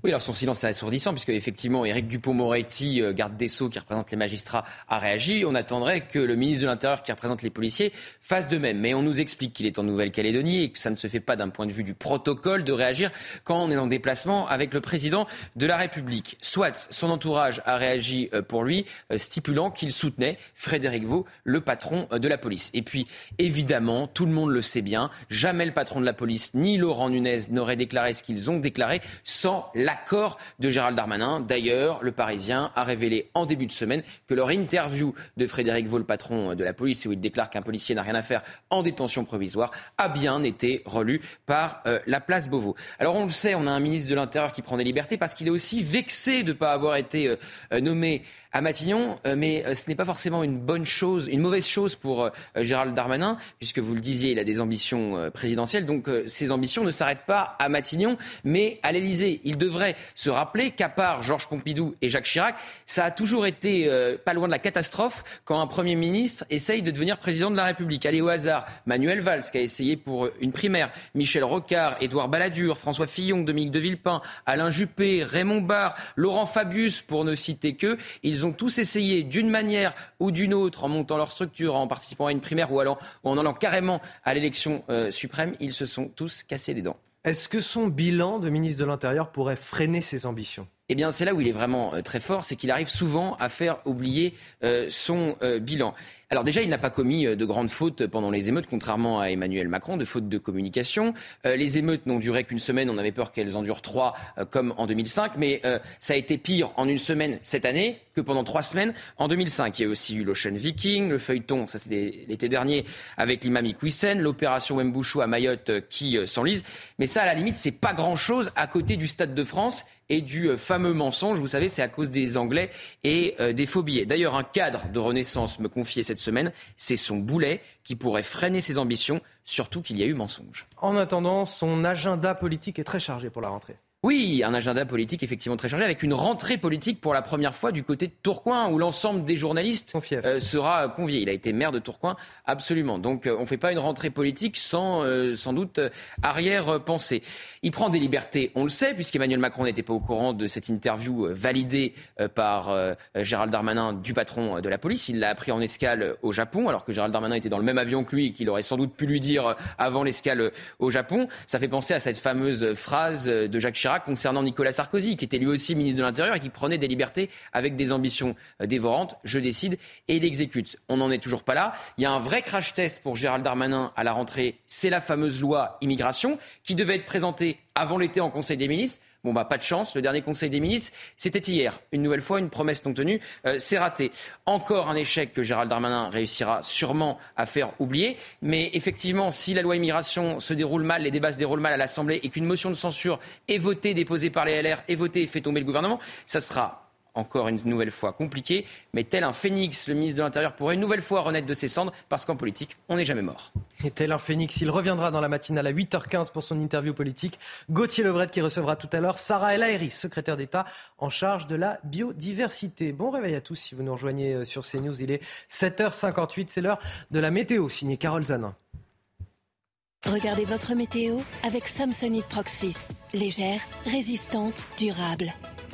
Speaker 10: Oui, alors son silence est assourdissant, puisque effectivement, Éric Dupont-Moretti, euh, garde des Sceaux, qui représente les magistrats, a réagi. On attendrait que le ministre de l'Intérieur, qui représente les policiers, fasse de même. Mais on nous explique qu'il est en Nouvelle-Calédonie et que ça ne se fait pas d'un point de vue du protocole de réagir quand on est en déplacement avec le président de la République. Soit son entourage a réagi euh, pour lui, euh, stipulant qu'il soutenait Frédéric Vaux, le patron de la police. Et puis, évidemment, tout le monde le sait bien, jamais le patron de la police ni Laurent Nunez n'auraient déclaré ce qu'ils ont déclaré sans l'accord de Gérald Darmanin. D'ailleurs, le Parisien a révélé en début de semaine que leur interview de Frédéric Vaux, le patron de la police, où il déclare qu'un policier n'a rien à faire en détention provisoire, a bien été relue par euh, la place Beauvau. Alors on le sait, on a un ministre de l'Intérieur qui prend des libertés parce qu'il est aussi vexé de ne pas avoir été euh, euh, nommé à Matignon, mais ce n'est pas forcément une bonne chose, une mauvaise chose pour Gérald Darmanin, puisque vous le disiez, il a des ambitions présidentielles, donc ces ambitions ne s'arrêtent pas à Matignon, mais à l'Élysée. Il devrait se rappeler qu'à part Georges Pompidou et Jacques Chirac, ça a toujours été pas loin de la catastrophe quand un Premier ministre essaye de devenir président de la République. Allez au hasard, Manuel Valls qui a essayé pour une primaire, Michel Rocard, Édouard Balladur, François Fillon, Dominique de Villepin, Alain Juppé, Raymond Barre, Laurent Fabius, pour ne citer que, ils ont tous essayé d'une manière ou d'une autre, en montant leur structure, en participant à une primaire ou, allant, en allant carrément à l'élection euh, suprême, ils se sont tous cassés les dents.
Speaker 1: Est-ce que son bilan de ministre de l'Intérieur pourrait freiner ses ambitions?
Speaker 10: Eh bien, c'est là où il est vraiment euh, très fort, c'est qu'il arrive souvent à faire oublier euh, son bilan. Alors déjà, il n'a pas commis euh, de grandes fautes pendant les émeutes, contrairement à Emmanuel Macron, de fautes de communication. Euh, les émeutes n'ont duré qu'une semaine, on avait peur qu'elles en durent trois, euh, comme en 2005, mais ça a été pire en une semaine cette année que pendant trois semaines en 2005. Il y a aussi eu l'Ocean Viking, le feuilleton, ça c'était l'été dernier, avec l'imam Iqwisen, l'opération Wembouchou à Mayotte qui s'enlise. Mais ça, à la limite, c'est pas grand-chose à côté du Stade de France et du fameux mensonge. Vous savez, c'est à cause des Anglais et des faux. D'ailleurs, un cadre de Renaissance me confiait cette semaine, c'est son boulet qui pourrait freiner ses ambitions, surtout qu'il y a eu mensonge.
Speaker 1: En attendant, son agenda politique est très chargé pour la rentrée.
Speaker 10: Oui, un agenda politique effectivement très chargé, avec une rentrée politique pour la première fois du côté de Tourcoing, où l'ensemble des journalistes euh, sera convié. Il a été maire de Tourcoing, absolument. Donc euh, on ne fait pas une rentrée politique sans, euh, sans doute, arrière-pensée. Il prend des libertés, on le sait, puisqu'Emmanuel Macron n'était pas au courant de cette interview validée par Gérald Darmanin du patron de la police. Il l'a appris en escale au Japon, alors que Gérald Darmanin était dans le même avion que lui et qu'il aurait sans doute pu lui dire avant l'escale au Japon. Ça fait penser à cette fameuse phrase de Jacques Chirac concernant Nicolas Sarkozy, qui était lui aussi ministre de l'Intérieur et qui prenait des libertés avec des ambitions euh, dévorantes. Je décide et il exécute. On n'en est toujours pas là. Il y a un vrai crash test pour Gérald Darmanin à la rentrée. C'est la fameuse loi immigration qui devait être présentée avant l'été en Conseil des ministres. Bon, bah, pas de chance. Le dernier Conseil des ministres, c'était hier. Une nouvelle fois, une promesse non tenue. Euh, c'est raté. Encore un échec que Gérald Darmanin réussira sûrement à faire oublier. Mais effectivement, si la loi immigration se déroule mal, les débats se déroulent mal à l'Assemblée et qu'une motion de censure est votée, déposée par les LR, est votée et fait tomber le gouvernement, ça sera encore une nouvelle fois compliqué, mais tel un phénix, le ministre de l'Intérieur pourrait une nouvelle fois renaître de ses cendres, parce qu'en politique, on n'est jamais mort.
Speaker 1: Et tel un phénix, il reviendra dans la matinale à 8h15 pour son interview politique. Gauthier Lebret qui recevra tout à l'heure Sarah El Haïry, secrétaire d'État en charge de la biodiversité. Bon réveil à tous si vous nous rejoignez euh, sur CNews. Il est 7h58, c'est l'heure de la météo, signée Carole Zanin.
Speaker 27: Regardez votre météo avec Samsonite Proxys. Légère, résistante, durable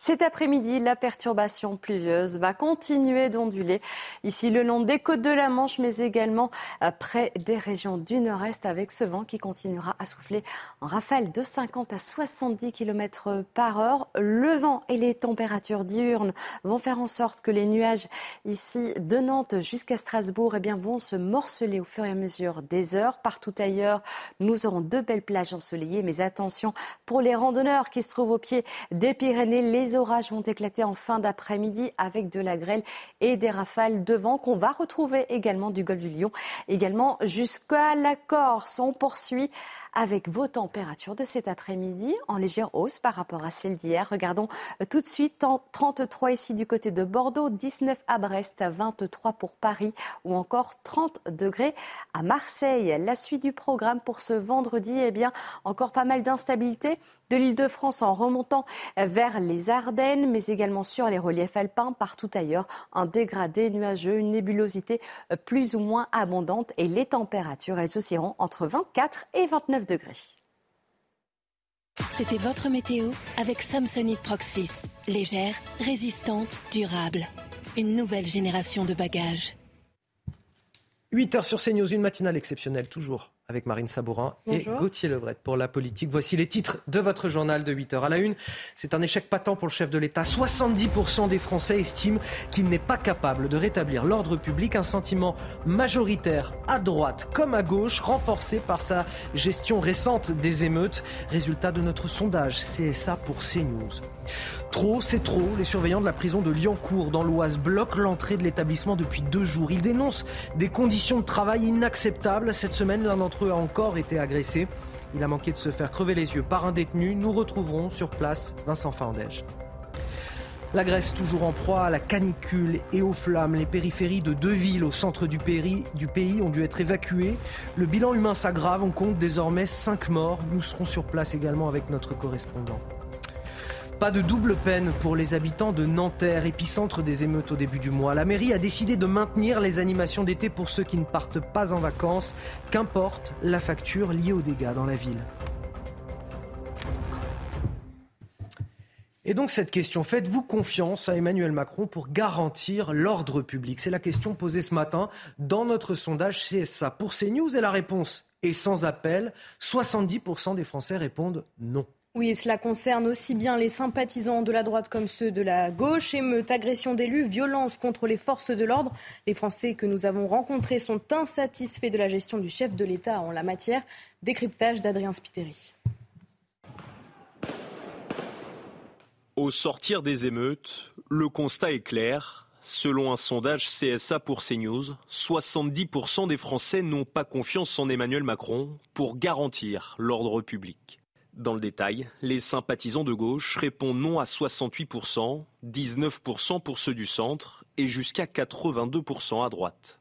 Speaker 26: Cet après-midi, la perturbation pluvieuse va continuer d'onduler ici le long des côtes de la Manche, mais également euh, près des régions du nord-est avec ce vent qui continuera à souffler en rafale de 50 à 70 km par heure. Le vent et les températures diurnes vont faire en sorte que les nuages ici de Nantes jusqu'à Strasbourg eh bien, vont se morceler au fur et à mesure des heures. Partout ailleurs, nous aurons de belles plages ensoleillées, mais attention pour les randonneurs qui se trouvent au pied des Pyrénées. Les orages vont éclater en fin d'après-midi avec de la grêle et des rafales de vent qu'on va retrouver également du golfe du Lion, également jusqu'à la Corse. On poursuit avec vos températures de cet après-midi en légère hausse par rapport à celles d'hier. Regardons tout de suite 33 ici du côté de Bordeaux, 19 à Brest, 23 pour Paris ou encore 30 degrés à Marseille. La suite du programme pour ce vendredi, eh bien, encore pas mal d'instabilité de l'île de France en remontant vers les Ardennes, mais également sur les reliefs alpins, partout ailleurs, un dégradé nuageux, une nébulosité plus ou moins abondante et les températures, elles oscilleront entre 24 et 29 degrés.
Speaker 65: C'était votre météo avec Samsonite Proxys. Légère, résistante, durable. Une nouvelle génération de bagages.
Speaker 1: 8h sur CNews, une matinale exceptionnelle toujours avec Marine Sabourin et Gauthier Lebret pour la politique. Voici les titres de votre journal de 8 h À la une, c'est un échec patent pour le chef de l'État. 70% des Français estiment qu'il n'est pas capable de rétablir l'ordre public, un sentiment majoritaire à droite comme à gauche, renforcé par sa gestion récente des émeutes. Résultat de notre sondage CSA pour CNews. Trop, c'est trop. Les surveillants de la prison de Liancourt dans l'Oise bloquent l'entrée de l'établissement depuis deux jours. Ils dénoncent des conditions de travail inacceptables. Cette semaine, l'un d'entre eux a encore été agressé. Il a manqué de se faire crever les yeux par un détenu. Nous retrouverons sur place Vincent Fandège. La Grèce toujours en proie à la canicule et aux flammes. Les périphéries de deux villes au centre du, du pays ont dû être évacuées. Le bilan humain s'aggrave. On compte désormais cinq morts. Nous serons sur place également avec notre correspondant. Pas de double peine pour les habitants de Nanterre, épicentre des émeutes au début du mois. La mairie a décidé de maintenir les animations d'été pour ceux qui ne partent pas en vacances, qu'importe la facture liée aux dégâts dans la ville. Et donc cette question, faites-vous confiance à Emmanuel Macron pour garantir l'ordre public? C'est la question posée ce matin dans notre sondage CSA pour CNews et la réponse est sans appel. 70% des Français répondent non.
Speaker 2: Oui, cela concerne aussi bien les sympathisants de la droite comme ceux de la gauche. Émeute, agression d'élus, violence contre les forces de l'ordre. Les Français que nous avons rencontrés sont insatisfaits de la gestion du chef de l'État en la matière. Décryptage d'Adrien Spiteri.
Speaker 3: Au sortir des émeutes, le constat est clair. Selon un sondage CSA pour CNews, 70% des Français n'ont pas confiance en Emmanuel Macron pour garantir l'ordre public. Dans le détail, les sympathisants de gauche répondent non à 68%, 19% pour ceux du centre et jusqu'à 82% à droite.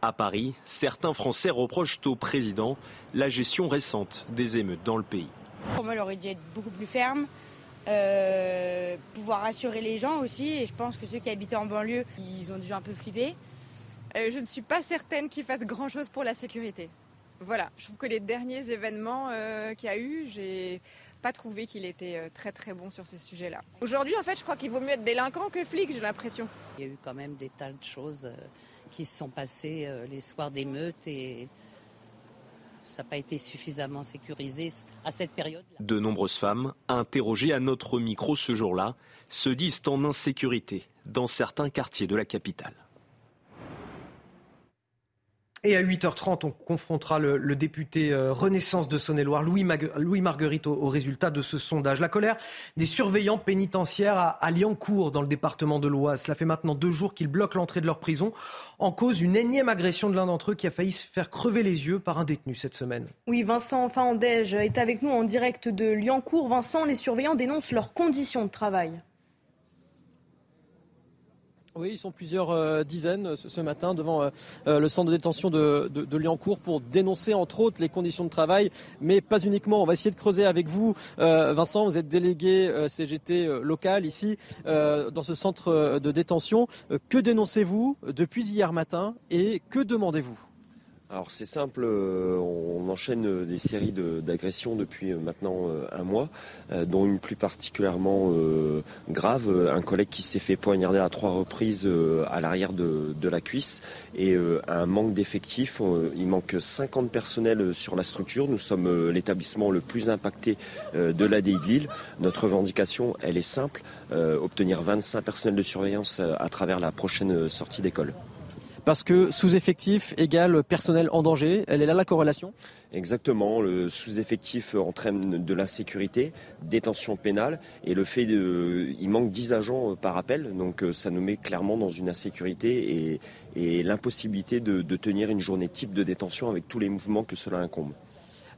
Speaker 3: À Paris, certains Français reprochent au président la gestion récente des émeutes dans le pays.
Speaker 4: Pour moi, il aurait dû être beaucoup plus ferme, euh, pouvoir rassurer les gens aussi. Et je pense que ceux qui habitaient en banlieue, ils ont dû un peu flipper.
Speaker 5: Euh, je ne suis pas certaine qu'il fasse grand-chose pour la sécurité. Voilà, je trouve que les derniers événements euh, qu'il y a eu, j'ai pas trouvé qu'il était euh, très très bon sur ce sujet-là. Aujourd'hui, en fait, je crois qu'il vaut mieux être délinquant que flic, j'ai l'impression.
Speaker 6: Il y a eu quand même des tas de choses euh, qui se sont passées les soirs d'émeutes et ça n'a pas été suffisamment sécurisé à cette période. -là.
Speaker 3: De nombreuses femmes, interrogées à notre micro ce jour-là, se disent en insécurité dans certains quartiers de la capitale.
Speaker 1: Et à 8h30, on confrontera le, député euh, Renaissance de Saône-et-Loire, Louis, Marguerite, au, résultat de ce sondage. La colère des surveillants pénitentiaires à, à Liancourt, dans le département de l'Oise. Cela fait maintenant deux jours qu'ils bloquent l'entrée de leur prison en cause une énième agression de l'un d'entre eux qui a failli se faire crever les yeux par un détenu cette semaine.
Speaker 2: Oui, Vincent Fandège est avec nous en direct de Liancourt. Vincent, les surveillants dénoncent leurs conditions de travail.
Speaker 66: Oui, ils sont plusieurs euh, dizaines ce, matin devant euh, euh, le centre de détention de, de, Liancourt pour dénoncer entre autres les conditions de travail, mais pas uniquement. On va essayer de creuser avec vous. Vincent, vous êtes délégué CGT local ici dans ce centre de détention. que dénoncez-vous depuis hier matin et que demandez-vous?
Speaker 23: Alors c'est simple, euh, on enchaîne des séries d'agressions depuis euh, maintenant euh, un mois, dont une plus particulièrement grave, un collègue qui s'est fait poignarder à trois reprises à l'arrière de, la cuisse et un manque d'effectifs. Il manque 50 personnels sur la structure. Nous sommes l'établissement le plus impacté de l'ADI de Lille. Notre revendication, elle est simple, obtenir 25 personnels de surveillance à travers la prochaine sortie d'école.
Speaker 66: Parce que sous-effectif égale personnel en danger. Elle est là la corrélation?
Speaker 23: Exactement. Le sous-effectif entraîne de l'insécurité, détention pénale et le fait de, il manque 10 agents euh, par appel. Donc euh, ça nous met clairement dans une insécurité et, l'impossibilité de, tenir une journée type de détention avec tous les mouvements que cela incombe.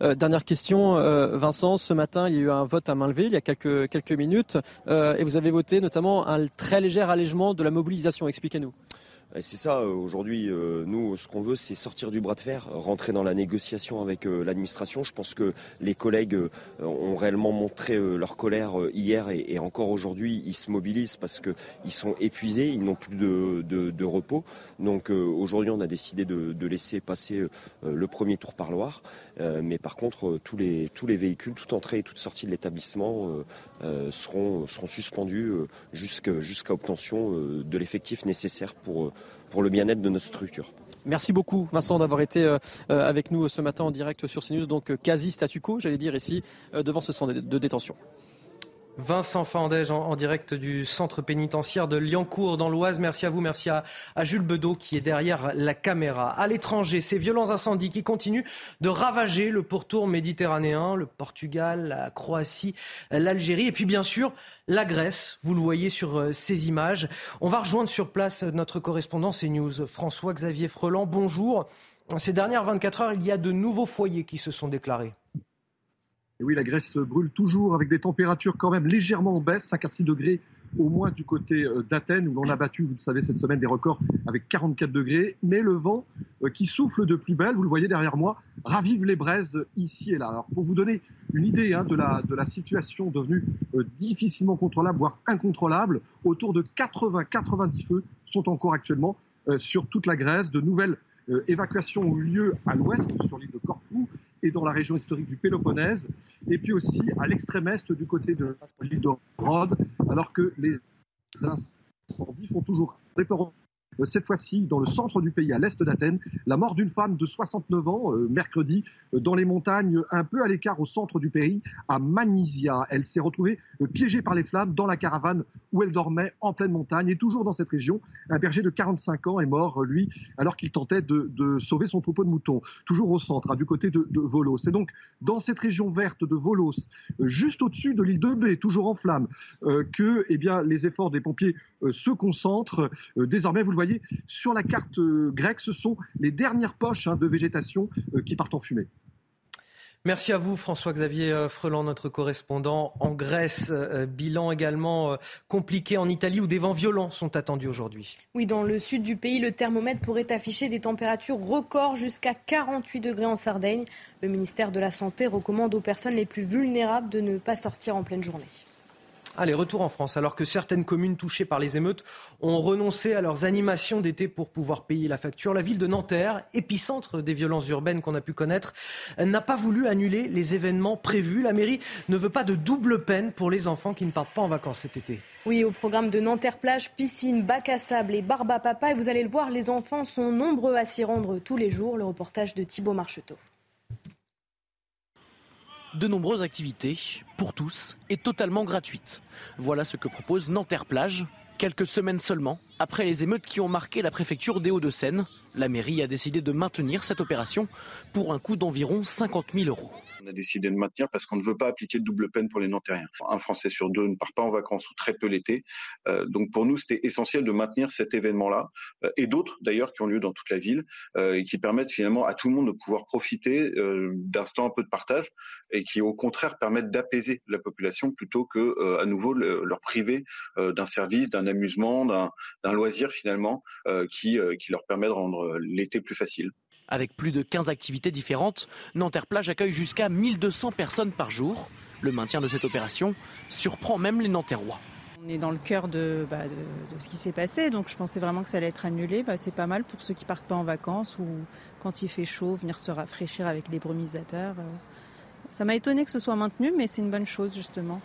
Speaker 66: Euh, dernière question, Vincent. Ce matin, il y a eu un vote à main levée il y a quelques, quelques minutes et vous avez voté notamment un très léger allègement de la mobilisation. Expliquez-nous.
Speaker 23: C'est ça, aujourd'hui, nous, ce qu'on veut, c'est sortir du bras de fer, rentrer dans la négociation avec l'administration. Je pense que les collègues ont réellement montré leur colère hier et, encore aujourd'hui, ils se mobilisent parce qu'ils sont épuisés, ils n'ont plus de, repos. Donc aujourd'hui, on a décidé de, laisser passer le premier tour par Loire. Mais par contre, tous les, tous les véhicules, toute entrée et toute sortie de l'établissement seront, seront suspendus jusqu'à obtention de l'effectif nécessaire pour, le bien-être de notre structure.
Speaker 67: Merci beaucoup Vincent d'avoir été euh, euh, avec nous ce matin en direct sur CNews, donc euh, quasi statu quo, j'allais dire ici, devant ce centre de détention.
Speaker 1: Vincent Fandège en, direct du centre pénitentiaire de Liancourt dans l'Oise. Merci à vous, merci à, Jules Bedeau qui est derrière la caméra. À l'étranger, ces violents incendies qui continuent de ravager le pourtour méditerranéen, le Portugal, la Croatie, l'Algérie et puis bien sûr la Grèce. Vous le voyez sur euh, ces images. On va rejoindre sur place notre correspondant CNews, François-Xavier Freland. Bonjour. Ces dernières 24 heures, il y a de nouveaux foyers qui se sont déclarés.
Speaker 39: Oui, la Grèce brûle toujours avec des températures quand même légèrement en baisse, 5 à 6 degrés au moins du côté euh, d'Athènes, où l'on a battu, vous le savez, cette semaine des records avec 44 degrés. Mais le vent euh, qui souffle de plus belle, vous le voyez derrière moi, ravive les braises ici et là. Alors pour vous donner une idée hein, de, la, de la situation devenue euh, difficilement contrôlable, voire incontrôlable, autour de 80-90 feux sont encore actuellement sur toute la Grèce. De nouvelles évacuations ont eu lieu à l'ouest, sur l'île de Corfou, et dans la région historique du Péloponnèse, et puis aussi à l'extrême est du côté de l'île de Rhodes, alors que les incendies font toujours euh, cette fois-ci dans le centre du pays, à l'est d'Athènes, la mort d'une femme de 69 ans, euh, mercredi, euh, dans les montagnes, un peu à l'écart au centre du pays, à Manisia. Elle s'est retrouvée piégée par les flammes dans la caravane où elle dormait en pleine montagne. Et toujours dans cette région, un berger de 45 ans est mort, lui, alors qu'il tentait de, sauver son troupeau de moutons. Toujours au centre, du côté de, Volos. C'est donc dans cette région verte de Volos, juste au-dessus de l'île de B, toujours en flammes, que eh bien, les efforts des pompiers se concentrent. désormais, vous voyez, sur la carte euh, grecque, ce sont les dernières poches hein, de végétation euh, qui partent en fumée.
Speaker 1: Merci à vous, François-Xavier euh, Freland, notre correspondant en Grèce. bilan également compliqué en Italie où des vents violents sont attendus aujourd'hui.
Speaker 2: Oui, dans le sud du pays, le thermomètre pourrait afficher des températures records jusqu'à 48 degrés en Sardaigne. Le ministère de la Santé recommande aux personnes les plus vulnérables de ne pas sortir en pleine journée.
Speaker 1: Allez, retour en France. Alors que certaines communes touchées par les émeutes ont renoncé à leurs animations d'été pour pouvoir payer la facture, la ville de Nanterre, épicentre des violences urbaines qu'on a pu connaître, n'a pas voulu annuler les événements prévus. La mairie ne veut pas de double peine pour les enfants qui ne partent pas en vacances cet été.
Speaker 2: Oui, au programme de Nanterre plage, piscine, bac à sable et barbe à papa. Et vous allez le voir, les enfants sont nombreux à s'y rendre tous les jours. Le reportage de Thibault Marcheteau
Speaker 68: de nombreuses activités, pour tous, et totalement gratuites. Voilà ce que propose Nanterre Plage, quelques semaines seulement après les émeutes qui ont marqué la préfecture des Hauts-de-Seine. La mairie a décidé de maintenir cette opération pour un coût d'environ 50 000 euros.
Speaker 44: On a décidé de maintenir parce qu'on ne veut pas appliquer de double peine pour les Nantériens. Un Français sur deux ne part pas en vacances ou très peu l'été. Euh, donc pour nous, c'était essentiel de maintenir cet événement-là euh, et d'autres d'ailleurs qui ont lieu dans toute la ville euh, et qui permettent finalement à tout le monde de pouvoir profiter d'instants un peu de partage et qui au contraire permettent d'apaiser la population plutôt que à nouveau leur priver d'un service, d'un amusement, d'un loisir finalement qui, qui leur permet de rendre l'été plus facile.
Speaker 68: Avec plus de 15 activités différentes, Nanterre Plage accueille jusqu'à 1200 personnes par jour. Le maintien de cette opération surprend même les Nanterrois.
Speaker 69: On est dans le cœur de, bah, ce qui s'est passé, donc je pensais vraiment que ça allait être annulé. Bah, c'est pas mal pour ceux qui partent pas en vacances ou quand il fait chaud, venir se rafraîchir avec les brumisateurs. Euh. Ça m'a étonné que ce soit maintenu, mais c'est une bonne chose justement.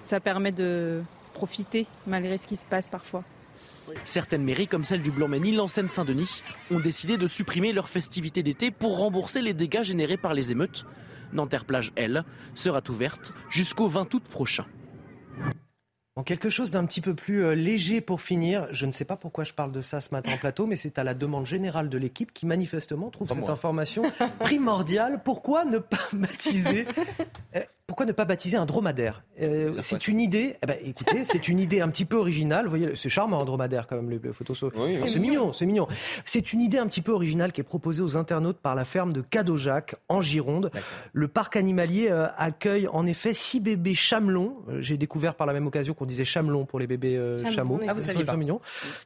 Speaker 69: Ça permet de profiter malgré ce qui se passe parfois.
Speaker 68: Certaines mairies, comme celle du Blanc-Ménil en Seine-Saint-Denis, ont décidé de supprimer leurs festivités d'été pour rembourser les dégâts générés par les émeutes. Nanterre Plage, elle, sera ouverte jusqu'au 20 août prochain.
Speaker 1: En quelque chose d'un petit peu plus euh, léger pour finir, je ne sais pas pourquoi je parle de ça ce matin en plateau, mais c'est à la demande générale de l'équipe qui manifestement trouve cette information primordiale. Pourquoi ne pas baptiser, euh, pourquoi ne pas baptiser un dromadaire? Euh, C'est une idée. Eh ben, écoutez, c'est une idée un petit peu originale. Vous voyez, c'est charmant un dromadaire quand même le, photos. c'est mignon, c'est mignon. C'est une idée un petit peu originale qui est proposée aux internautes par la ferme de Cadeaujac en Gironde. Le parc animalier accueille en effet six bébés chamelons. J'ai découvert par la même occasion qu'on disait chamelons pour les bébés chameaux.
Speaker 61: Ah, vous saviez pas.
Speaker 1: Mignon.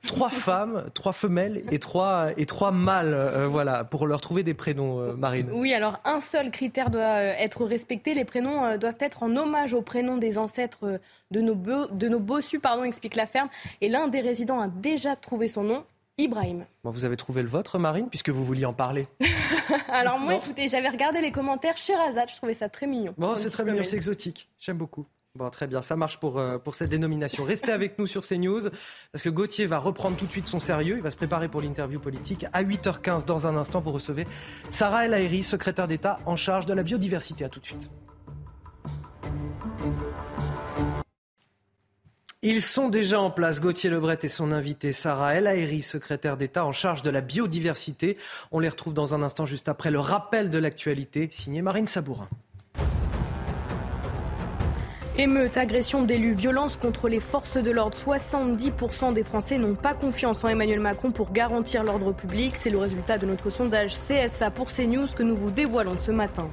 Speaker 1: Trois femmes, trois femelles et trois et trois mâles. voilà, pour leur trouver des prénoms, Marine.
Speaker 2: Oui, alors un seul critère doit être respecté. Les prénoms doivent être en hommage aux prénoms des ancêtres de nos, de nos bossus, pardon, explique la ferme. Et l'un des résidents a déjà trouvé son nom, Ibrahim.
Speaker 1: vous avez trouvé le vôtre, Marine, puisque vous vouliez en parler.
Speaker 2: Alors moi, écoutez, j'avais regardé les commentaires chez Razat, je trouvais ça très mignon.
Speaker 1: Bon, c'est très mignon, c'est exotique. J'aime beaucoup. Très bien, ça marche pour, euh, pour cette dénomination. Restez avec nous sur CNews, parce que Gauthier va reprendre tout de suite son sérieux. Il va se préparer pour l'interview politique. À 8h15, dans un instant, vous recevez Sarah El Haïry, secrétaire d'État en charge de la biodiversité. À tout de suite. Ils sont déjà en place, Gauthier Lebret et son invité Sarah El Haïry, secrétaire d'État en charge de la biodiversité. On les retrouve dans un instant juste après le rappel de l'actualité, signé Marine Sabourin.
Speaker 2: Émeute, agression d'élus, violence contre les forces de l'ordre. 70% des Français n'ont pas confiance en Emmanuel Macron pour garantir l'ordre public. C'est le résultat de notre sondage CSA pour CNews que nous vous dévoilons ce matin.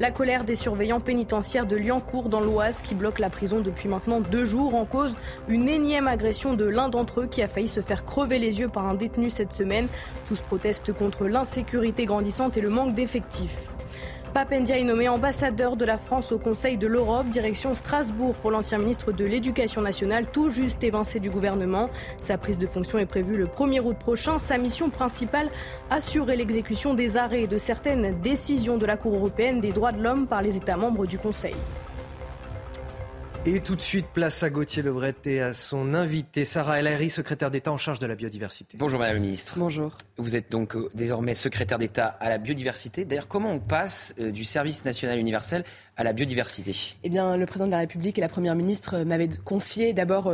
Speaker 2: La colère des surveillants pénitentiaires de Liancourt dans l'Oise qui bloquent la prison depuis maintenant deux jours en cause une énième agression de l'un d'entre eux qui a failli se faire crever les yeux par un détenu cette semaine. Tous protestent contre l'insécurité grandissante et le manque d'effectifs. Papendia est nommé ambassadeur de la France au Conseil de l'Europe, direction Strasbourg pour l'ancien ministre de l'Éducation nationale, tout juste évincé du gouvernement. Sa prise de fonction est prévue le 1er août prochain. Sa mission principale, assurer l'exécution des arrêts de certaines décisions de la Cour européenne des droits de l'homme par les États membres du Conseil.
Speaker 1: Et tout de suite, place à Gauthier Lebret et à son invité, Sarah El secrétaire d'État en charge de la biodiversité.
Speaker 10: Bonjour Madame la Ministre.
Speaker 2: Bonjour.
Speaker 10: Vous êtes donc euh, désormais secrétaire d'État à la biodiversité. D'ailleurs, comment on passe euh, du service national universel à la biodiversité?
Speaker 70: Eh bien, le président de la République et la première ministre euh, m'avaient confié d'abord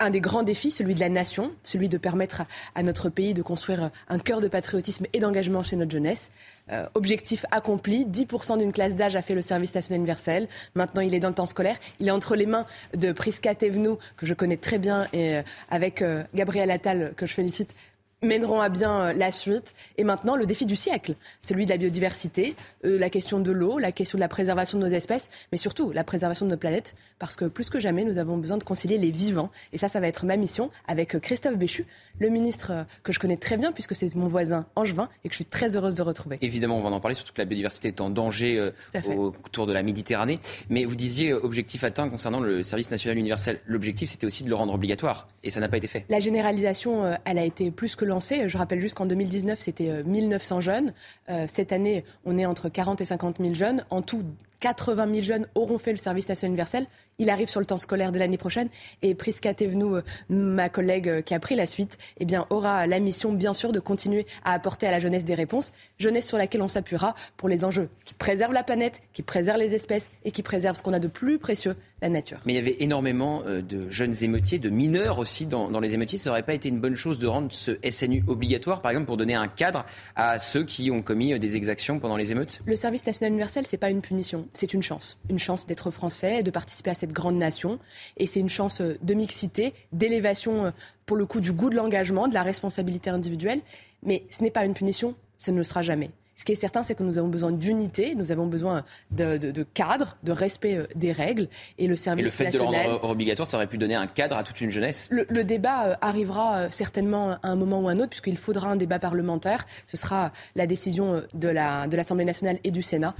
Speaker 70: un des grands défis, celui de la nation, celui de permettre à, notre pays de construire un cœur de patriotisme et d'engagement chez notre jeunesse. Euh, objectif accompli, 10% d'une classe d'âge a fait le service national universel. Maintenant, il est dans le temps scolaire. Il est entre les mains de Priska Tevnou, que je connais très bien, et euh, avec euh, Gabriel Attal, que je félicite, mèneront à bien euh, la suite. Et maintenant, le défi du siècle, celui de la biodiversité, euh, la question de l'eau, la question de la préservation de nos espèces, mais surtout la préservation de notre planète, parce que plus que jamais, nous avons besoin de concilier les vivants. Et ça, ça va être ma mission avec euh, Christophe Béchu, le ministre que je connais très bien, puisque c'est mon voisin angevin et que je suis très heureuse de retrouver.
Speaker 10: Évidemment, on va en parler, surtout que la biodiversité est en danger autour de la Méditerranée. Mais vous disiez objectif atteint concernant le service national universel. L'objectif, c'était aussi de le rendre obligatoire. Et ça n'a pas été fait.
Speaker 70: La généralisation, elle a été plus que je rappelle juste qu'en 2019, c'était 1900 euh, jeunes. Euh, cette année, on est entre 40 et 50 000 jeunes. En tout, 80 000 jeunes auront fait le service national universel. Il arrive sur le temps scolaire de l'année prochaine. Et Priska Tevnou, euh, ma collègue euh, qui a pris la suite, eh bien, aura la mission, bien sûr, de continuer à apporter à la jeunesse des réponses. Jeunesse sur laquelle on s'appuiera pour les enjeux qui préservent la planète, qui préservent les espèces et qui préservent ce qu'on a de plus précieux, la nature.
Speaker 10: Mais il y avait énormément euh, de jeunes émeutiers, de mineurs aussi dans, les émeutiers. Ça n'aurait pas été une bonne chose de rendre ce SNU obligatoire, par exemple, pour donner un cadre à ceux qui ont commis des exactions pendant les émeutes?
Speaker 70: Le service national universel, c'est pas une punition c'est une chance. Une chance d'être français, de participer à cette grande nation. Et c'est une chance euh, de mixité, d'élévation, euh, pour le coup, du goût de l'engagement, de la responsabilité individuelle. Mais ce n'est pas une punition, ce ne le sera jamais. Ce qui est certain, c'est que nous avons besoin d'unité, nous avons besoin de, de, cadre, de respect euh, des règles. Et le service
Speaker 10: national... Et le fait de le rendre obligatoire, ça aurait pu donner un cadre à toute une jeunesse
Speaker 70: Le, débat arrivera certainement à un moment ou à un autre, puisqu'il faudra un débat parlementaire. Ce sera la décision de l'Assemblée nationale et du Sénat,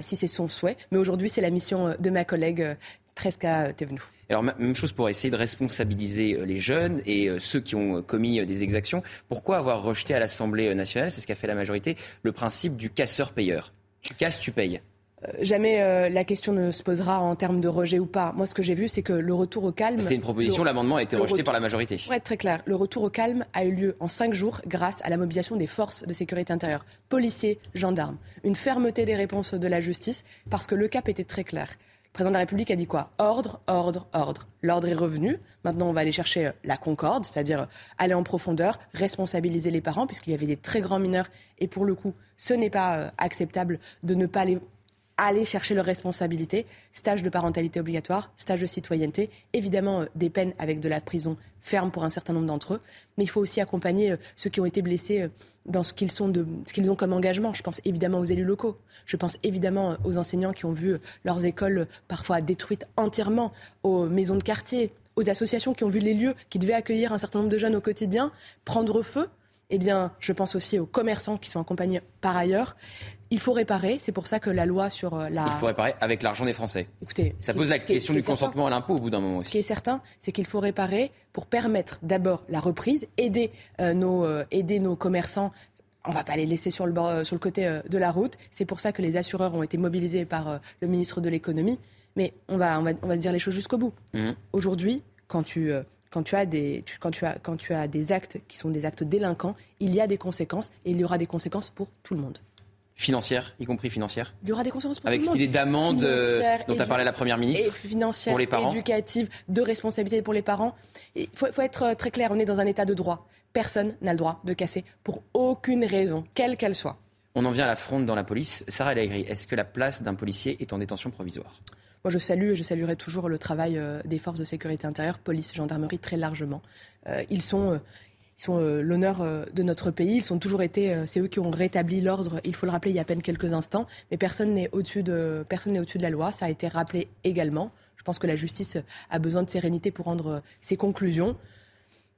Speaker 70: si c'est son souhait. Mais aujourd'hui, c'est la mission de ma collègue Tresca Thévenoud.
Speaker 10: Alors, même chose pour essayer de responsabiliser euh, les jeunes et euh, ceux qui ont euh, commis des exactions. Pourquoi avoir rejeté à l'Assemblée nationale, c'est ce qu'a fait la majorité, le principe du casseur-payeur Tu casses, tu payes
Speaker 70: jamais la question ne se posera en termes de rejet ou pas. Moi, ce que j'ai vu, c'est que le retour au calme.
Speaker 10: C'est une proposition, l'amendement a été rejeté par la majorité.
Speaker 70: Pour être très clair, le retour au calme a eu lieu en cinq jours grâce à la mobilisation des forces de sécurité intérieure, policiers, gendarmes, une fermeté des réponses de la justice, parce que le cap était très clair. Le président de la République a dit quoi? Ordre, ordre, ordre. L'ordre est revenu. Maintenant, on va aller chercher euh, la concorde, c'est-à-dire euh, aller en profondeur, responsabiliser les parents, puisqu'il y avait des très grands mineurs. Et pour le coup, ce n'est pas euh, acceptable de ne pas les aller chercher leurs responsabilités. Stage de parentalité obligatoire, stage de citoyenneté, évidemment des peines avec de la prison ferme pour un certain nombre d'entre eux, mais il faut aussi accompagner ceux qui ont été blessés dans ce qu'ils, sont ce qu'ils ont comme engagement. Je pense évidemment aux élus locaux, je pense évidemment aux enseignants qui ont vu leurs écoles parfois détruites entièrement, aux maisons de quartier, aux associations qui ont vu les lieux qui devaient accueillir un certain nombre de jeunes au quotidien prendre feu. Eh bien, je pense aussi aux commerçants qui sont accompagnés par ailleurs. Il faut réparer. C'est pour ça que la loi sur euh, la.
Speaker 10: Il faut réparer avec l'argent des Français. Écoutez, ça pose la question du consentement à l'impôt au bout d'un moment aussi.
Speaker 70: Ce qui est certain, c'est qu'il faut réparer pour permettre d'abord la reprise, aider euh, nos euh, aider nos commerçants on ne va pas les laisser sur le, bord, sur le côté de la route. C'est pour ça que les assureurs ont été mobilisés par le ministre de l'économie. Mais on va, on va, on va dire les choses jusqu'au bout. Mmh. Aujourd'hui, quand tu, quand tu, as des, quand, tu as, quand tu as des actes qui sont des actes délinquants, il y a des conséquences et il y aura des conséquences pour tout le monde
Speaker 10: financière, y compris financière
Speaker 70: Il y aura des conséquences pour
Speaker 10: Avec
Speaker 70: tout le monde.
Speaker 10: Avec cette idée d'amende euh, dont a parlé la Première ministre
Speaker 70: financière,
Speaker 10: pour les parents.
Speaker 70: éducative, de responsabilité pour les parents. Il faut, faut, être euh, très clair, on est dans un état de droit. Personne n'a le droit de casser pour aucune raison, quelle qu'elle soit.
Speaker 10: On en vient à la fronde dans la police. Sarah Laigri, est-ce que la place d'un policier est en détention provisoire?
Speaker 70: Moi, je salue et je saluerai toujours le travail euh, des forces de sécurité intérieure, police, gendarmerie, très largement. ils sont, ils sont euh, l'honneur euh, de notre pays. Ils ont toujours été, euh, c'est eux qui ont rétabli l'ordre. Il faut le rappeler il y a à peine quelques instants. Mais personne n'est au-dessus de, personne n'est au-dessus de la loi. Ça a été rappelé également. Je pense que la justice a besoin de sérénité pour rendre ses conclusions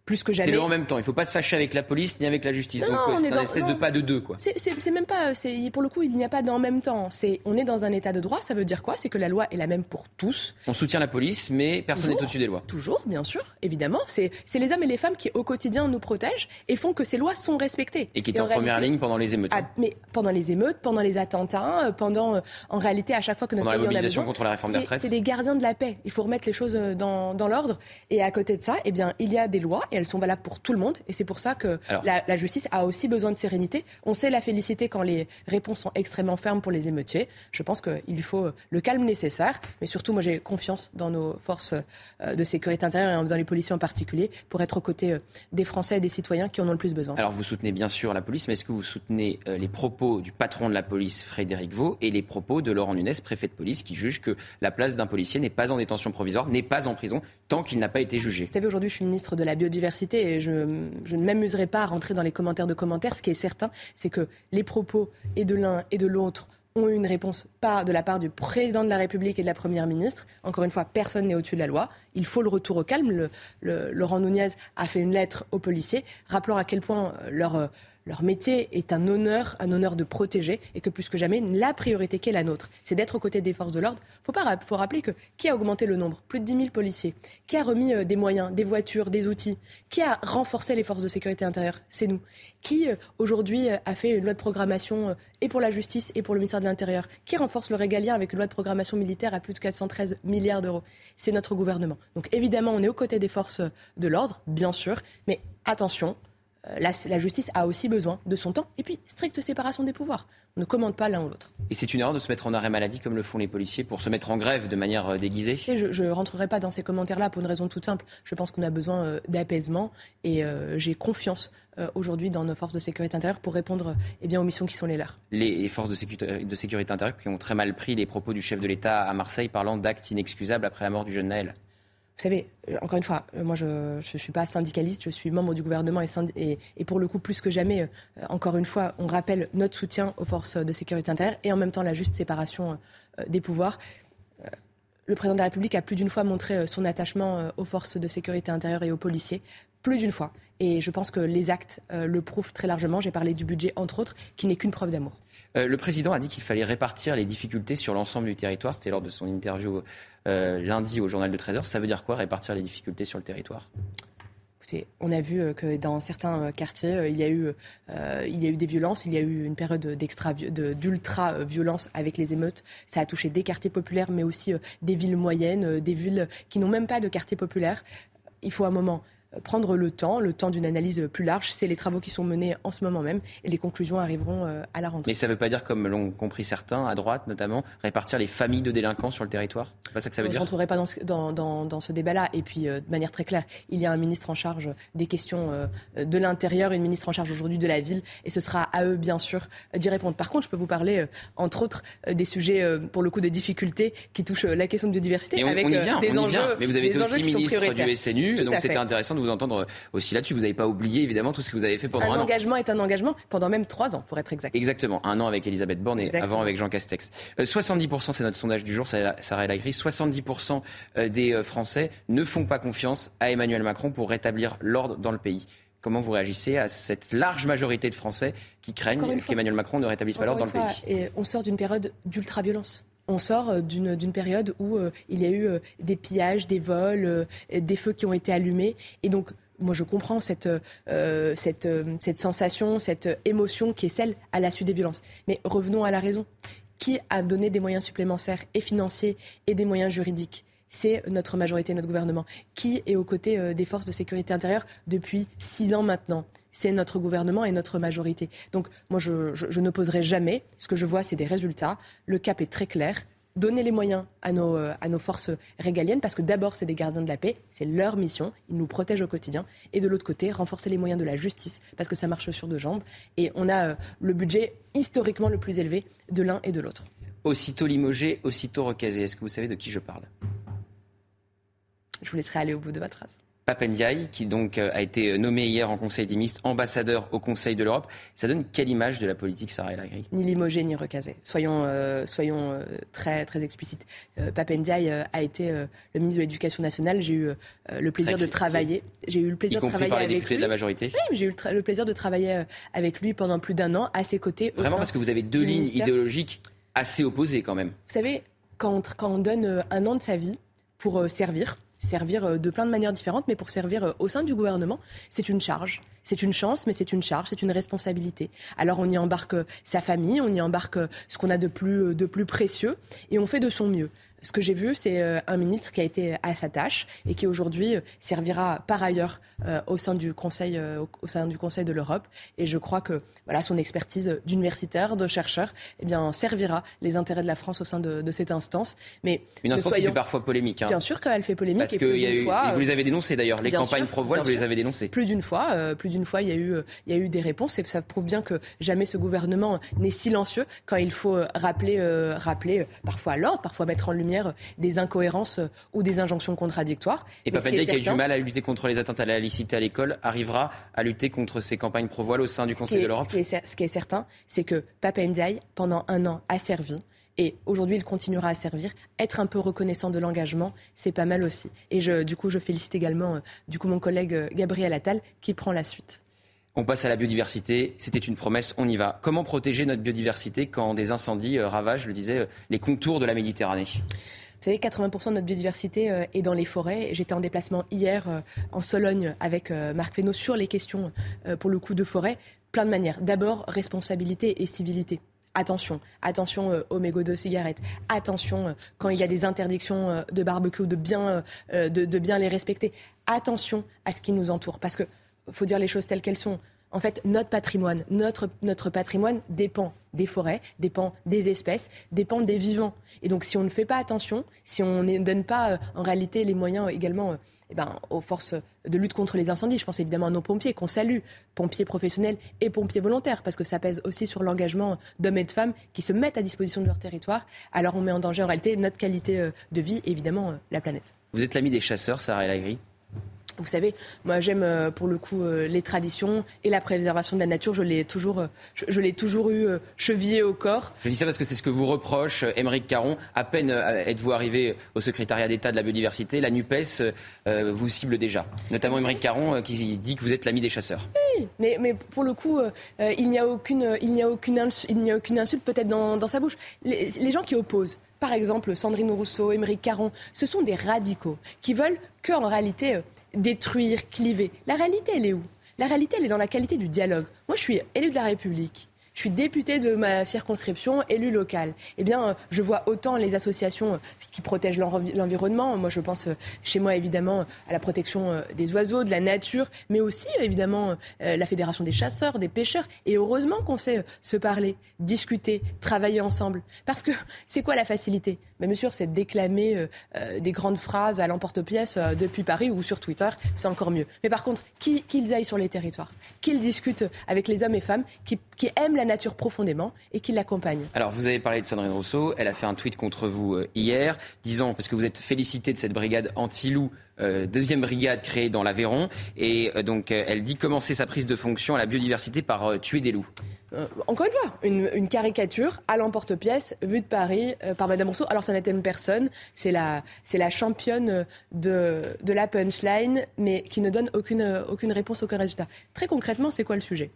Speaker 70: plus que jamais.
Speaker 10: C'est le en même temps. Il ne faut pas se fâcher avec la police ni avec la justice. Donc c'est un espèce de pas de deux, quoi.
Speaker 70: C'est même pas. Pour le coup, il n'y a pas d'en même temps. C'est on est dans un état de droit. Ça veut dire quoi? C'est que la loi est la même pour tous.
Speaker 10: On soutient la police, mais personne n'est au-dessus des lois.
Speaker 70: Toujours, bien sûr, évidemment. C'est les hommes et les femmes qui au quotidien nous protègent et font que ces lois sont respectées.
Speaker 10: Et qui étaient en, première ligne pendant les émeutes.
Speaker 70: Ah, mais pendant les émeutes, pendant les attentats, euh, pendant, euh, en réalité, à chaque fois que notre
Speaker 10: pendant
Speaker 70: pays
Speaker 10: la mobilisation contre la réforme des retraites.
Speaker 70: C'est des gardiens de la paix. Il faut remettre les choses euh, dans, dans l'ordre. Et à côté de ça, eh bien, il y a des lois et elles sont valables pour tout le monde. Et c'est pour ça que la, justice a aussi besoin de sérénité. On sait la féliciter quand les réponses sont extrêmement fermes pour les émeutiers. Je pense qu'il lui faut le calme nécessaire. Mais surtout, moi, j'ai confiance dans nos forces euh, de sécurité intérieure et dans les policiers en particulier pour être aux côtés euh, des Français et des citoyens qui en ont le plus besoin.
Speaker 10: Alors, vous soutenez bien sûr la police, mais est-ce que vous soutenez euh, les propos du patron de la police, Frédéric Vaux, et les propos de Laurent Nunez, préfet de police, qui juge que la place d'un policier n'est pas en détention provisoire, n'est pas en prison, qu'il n'a pas été jugé
Speaker 70: Vous savez, aujourd'hui, je suis ministre de la biodiversité et je ne m'amuserai pas à rentrer dans les commentaires de commentaires. Ce qui est certain, c'est que les propos et de l'un et de l'autre ont eu une réponse pas de la part du président de la République et de la première ministre. Encore une fois, personne n'est au-dessus de la loi. Il faut le retour au calme. Laurent Nunez a fait une lettre aux policiers rappelant à quel point leur euh, leur métier est un honneur, un honneur de protéger, et que plus que jamais, la priorité qui est la nôtre, c'est d'être aux côtés des forces de l'ordre. Faut, faut rappeler que qui a augmenté le nombre? Plus de 10 000 policiers. Qui a remis euh, des moyens, des voitures, des outils? Qui a renforcé les forces de sécurité intérieure? C'est nous. Qui, euh, aujourd'hui, euh, a fait une loi de programmation et pour la justice et pour le ministère de l'Intérieur? Qui renforce le régalien avec une loi de programmation militaire à plus de 413 milliards d'euros? C'est notre gouvernement. Donc évidemment, on est aux côtés des forces de l'ordre, bien sûr, mais attention, euh, la, justice a aussi besoin de son temps et puis stricte séparation des pouvoirs. On ne commande pas l'un ou l'autre.
Speaker 10: Et c'est une erreur de se mettre en arrêt maladie comme le font les policiers pour se mettre en grève de manière euh, déguisée?
Speaker 70: Je ne rentrerai pas dans ces commentaires-là pour une raison toute simple. Je pense qu'on a besoin euh, d'apaisement et j'ai confiance aujourd'hui dans nos forces de sécurité intérieure pour répondre eh bien, aux missions qui sont les leurs.
Speaker 10: Les, forces de sécurité, de sécurité intérieure qui ont très mal pris les propos du chef de l'État à Marseille parlant d'actes inexcusables après la mort du jeune Naël.
Speaker 70: Vous savez, euh, encore une fois, euh, moi je ne suis pas syndicaliste, je suis membre du gouvernement et, pour le coup, plus que jamais, euh, encore une fois, on rappelle notre soutien aux forces de sécurité intérieure et en même temps la juste séparation des pouvoirs. Le président de la République a plus d'une fois montré son attachement aux forces de sécurité intérieure et aux policiers, plus d'une fois. Et je pense que les actes le prouvent très largement. J'ai parlé du budget, entre autres, qui n'est qu'une preuve d'amour.
Speaker 10: Le président a dit qu'il fallait répartir les difficultés sur l'ensemble du territoire. C'était lors de son interview euh, lundi au journal de 13h. Ça veut dire quoi répartir les difficultés sur le territoire?
Speaker 70: On a vu euh, que dans certains euh, quartiers, il y, a eu, il y a eu des violences, il y a eu une période d'ultra-violence avec les émeutes. Ça a touché des quartiers populaires, mais aussi des villes moyennes, des villes qui n'ont même pas de quartier populaire. Il faut un moment prendre le temps, le temps d'une analyse plus large. C'est les travaux qui sont menés en ce moment même et les conclusions arriveront à la rentrée.
Speaker 10: Mais ça ne veut pas dire, comme l'ont compris certains, à droite notamment, répartir les familles de délinquants sur le territoire? C'est pas ça que ça veut dire?
Speaker 70: Je rentrerai pas dans ce, dans, dans, dans ce débat-là. Et puis, de manière très claire, il y a un ministre en charge des questions de l'intérieur, une ministre en charge aujourd'hui de la ville, et ce sera à eux, bien sûr, d'y répondre. Par contre, je peux vous parler, entre autres, des sujets, pour le coup, de difficultés qui touchent la question de biodiversité, avec des enjeux.
Speaker 10: Mais vous avez été aussi ministre du SNU, donc c'était intéressant de vous entendre aussi là-dessus. Vous n'avez pas oublié, évidemment, tout ce que vous avez fait pendant un.
Speaker 70: Un engagement est un engagement pendant même trois ans, pour être exact.
Speaker 10: Exactement, un an avec Elisabeth Borne et avant avec Jean Castex. 70%, euh, c'est notre sondage du jour, Sarah Lagri, 70% euh, des euh, Français ne font pas confiance à Emmanuel Macron pour rétablir l'ordre dans le pays. Comment vous réagissez à cette large majorité de Français qui craignent qu'Emmanuel Macron ne rétablisse pas l'ordre dans le pays?
Speaker 70: et On sort d'une période d'ultra-violence on sort d'une période où il y a eu des pillages, des vols, des feux qui ont été allumés. Et donc, moi, je comprends cette, cette, cette sensation, cette émotion qui est celle à la suite des violences. Mais revenons à la raison qui a donné des moyens supplémentaires et financiers et des moyens juridiques c'est notre majorité, notre gouvernement, qui est aux côtés euh, des forces de sécurité intérieure depuis six ans maintenant. C'est notre gouvernement et notre majorité. Donc moi, je, n'opposerai jamais. Ce que je vois, c'est des résultats. Le cap est très clair donner les moyens à nos, euh, à nos forces régaliennes, parce que d'abord, c'est des gardiens de la paix, c'est leur mission, ils nous protègent au quotidien. Et de l'autre côté, renforcer les moyens de la justice, parce que ça marche sur deux jambes. Et on a euh, le budget historiquement le plus élevé de l'un et de l'autre.
Speaker 10: Aussitôt limogé, aussitôt recasé. Est-ce que vous savez de qui je parle?
Speaker 70: Je vous laisserai aller au bout de votre phrase.
Speaker 10: Papendiaï, qui donc euh, a été nommé hier en Conseil des ministres ambassadeur au Conseil de l'Europe. Ça donne quelle image de la politique Sarah El
Speaker 70: Ni limogé ni recasé. Soyons, euh, soyons euh, très, très explicites. Papendiaï a été le ministre de l'Éducation nationale. J'ai eu le plaisir de travailler. J'ai eu le plaisir
Speaker 10: de
Speaker 70: travailler avec
Speaker 10: députés
Speaker 70: lui.
Speaker 10: de la majorité.
Speaker 70: Oui, j'ai eu le, plaisir de travailler avec lui pendant plus d'un an à ses côtés.
Speaker 10: Vraiment parce que vous avez deux lignes idéologiques assez opposées quand même. Vous
Speaker 70: savez, quand, quand on donne un an de sa vie pour servir, servir euh, de plein de manières différentes, mais pour servir euh, au sein du gouvernement, c'est une charge. C'est une chance, mais c'est une charge, c'est une responsabilité. Alors on y embarque euh, sa famille, on y embarque ce qu'on a de plus, de plus précieux, et on fait de son mieux. Ce que j'ai vu, c'est un ministre qui a été à sa tâche et qui aujourd'hui servira par ailleurs au sein du Conseil, au sein du Conseil de l'Europe. Et je crois que voilà, son expertise d'universitaire, de chercheur, eh bien, servira les intérêts de la France au sein de, cette instance.
Speaker 10: Mais une instance qui fait parfois polémique. Hein.
Speaker 70: Bien sûr qu'elle fait polémique.
Speaker 10: Parce que vous les avez dénoncés d'ailleurs, les campagnes pro-voile, vous les avez dénoncées.
Speaker 70: Plus d'une fois, euh, plus d'une fois, il y a eu, il y a eu des réponses et ça prouve bien que jamais ce gouvernement n'est silencieux quand il faut euh, rappeler, euh, rappeler parfois l'ordre, parfois mettre en lumière des incohérences ou des injonctions contradictoires.
Speaker 10: Et Papendiaï, qui a eu du mal à lutter contre les atteintes à la laïcité à l'école, arrivera à lutter contre ces campagnes pro-voile au sein du Conseil de l'Europe.
Speaker 70: Ce qui est certain, c'est que Papendiaï, pendant un an, a servi et aujourd'hui, il continuera à servir. Être un peu reconnaissant de l'engagement, c'est pas mal aussi. Et je, du coup, je félicite également euh, du coup, mon collègue euh, Gabriel Attal qui prend la suite.
Speaker 10: On passe à la biodiversité. C'était une promesse, on y va. Comment protéger notre biodiversité quand des incendies euh, ravagent, je le disais, les contours de la Méditerranée?
Speaker 70: Vous savez, 80% de notre biodiversité est dans les forêts. J'étais en déplacement hier en Sologne avec Marc Fesneau sur les questions, pour le coup, de forêt. Plein de manières. D'abord, responsabilité et civilité attention, attention euh, aux mégots de cigarettes, attention euh, quand il y a des interdictions euh, de barbecue, de bien, de, bien les respecter, attention à ce qui nous entoure, parce que faut dire les choses telles qu'elles sont. En fait, notre patrimoine, notre, notre patrimoine dépend des forêts, dépend des espèces, dépend des vivants. Et donc, si on ne fait pas attention, si on ne donne pas en réalité les moyens également eh ben, aux forces de lutte contre les incendies. Je pense évidemment à nos pompiers qu'on salue, pompiers professionnels et pompiers volontaires, parce que ça pèse aussi sur l'engagement d'hommes et de femmes qui se mettent à disposition de leur territoire. Alors on met en danger en réalité notre qualité euh, de vie et évidemment euh, la planète.
Speaker 10: Vous êtes l'ami des chasseurs, Sarah Elagri
Speaker 70: vous savez, moi j'aime euh, pour le coup euh, les traditions et la préservation de la nature. Je l'ai toujours, euh, je, l'ai toujours eu chevillé au corps.
Speaker 10: Je dis ça parce que c'est ce que vous reproche Émeric Caron. À peine êtes-vous arrivé au secrétariat d'État de la biodiversité, la Nupes vous cible déjà. Notamment Émeric Caron qui dit que vous êtes l'ami des chasseurs.
Speaker 70: Oui, mais, mais pour le coup, il n'y a aucune, il n'y a aucune, il n'y a aucune insulte peut-être dans, dans, sa bouche. Les, les gens qui opposent par exemple Sandrine Rousseau, Émeric Caron, ce sont des radicaux qui veulent qu'en réalité détruire, cliver. La réalité, elle est où? La réalité, elle est dans la qualité du dialogue. Moi, je suis élu de la République. Je suis députée de ma circonscription, élue locale. Eh bien, euh, je vois autant les associations euh, qui protègent l'environnement. Moi, je pense euh, chez moi, évidemment, à la protection des oiseaux, de la nature, mais aussi, évidemment, la Fédération des chasseurs, des pêcheurs. Et heureusement qu'on sait se parler, discuter, travailler ensemble. Parce que c'est quoi la facilité? Mais Bien sûr, c'est déclamer des grandes phrases à l'emporte-pièce depuis Paris ou sur Twitter, c'est encore mieux. Mais par contre, qu'ils aillent sur les territoires, qu'ils discutent avec les hommes et femmes qui, qui aiment la nature profondément et qui l'accompagnent.
Speaker 10: Alors, vous avez parlé de Sandrine Rousseau. Elle a fait un tweet contre vous euh, hier, disant, parce que vous êtes félicité de cette brigade anti-loup euh, deuxième brigade créée dans l'Aveyron. Et euh, donc, elle dit commencer sa prise de fonction à la biodiversité par tuer des loups.
Speaker 70: encore une fois, une, caricature à l'emporte-pièce, vue de Paris par Madame Rousseau. Alors, ça n'était une personne, c'est la, la championne de, de la punchline, mais qui ne donne aucune, aucune réponse, aucun résultat. Très concrètement, c'est quoi le sujet?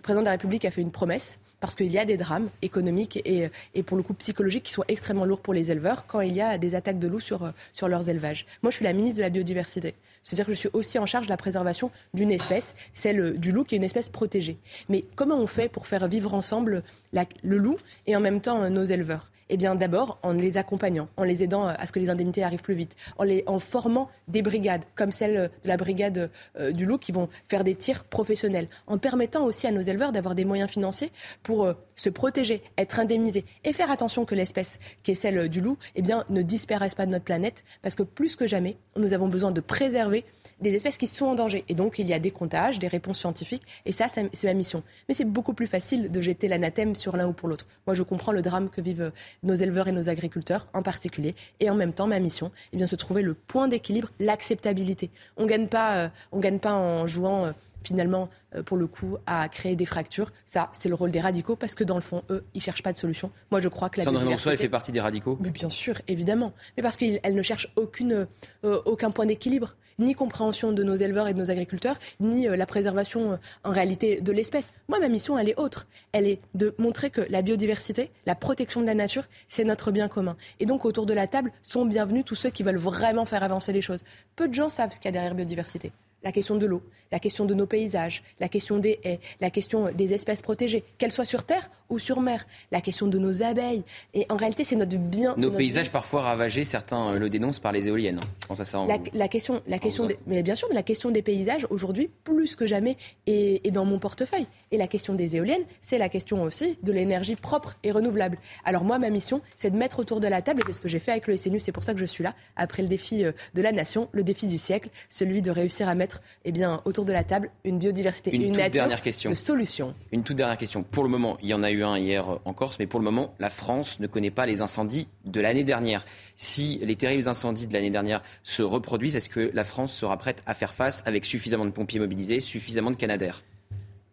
Speaker 70: Le président de la République a fait une promesse parce qu'il y a des drames économiques et, et, pour le coup psychologiques qui sont extrêmement lourds pour les éleveurs quand il y a des attaques de loups sur, sur leurs élevages. Moi, je suis la ministre de la biodiversité. C'est-à-dire que je suis aussi en charge de la préservation d'une espèce, celle du loup, qui est une espèce protégée. Mais comment on fait pour faire vivre ensemble le loup et en même temps nos éleveurs? Eh bien, d'abord, en les accompagnant, en les aidant à ce que les indemnités arrivent plus vite, en, formant des brigades, comme celle de la brigade euh, du loup, qui vont faire des tirs professionnels, en permettant aussi à nos éleveurs d'avoir des moyens financiers pour euh, se protéger, être indemnisés et faire attention que l'espèce qui est celle du loup, eh bien, ne disparaisse pas de notre planète, parce que plus que jamais, nous avons besoin de préserver des espèces qui sont en danger. Et donc, il y a des comptages, des réponses scientifiques, et ça, c'est ma mission. Mais c'est beaucoup plus facile de jeter l'anathème sur l'un ou pour l'autre. Moi, je comprends le drame que vivent nos éleveurs et nos agriculteurs en particulier, et en même temps, ma mission, eh bien, se trouver le point d'équilibre, l'acceptabilité. On gagne euh, gagne pas en jouant. Euh, finalement, euh, pour le coup, à créer des fractures. Ça, c'est le rôle des radicaux, parce que dans le fond, eux, ils cherchent pas de solution. Moi, je crois que la
Speaker 10: Sandrine biodiversité... elle fait partie des radicaux
Speaker 70: Mais bien sûr, évidemment. Mais parce qu'elle ne cherche aucune, aucun point d'équilibre ni compréhension de nos éleveurs et de nos agriculteurs, ni euh, la préservation euh, en réalité de l'espèce. Moi, ma mission, elle est autre. Elle est de montrer que la biodiversité, la protection de la nature, c'est notre bien commun. Et donc, autour de la table, sont bienvenus tous ceux qui veulent vraiment faire avancer les choses. Peu de gens savent ce qu'il y a derrière biodiversité la question de l'eau, la question de nos paysages, la question des haies, la question des espèces protégées, qu'elles soient sur terre ou sur mer, la question de nos abeilles. Et en réalité, c'est notre bien.
Speaker 10: Nos paysages parfois ravagés, certains le dénoncent par les éoliennes.
Speaker 70: Hein. ça, la, question, la question, mais bien sûr, mais la question des paysages aujourd'hui, plus que jamais, est, est dans mon portefeuille. Et la question des éoliennes, c'est la question aussi de l'énergie propre et renouvelable. Alors moi, ma mission, c'est de mettre autour de la table, et c'est ce que j'ai fait avec le SNU, c'est pour ça que je suis là, après le défi euh, de la nation, le défi du siècle, celui de réussir à mettre eh bien, autour de la table une biodiversité,
Speaker 10: une,
Speaker 70: une
Speaker 10: toute dernière question.
Speaker 70: de solutions.
Speaker 10: Une toute dernière question. Pour le moment, il y en a eu hier en Corse, mais pour le moment, la France ne connaît pas les incendies de l'année dernière. Si les terribles incendies de l'année dernière se reproduisent, est-ce que la France sera prête à faire face avec suffisamment de pompiers mobilisés, suffisamment de canadaires?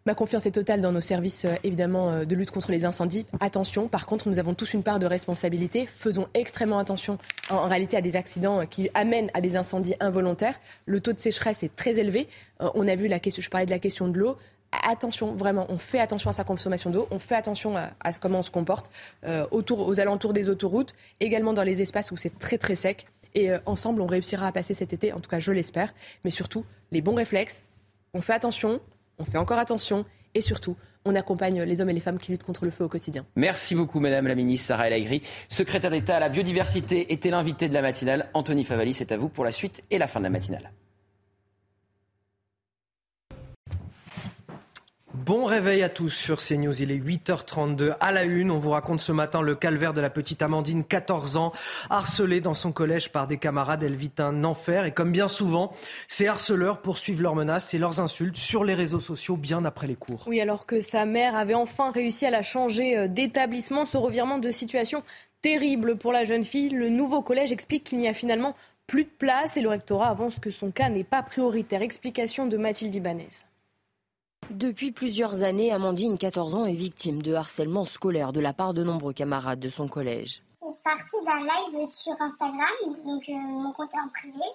Speaker 70: Ma confiance est totale dans nos services, euh, évidemment, euh, de lutte contre les incendies. Attention, par contre, nous avons tous une part de responsabilité. Faisons extrêmement attention, en, réalité, à des accidents euh, qui amènent à des incendies involontaires. Le taux de sécheresse est très élevé. on a vu la question, je parlais de la question de l'eau attention, vraiment, on fait attention à sa consommation d'eau, on fait attention à, comment on se comporte autour, aux alentours des autoroutes, également dans les espaces où c'est très très sec. Et ensemble, on réussira à passer cet été, en tout cas je l'espère, mais surtout les bons réflexes, on fait attention, on fait encore attention et surtout, on accompagne les hommes et les femmes qui luttent contre le feu au quotidien.
Speaker 10: Merci beaucoup, Madame la Ministre Sarah El Aigri. Secrétaire d'État à la biodiversité, était l'invité de la matinale. Anthony Favali, c'est à vous pour la suite et la fin de la matinale.
Speaker 1: Bon réveil à tous sur CNews. Il est 8h32 à la une. On vous raconte ce matin le calvaire de la petite Amandine, 14 ans, harcelée dans son collège par des camarades. Elle vit un enfer. Et comme bien souvent, ces harceleurs poursuivent leurs menaces et leurs insultes sur les réseaux sociaux bien après les cours.
Speaker 2: Oui, alors que sa mère avait enfin réussi à la changer euh, d'établissement, ce revirement de situation terrible pour la jeune fille. Le nouveau collège explique qu'il n'y a finalement plus de place et le rectorat avance que son cas n'est pas prioritaire. Explication de Mathilde Ibanez.
Speaker 71: Depuis plusieurs années, Amandine, 14 ans, est victime de harcèlement scolaire de la part de nombreux camarades de son collège.
Speaker 72: C'est parti d'un live sur Instagram, donc euh, mon compte en privé,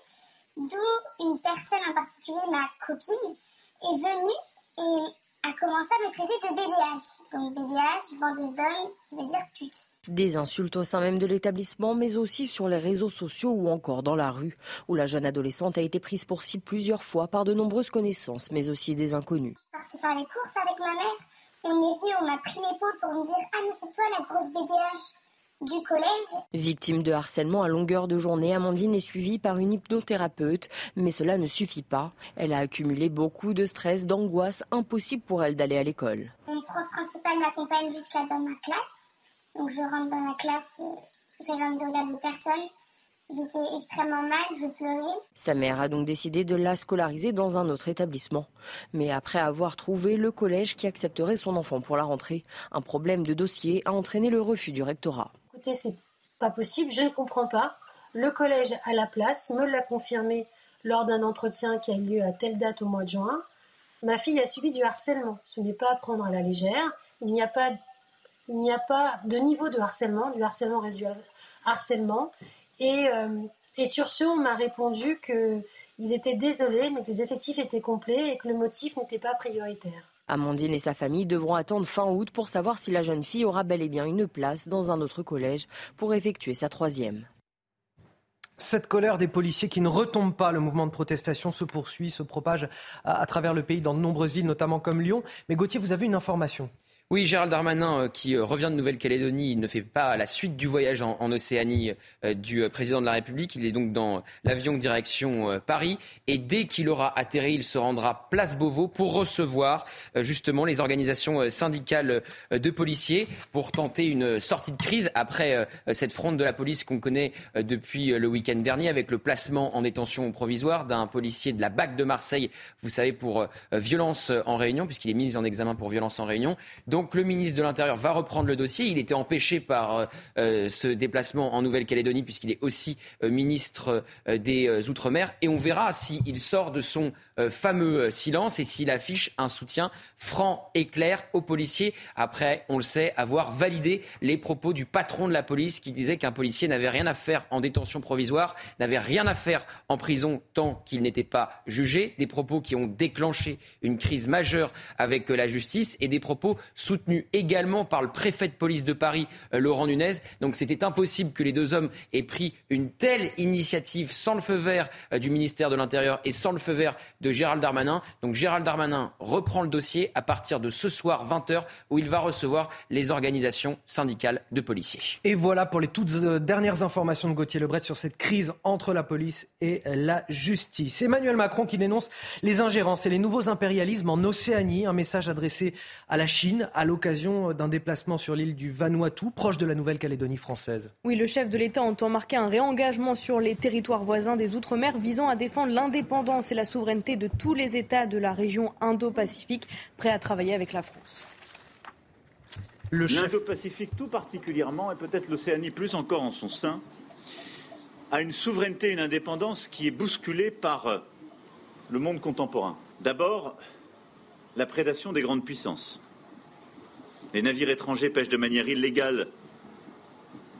Speaker 72: d'où une personne en particulier, ma copine, est venue et a commencé à me traiter de BDH. Donc BDH, bandeuse d'hommes, ça veut dire pute.
Speaker 71: Des insultes au sein même de l'établissement, mais aussi sur les réseaux sociaux ou encore dans la rue, où la jeune adolescente a été prise pour cible plusieurs fois par de nombreuses connaissances, mais aussi des inconnus.
Speaker 72: Je suis partie faire les courses avec ma mère. on est venu, on m'a pris l'épaule pour me dire Ah, mais c'est toi la grosse BDH du collège.
Speaker 71: Victime de harcèlement à longueur de journée, Amandine est suivie par une hypnothérapeute, mais cela ne suffit pas. Elle a accumulé beaucoup de stress, d'angoisse, impossible pour elle d'aller à l'école.
Speaker 72: Mon prof principal m'accompagne jusqu'à dans ma classe. Donc je rentre dans la classe, euh, j'avais envie de regarder personne. J'étais extrêmement mal, je pleurais.
Speaker 71: Sa mère a donc décidé de la scolariser dans un autre établissement. Mais après avoir trouvé le collège qui accepterait son enfant pour la rentrée, un problème de dossier a entraîné le refus du rectorat.
Speaker 30: Écoutez, c'est pas possible, je ne comprends pas. Le collège a la place me l'a confirmé lors d'un entretien qui a eu lieu à telle date au mois de juin. Ma fille a subi du harcèlement. Ce n'est pas à prendre à la légère. Il n'y a pas, il n'y a pas de niveau de harcèlement, du harcèlement résiduel harcèlement. Et, euh, et sur ce, on m'a répondu qu'ils étaient désolés, mais que les effectifs étaient complets et que le motif n'était pas prioritaire.
Speaker 71: Amandine et sa famille devront attendre fin août pour savoir si la jeune fille aura bel et bien une place dans un autre collège pour effectuer sa troisième.
Speaker 1: Cette colère des policiers qui ne retombe pas, le mouvement de protestation se poursuit, se propage à, à travers le pays dans de nombreuses villes, notamment comme Lyon. Mais Gauthier, vous avez une information
Speaker 10: oui, Gérald Darmanin, euh, qui euh, revient de Nouvelle-Calédonie, ne fait pas la suite du voyage en, Océanie euh, du président de la République. Il est donc dans l'avion direction Paris. Et dès qu'il aura atterri, il se rendra place Beauvau pour recevoir justement les organisations syndicales de policiers pour tenter une sortie de crise après cette fronde de la police qu'on connaît depuis le week-end dernier avec le placement en détention provisoire d'un policier de la BAC de Marseille, vous savez, pour violence en réunion, puisqu'il est mis en examen pour violence en réunion. Donc le ministre de l'Intérieur va reprendre le dossier. Il était empêché par euh, euh, ce déplacement en Nouvelle-Calédonie puisqu'il est aussi euh, ministre des Outre-mer. Et on verra s'il sort de son fameux silence et s'il affiche un soutien franc et clair aux policiers. Après, on le sait, avoir validé les propos du patron de la police qui disait qu'un policier n'avait rien à faire en détention provisoire, n'avait rien à faire en prison tant qu'il n'était pas jugé. Des propos qui ont déclenché une crise majeure avec la justice et des propos sous soutenu également par le préfet de police de Paris, euh, Laurent Nunez. Donc c'était impossible que les deux hommes aient pris une telle initiative sans le feu vert euh, du ministère de l'Intérieur et sans le feu vert de Gérald Darmanin. Donc Gérald Darmanin reprend le dossier à partir de ce soir 20h où il va recevoir les organisations syndicales de policiers.
Speaker 1: Et voilà pour les toutes euh, dernières informations de Gauthier Lebret sur cette crise entre la police et la justice. Emmanuel Macron qui dénonce les ingérences et les nouveaux impérialismes en Océanie, un message adressé à la Chine, à l'occasion d'un déplacement sur l'île du Vanuatu, proche de la Nouvelle-Calédonie française.
Speaker 2: Oui, le chef de l'État entend marquer un réengagement sur les territoires voisins des Outre-mer visant à défendre l'indépendance et la souveraineté de tous les États de la région Indo-Pacifique, prêts à travailler avec la France.
Speaker 73: L'Indo-Pacifique tout particulièrement, et peut-être l'Océanie plus encore en son sein, a une souveraineté et une indépendance qui est bousculée par le monde contemporain. D'abord, la prédation des grandes puissances. Les navires étrangers pêchent de manière illégale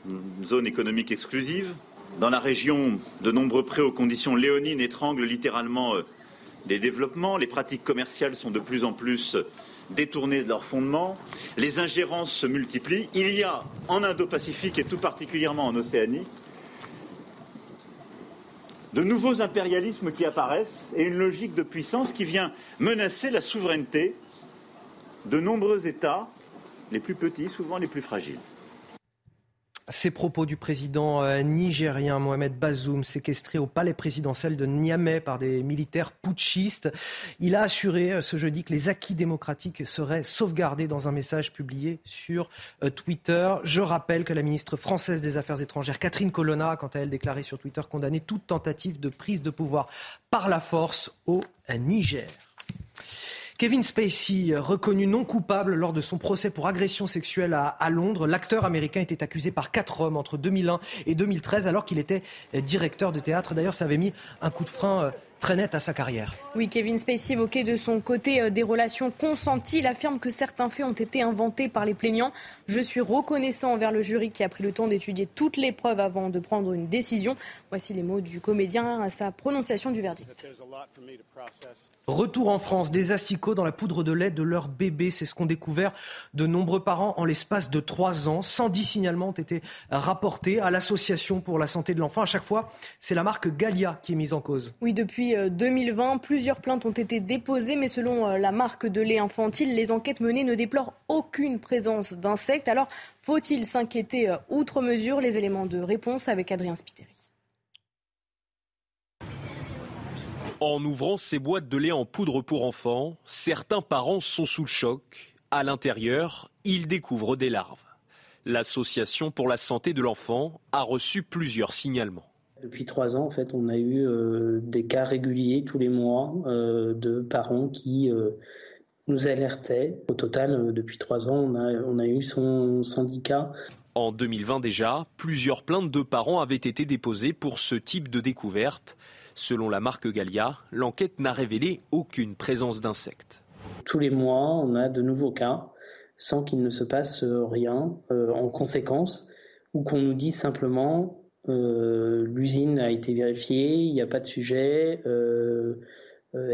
Speaker 73: une zone économique exclusive. Dans la région, de nombreux prêts aux conditions léonines étranglent littéralement les développements. Les pratiques commerciales sont de plus en plus détournées de leurs fondements. Les ingérences se multiplient. Il y a en Indo-Pacifique et tout particulièrement en Océanie de nouveaux impérialismes qui apparaissent et une logique de puissance qui vient menacer la souveraineté de nombreux États les plus petits, souvent les plus fragiles.
Speaker 1: Ces propos du président euh, nigérien Mohamed Bazoum, séquestré au palais présidentiel de Niamey par des militaires putschistes. Il a assuré euh, ce jeudi que les acquis démocratiques seraient sauvegardés dans un message publié sur euh, Twitter. Je rappelle que la ministre française des Affaires étrangères, Catherine Colonna, a quant à elle déclaré sur Twitter condamner toute tentative de prise de pouvoir par la force au Niger. Kevin Spacey, reconnu non coupable lors de son procès pour agression sexuelle à, Londres, l'acteur américain était accusé par quatre hommes entre 2001 et 2013 alors qu'il était directeur de théâtre. D'ailleurs, ça avait mis un coup de frein euh, très net à sa carrière.
Speaker 2: Oui, Kevin Spacey évoquait de son côté euh, des relations consenties. Il affirme que certains faits ont été inventés par les plaignants. Je suis reconnaissant envers le jury qui a pris le temps d'étudier toutes les preuves avant de prendre une décision. Voici les mots du comédien à sa prononciation du verdict.
Speaker 1: Retour en France, des asticots dans la poudre de lait de leur bébé. C'est ce qu'ont découvert de nombreux parents en l'espace de trois ans. 110 signalements ont été rapportés à l'Association pour la santé de l'enfant. À chaque fois, c'est la marque Galia qui est mise en cause.
Speaker 2: Oui, depuis depuis 2020. Plusieurs plaintes ont été déposées, mais selon la marque de lait infantile, les enquêtes menées ne déplorent aucune présence d'insectes. Alors, faut-il s'inquiéter outre mesure? Les éléments de réponse avec Adrien Spiteri.
Speaker 3: En ouvrant ces boîtes de lait en poudre pour enfants, certains parents sont sous le choc. À l'intérieur, ils découvrent des larves. L'Association pour la santé de l'enfant a reçu plusieurs signalements.
Speaker 74: Depuis trois ans, en fait, on a eu euh, des cas réguliers tous les mois euh, de parents qui euh, nous alertaient. Au total, depuis trois ans, on a, on a eu son syndicat.
Speaker 3: En 2020 déjà, plusieurs plaintes de parents avaient été déposées pour ce type de découverte. Selon la marque Gallia, l'enquête n'a révélé aucune présence d'insectes.
Speaker 74: Tous les mois, on a de nouveaux cas sans qu'il ne se passe rien euh, en conséquence ou qu'on nous dise simplement euh, l'usine a été vérifiée, il n'y a pas de sujet euh,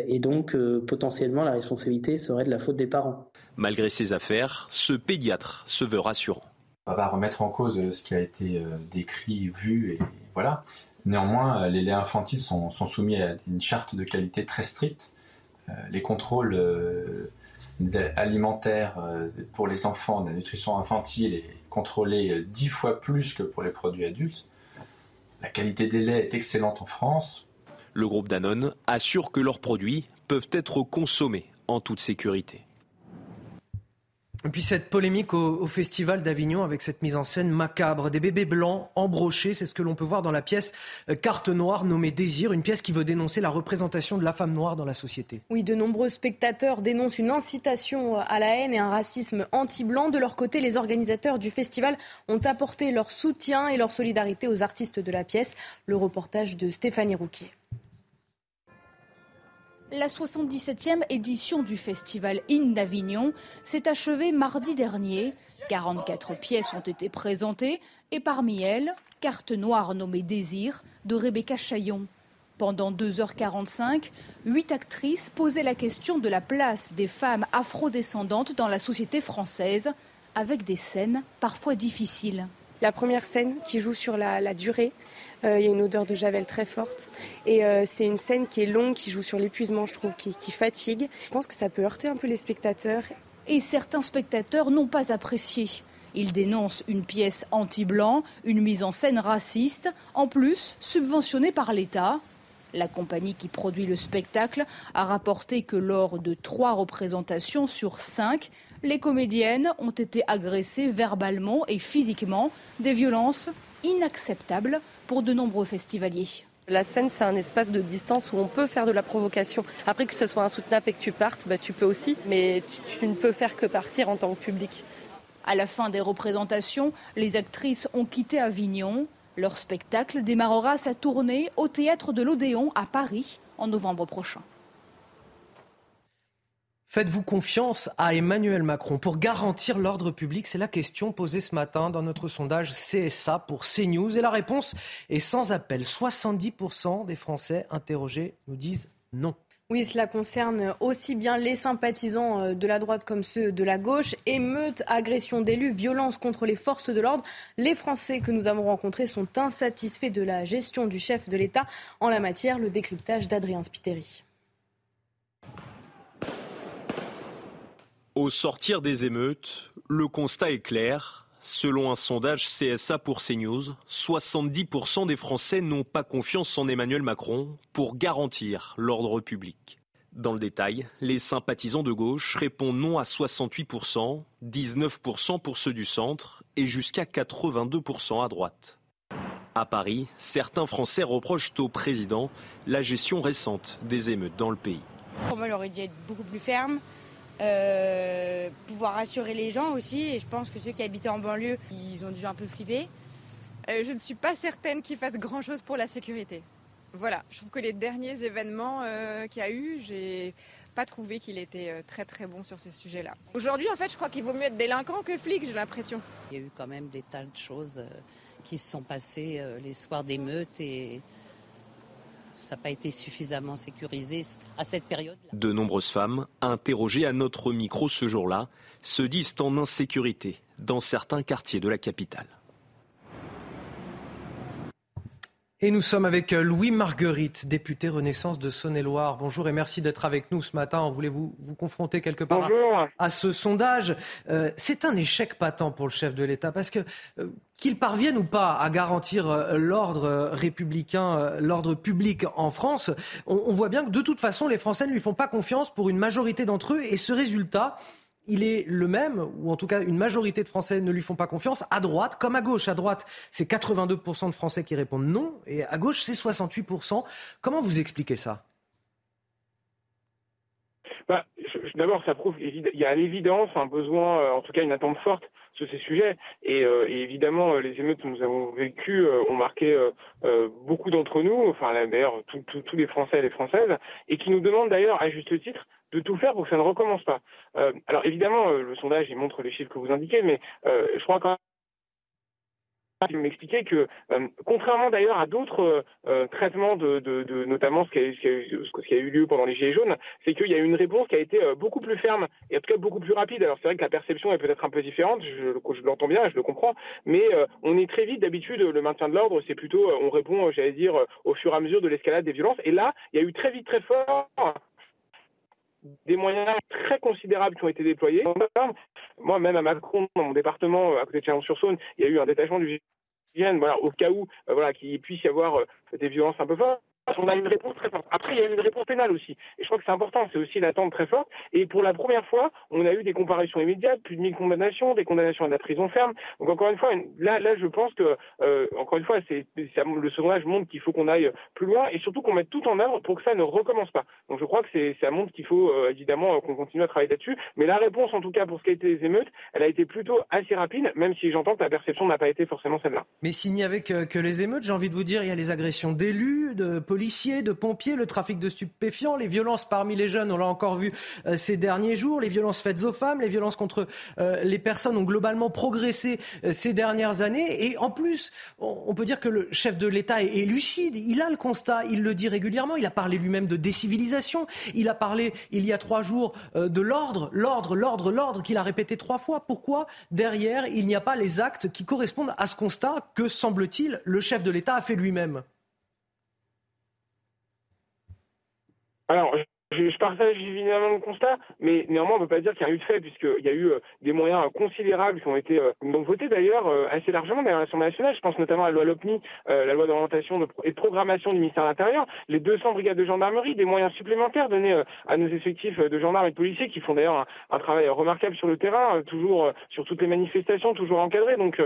Speaker 74: et donc potentiellement la responsabilité serait de la faute des parents.
Speaker 3: Malgré ces affaires, ce pédiatre se veut rassurant.
Speaker 54: On va pas remettre en cause ce qui a été décrit, vu et voilà. Néanmoins, les laits infantiles sont, soumis à une charte de qualité très stricte. Euh, les contrôles euh, alimentaires euh, pour les enfants, de la nutrition infantile est contrôlée dix fois plus que pour les produits adultes. La qualité des laits est excellente en France.
Speaker 3: Le groupe Danone assure que leurs produits peuvent être consommés en toute sécurité.
Speaker 1: Et puis cette polémique au, Festival d'Avignon avec cette mise en scène macabre. Des bébés blancs embrochés, c'est ce que l'on peut voir dans la pièce euh, Carte Noire nommée Désir, une pièce qui veut dénoncer la représentation de la femme noire dans la société.
Speaker 2: Oui, de nombreux spectateurs dénoncent une incitation à la haine et un racisme anti-blanc. De leur côté, les organisateurs du festival ont apporté leur soutien et leur solidarité aux artistes de la pièce. Le reportage de Stéphanie Rouquier.
Speaker 75: La 77e édition du festival In d'Avignon s'est achevée mardi dernier. 44 pièces ont été présentées et parmi elles, Carte noire nommée Désir de Rebecca Chaillon. Pendant 2h45, huit actrices posaient la question de la place des femmes afrodescendantes dans la société française, avec des scènes parfois difficiles.
Speaker 76: La première scène qui joue sur la durée, il y a une odeur de javel très forte. Et euh, c'est une scène qui est longue, qui joue sur l'épuisement, je trouve, qui, qui fatigue. Je pense que ça peut heurter un peu les spectateurs.
Speaker 75: Et certains spectateurs n'ont pas apprécié. Ils dénoncent une pièce anti-blanc, une mise en scène raciste, en plus subventionnée par l'État. La compagnie qui produit le spectacle a rapporté que lors de trois représentations sur cinq, les comédiennes ont été agressées verbalement et physiquement, des violences inacceptables pour de nombreux festivaliers.
Speaker 76: La scène, c'est un espace de distance où on peut faire de la provocation. Après que ce soit insoutenable et que tu partes, bah, tu peux aussi, mais tu, tu ne peux faire que partir en tant que public.
Speaker 75: À la fin des représentations, les actrices ont quitté Avignon. Leur spectacle démarrera sa tournée au théâtre de l'Odéon à Paris en novembre prochain.
Speaker 1: Faites-vous confiance à Emmanuel Macron pour garantir l'ordre public C'est la question posée ce matin dans notre sondage CSA pour CNews. Et la réponse est sans appel. 70% des Français interrogés nous disent non.
Speaker 2: Oui, cela concerne aussi bien les sympathisants euh, de la droite comme ceux de la gauche. Émeutes, agressions d'élus, violences contre les forces de l'ordre. Les Français que nous avons rencontrés sont insatisfaits de la gestion du chef de l'État en la matière. Le décryptage d'Adrien Spiteri.
Speaker 3: Au sortir des émeutes, le constat est clair. Selon un sondage CSA pour CNews, 70% des Français n'ont pas confiance en Emmanuel Macron pour garantir l'ordre public. Dans le détail, les sympathisants de gauche répondent non à 68%, 19% pour ceux du centre et jusqu'à 82% à droite. À Paris, certains Français reprochent au président la gestion récente des émeutes dans le pays.
Speaker 4: Aurait dû être beaucoup plus ferme, euh, pouvoir rassurer les gens aussi. Et je pense que ceux qui habitaient en banlieue, ils ont dû un peu flipper.
Speaker 5: Euh, je ne suis pas certaine qu'ils fassent grand-chose pour la sécurité. Voilà, je trouve que les derniers événements euh, qu'il y a eu, j'ai pas trouvé qu'il était très très bon sur ce sujet-là. Aujourd'hui, en fait, je crois qu'il vaut mieux être délinquant que flic, j'ai l'impression.
Speaker 6: Il y a eu quand même des tas de choses qui se sont passées les soirs d'émeutes et ça n'a pas été suffisamment sécurisé à cette période.
Speaker 3: De nombreuses femmes, interrogées à notre micro ce jour-là, se disent en insécurité dans certains quartiers de la capitale.
Speaker 1: Et nous sommes avec euh, Louis Marguerite, député Renaissance de Saône-et-Loire. Bonjour et merci d'être avec nous ce matin. On voulait vous, vous confronter quelque part à, ce sondage? Euh, c'est un échec patent pour le chef de l'État parce que euh, qu'il parvienne ou pas à garantir l'ordre républicain, l'ordre public en France, on, on voit bien que de toute façon les Français ne lui font pas confiance pour une majorité d'entre eux et ce résultat, il est le même, ou en tout cas une majorité de Français ne lui font pas confiance, à droite comme à gauche. À droite, c'est 82% de Français qui répondent non, et à gauche, c'est 68%. Comment vous expliquez ça?
Speaker 77: Bah, D'abord, ça prouve qu'il y a à l'évidence un besoin, euh, en tout cas une attente forte sur ces sujets. Et, euh, évidemment, euh, les émeutes que nous avons vécues ont marqué beaucoup d'entre nous, enfin d'ailleurs tous les Français et les Françaises, et qui nous demandent d'ailleurs, à juste titre, de tout faire pour que ça ne recommence pas. Euh, alors évidemment, euh, le sondage il montre les chiffres que vous indiquez, mais euh, je crois quand même m'expliquer que, contrairement d'ailleurs à d'autres traitements de, de, notamment ce qui, a, ce, qui a, eu lieu pendant les Gilets jaunes, c'est qu'il y a eu une réponse qui a été beaucoup plus ferme et en tout cas beaucoup plus rapide. Alors c'est vrai que la perception est peut-être un peu différente, je, je l'entends bien, je le comprends, mais on est très vite d'habitude le maintien de l'ordre, c'est plutôt on répond, j'allais dire, au fur et à mesure de l'escalade des violences. Et là, il y a eu très vite, très fort des moyens très considérables qui ont été déployés. Moi, même à Macron, dans mon département, à côté de Chalon-sur-Saône, il y a eu un détachement du voilà, au cas où euh, voilà, qu'il puisse y avoir euh, des violences un peu fortes on a une réponse très forte. Après, il y a une réponse pénale aussi. Et je crois que c'est important, c'est aussi une attente très forte. Et pour la première fois, on a eu des comparaisons immédiates, plus de 1000 condamnations, des condamnations à la prison ferme. Donc encore une fois, là, là je pense que, euh, encore une fois, c'est, le sondage montre qu'il faut qu'on aille plus loin et surtout qu'on mette tout en œuvre pour que ça ne recommence pas. Donc je crois que c'est, ça montre qu'il faut euh, évidemment qu'on continue à travailler là-dessus. Mais la réponse, en tout cas pour ce qui a été les émeutes, elle a été plutôt assez rapide, même si j'entends que la perception n'a pas été forcément celle-là.
Speaker 1: Mais s'il n'y avait que, que les émeutes, j'ai envie de vous dire, il y a les agressions d'élus, de policiers, de pompiers, le trafic de stupéfiants, les violences parmi les jeunes, on l'a encore vu euh, ces derniers jours, les violences faites aux femmes, les violences contre euh, les personnes ont globalement progressé euh, ces dernières années. Et en plus, on, peut dire que le chef de l'État est, lucide, il a le constat, il le dit régulièrement, il a parlé lui-même de décivilisation, il a parlé il y a trois jours de l'ordre, l'ordre, l'ordre, l'ordre, qu'il a répété trois fois. Pourquoi derrière, il n'y a pas les actes qui correspondent à ce constat que, semble-t-il, le chef de l'État a fait lui-même?
Speaker 77: Alors, je, partage évidemment le constat, mais néanmoins, on ne peut pas dire qu'il n'y a eu de fait, puisqu'il y a eu euh, des moyens considérables qui ont été euh, votés d'ailleurs euh, assez largement dans l'Assemblée nationale. Je pense notamment à la loi LOPNI, la loi d'orientation et de programmation du ministère de l'Intérieur, les 200 brigades de gendarmerie, des moyens supplémentaires donnés à nos effectifs de gendarmes et de policiers qui font d'ailleurs un, travail remarquable sur le terrain, toujours sur toutes les manifestations, toujours encadrés. Donc,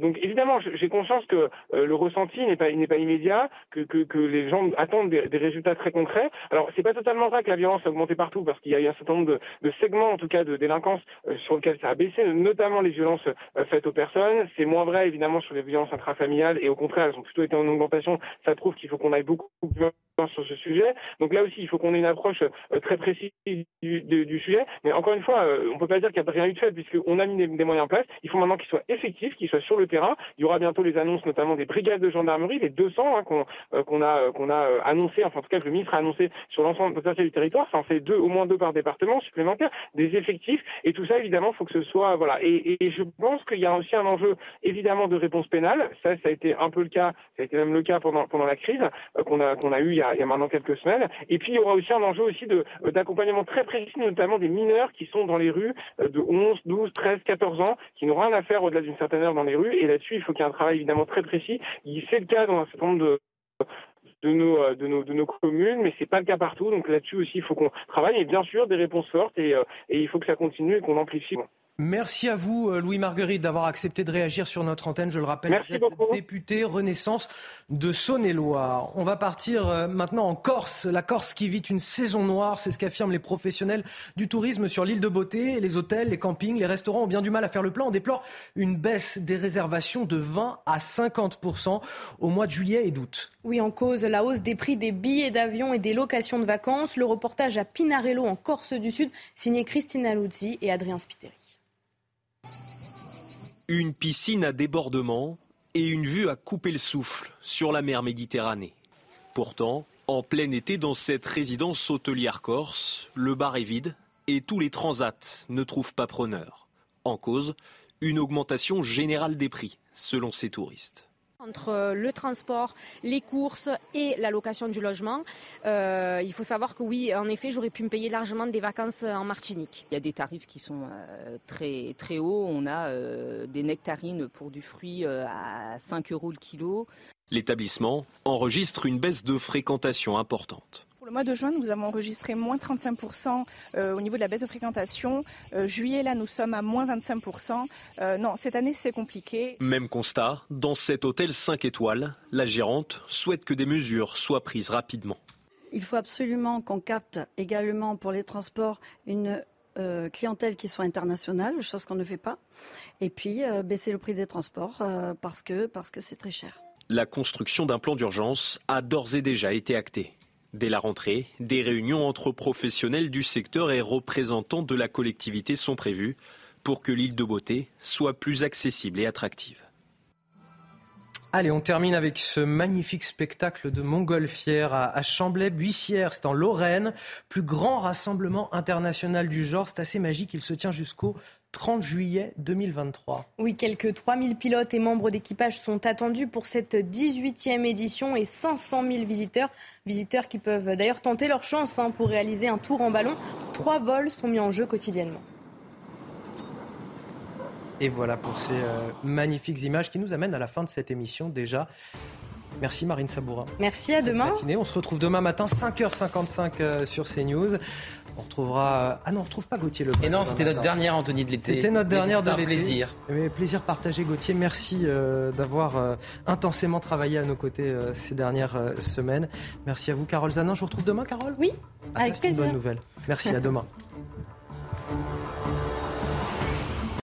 Speaker 77: donc évidemment, j'ai conscience que le ressenti n'est pas, pas immédiat, que, que, que, les gens attendent des, des résultats très concrets. Alors, c'est pas totalement que la violence a augmenté partout parce qu'il y a eu un certain nombre de, segments, en tout cas, de délinquance euh, sur lesquels ça a baissé, notamment les violences euh, faites aux personnes. C'est moins vrai, évidemment, sur les violences intrafamiliales et au contraire, elles ont plutôt été en augmentation. Ça prouve qu'il faut qu'on aille beaucoup plus loin sur ce sujet. Donc là aussi, il faut qu'on ait une approche euh, très précise du, sujet. Mais encore une fois, on ne peut pas dire qu'il n'y a rien eu de fait puisqu'on a mis des, moyens en place. Il faut maintenant qu'ils soient effectifs, qu'ils soient sur le terrain. Il y aura bientôt les annonces, notamment des brigades de gendarmerie, les 200 hein, qu'on a, qu'on a annoncé, enfin en tout cas que le ministre a annoncé sur l'ensemble du territoire. Ça en fait deux, au moins deux par département supplémentaires, des effectifs. Et tout ça, évidemment, faut que ce soit voilà. Et, et je pense qu'il y a aussi un enjeu évidemment de réponse pénale. Ça, ça a été un peu le cas. Ça a été même le cas pendant pendant la crise euh, qu'on a qu'on a eu il y a, il y a, maintenant quelques semaines. Et puis il y aura aussi un enjeu aussi de euh, d'accompagnement très précis, notamment des mineurs qui sont dans les rues euh, de 11, 12, 13, 14 ans, qui n'ont rien à faire au-delà d'une certaine heure dans les rues. Et là-dessus, il faut qu'il y ait un travail évidemment très précis. C'est le cas dans un certain nombre de de nos, euh, de nos, de nos communes, mais c'est pas le cas partout. Donc là-dessus aussi, il faut qu'on travaille et bien sûr des réponses fortes et, euh, et il faut que ça continue et qu'on amplifie.
Speaker 1: Merci à vous, euh, Louis Marguerite, d'avoir accepté de réagir sur notre antenne. Je le rappelle,
Speaker 77: Merci vous êtes
Speaker 1: député Renaissance de Saône-et-Loire. On va partir euh, maintenant en Corse. La Corse qui vit une saison noire, c'est ce qu'affirment les professionnels du tourisme sur l'île de Beauté. Les hôtels, les campings, les restaurants ont bien du mal à faire le plein. On déplore une baisse des réservations de 20 à 50 au mois de juillet et d'août.
Speaker 2: Oui, en cause la hausse des prix des billets d'avion et des locations de vacances. Le reportage à Pinarello en Corse du Sud, signé Christina Luzzi et Adrien Spiteri.
Speaker 3: Une piscine à débordement et une vue à couper le souffle sur la mer Méditerranée. Pourtant, en plein été dans cette résidence hôtelière corse, le bar est vide et tous les transats ne trouvent pas preneur. En cause, une augmentation générale des prix, selon ces touristes.
Speaker 4: Entre le transport, les courses et la location du logement, euh, il faut savoir que oui, en effet, j'aurais pu me payer largement des vacances en Martinique.
Speaker 78: Il y a des tarifs qui sont euh, très, très hauts. On a euh, des nectarines pour du fruit à 5 euros le kilo.
Speaker 3: L'établissement enregistre une baisse de fréquentation importante.
Speaker 54: Pour le mois de juin, nous avons enregistré moins 35% euh, au niveau de la baisse de fréquentation. Euh, juillet, là, nous sommes à moins 25%. Euh, non, cette année, c'est compliqué.
Speaker 3: Même constat, dans cet hôtel 5 étoiles, la gérante souhaite que des mesures soient prises rapidement.
Speaker 73: Il faut absolument qu'on capte également pour les transports une clientèle qui soit internationale, chose qu'on ne fait pas, et puis baisser le prix des transports parce que parce que c'est très cher.
Speaker 3: La construction d'un plan d'urgence a d'ores et déjà été actée. Dès la rentrée, des réunions entre professionnels du secteur et représentants de la collectivité sont prévues pour que l'île de beauté soit plus accessible et attractive.
Speaker 1: Allez, on termine avec ce magnifique spectacle de montgolfière à, Chamblay-Buissière, c'est en Lorraine, plus grand rassemblement international du genre, c'est assez magique, il se tient jusqu'au 30 juillet 2023.
Speaker 2: Oui, quelques 3000 pilotes et membres d'équipage sont attendus pour cette 18e édition et 500 000 visiteurs. Visiteurs qui peuvent d'ailleurs tenter leur chance hein, pour réaliser un tour en ballon. Trois vols sont mis en jeu quotidiennement.
Speaker 1: Et voilà pour ces euh, magnifiques images qui nous amènent à la fin de cette émission déjà. Merci Marine Sabourin.
Speaker 2: Merci, à demain.
Speaker 1: On se retrouve demain matin, 5h55 euh, sur CNews. On retrouvera. Euh, ah non, on ne retrouve pas Gauthier Le
Speaker 10: Et non, c'était notre dernière Anthony de l'été.
Speaker 1: C'était notre dernière de
Speaker 10: l'été. un plaisir.
Speaker 1: Mais plaisir partagé, Gauthier. Merci d'avoir intensément travaillé à nos côtés ces dernières semaines. Merci à vous, Carole Zanin. Je vous retrouve demain, Carole?
Speaker 2: Oui,
Speaker 1: ah,
Speaker 2: avec plaisir.
Speaker 1: Une bonne nouvelle. Merci, à demain.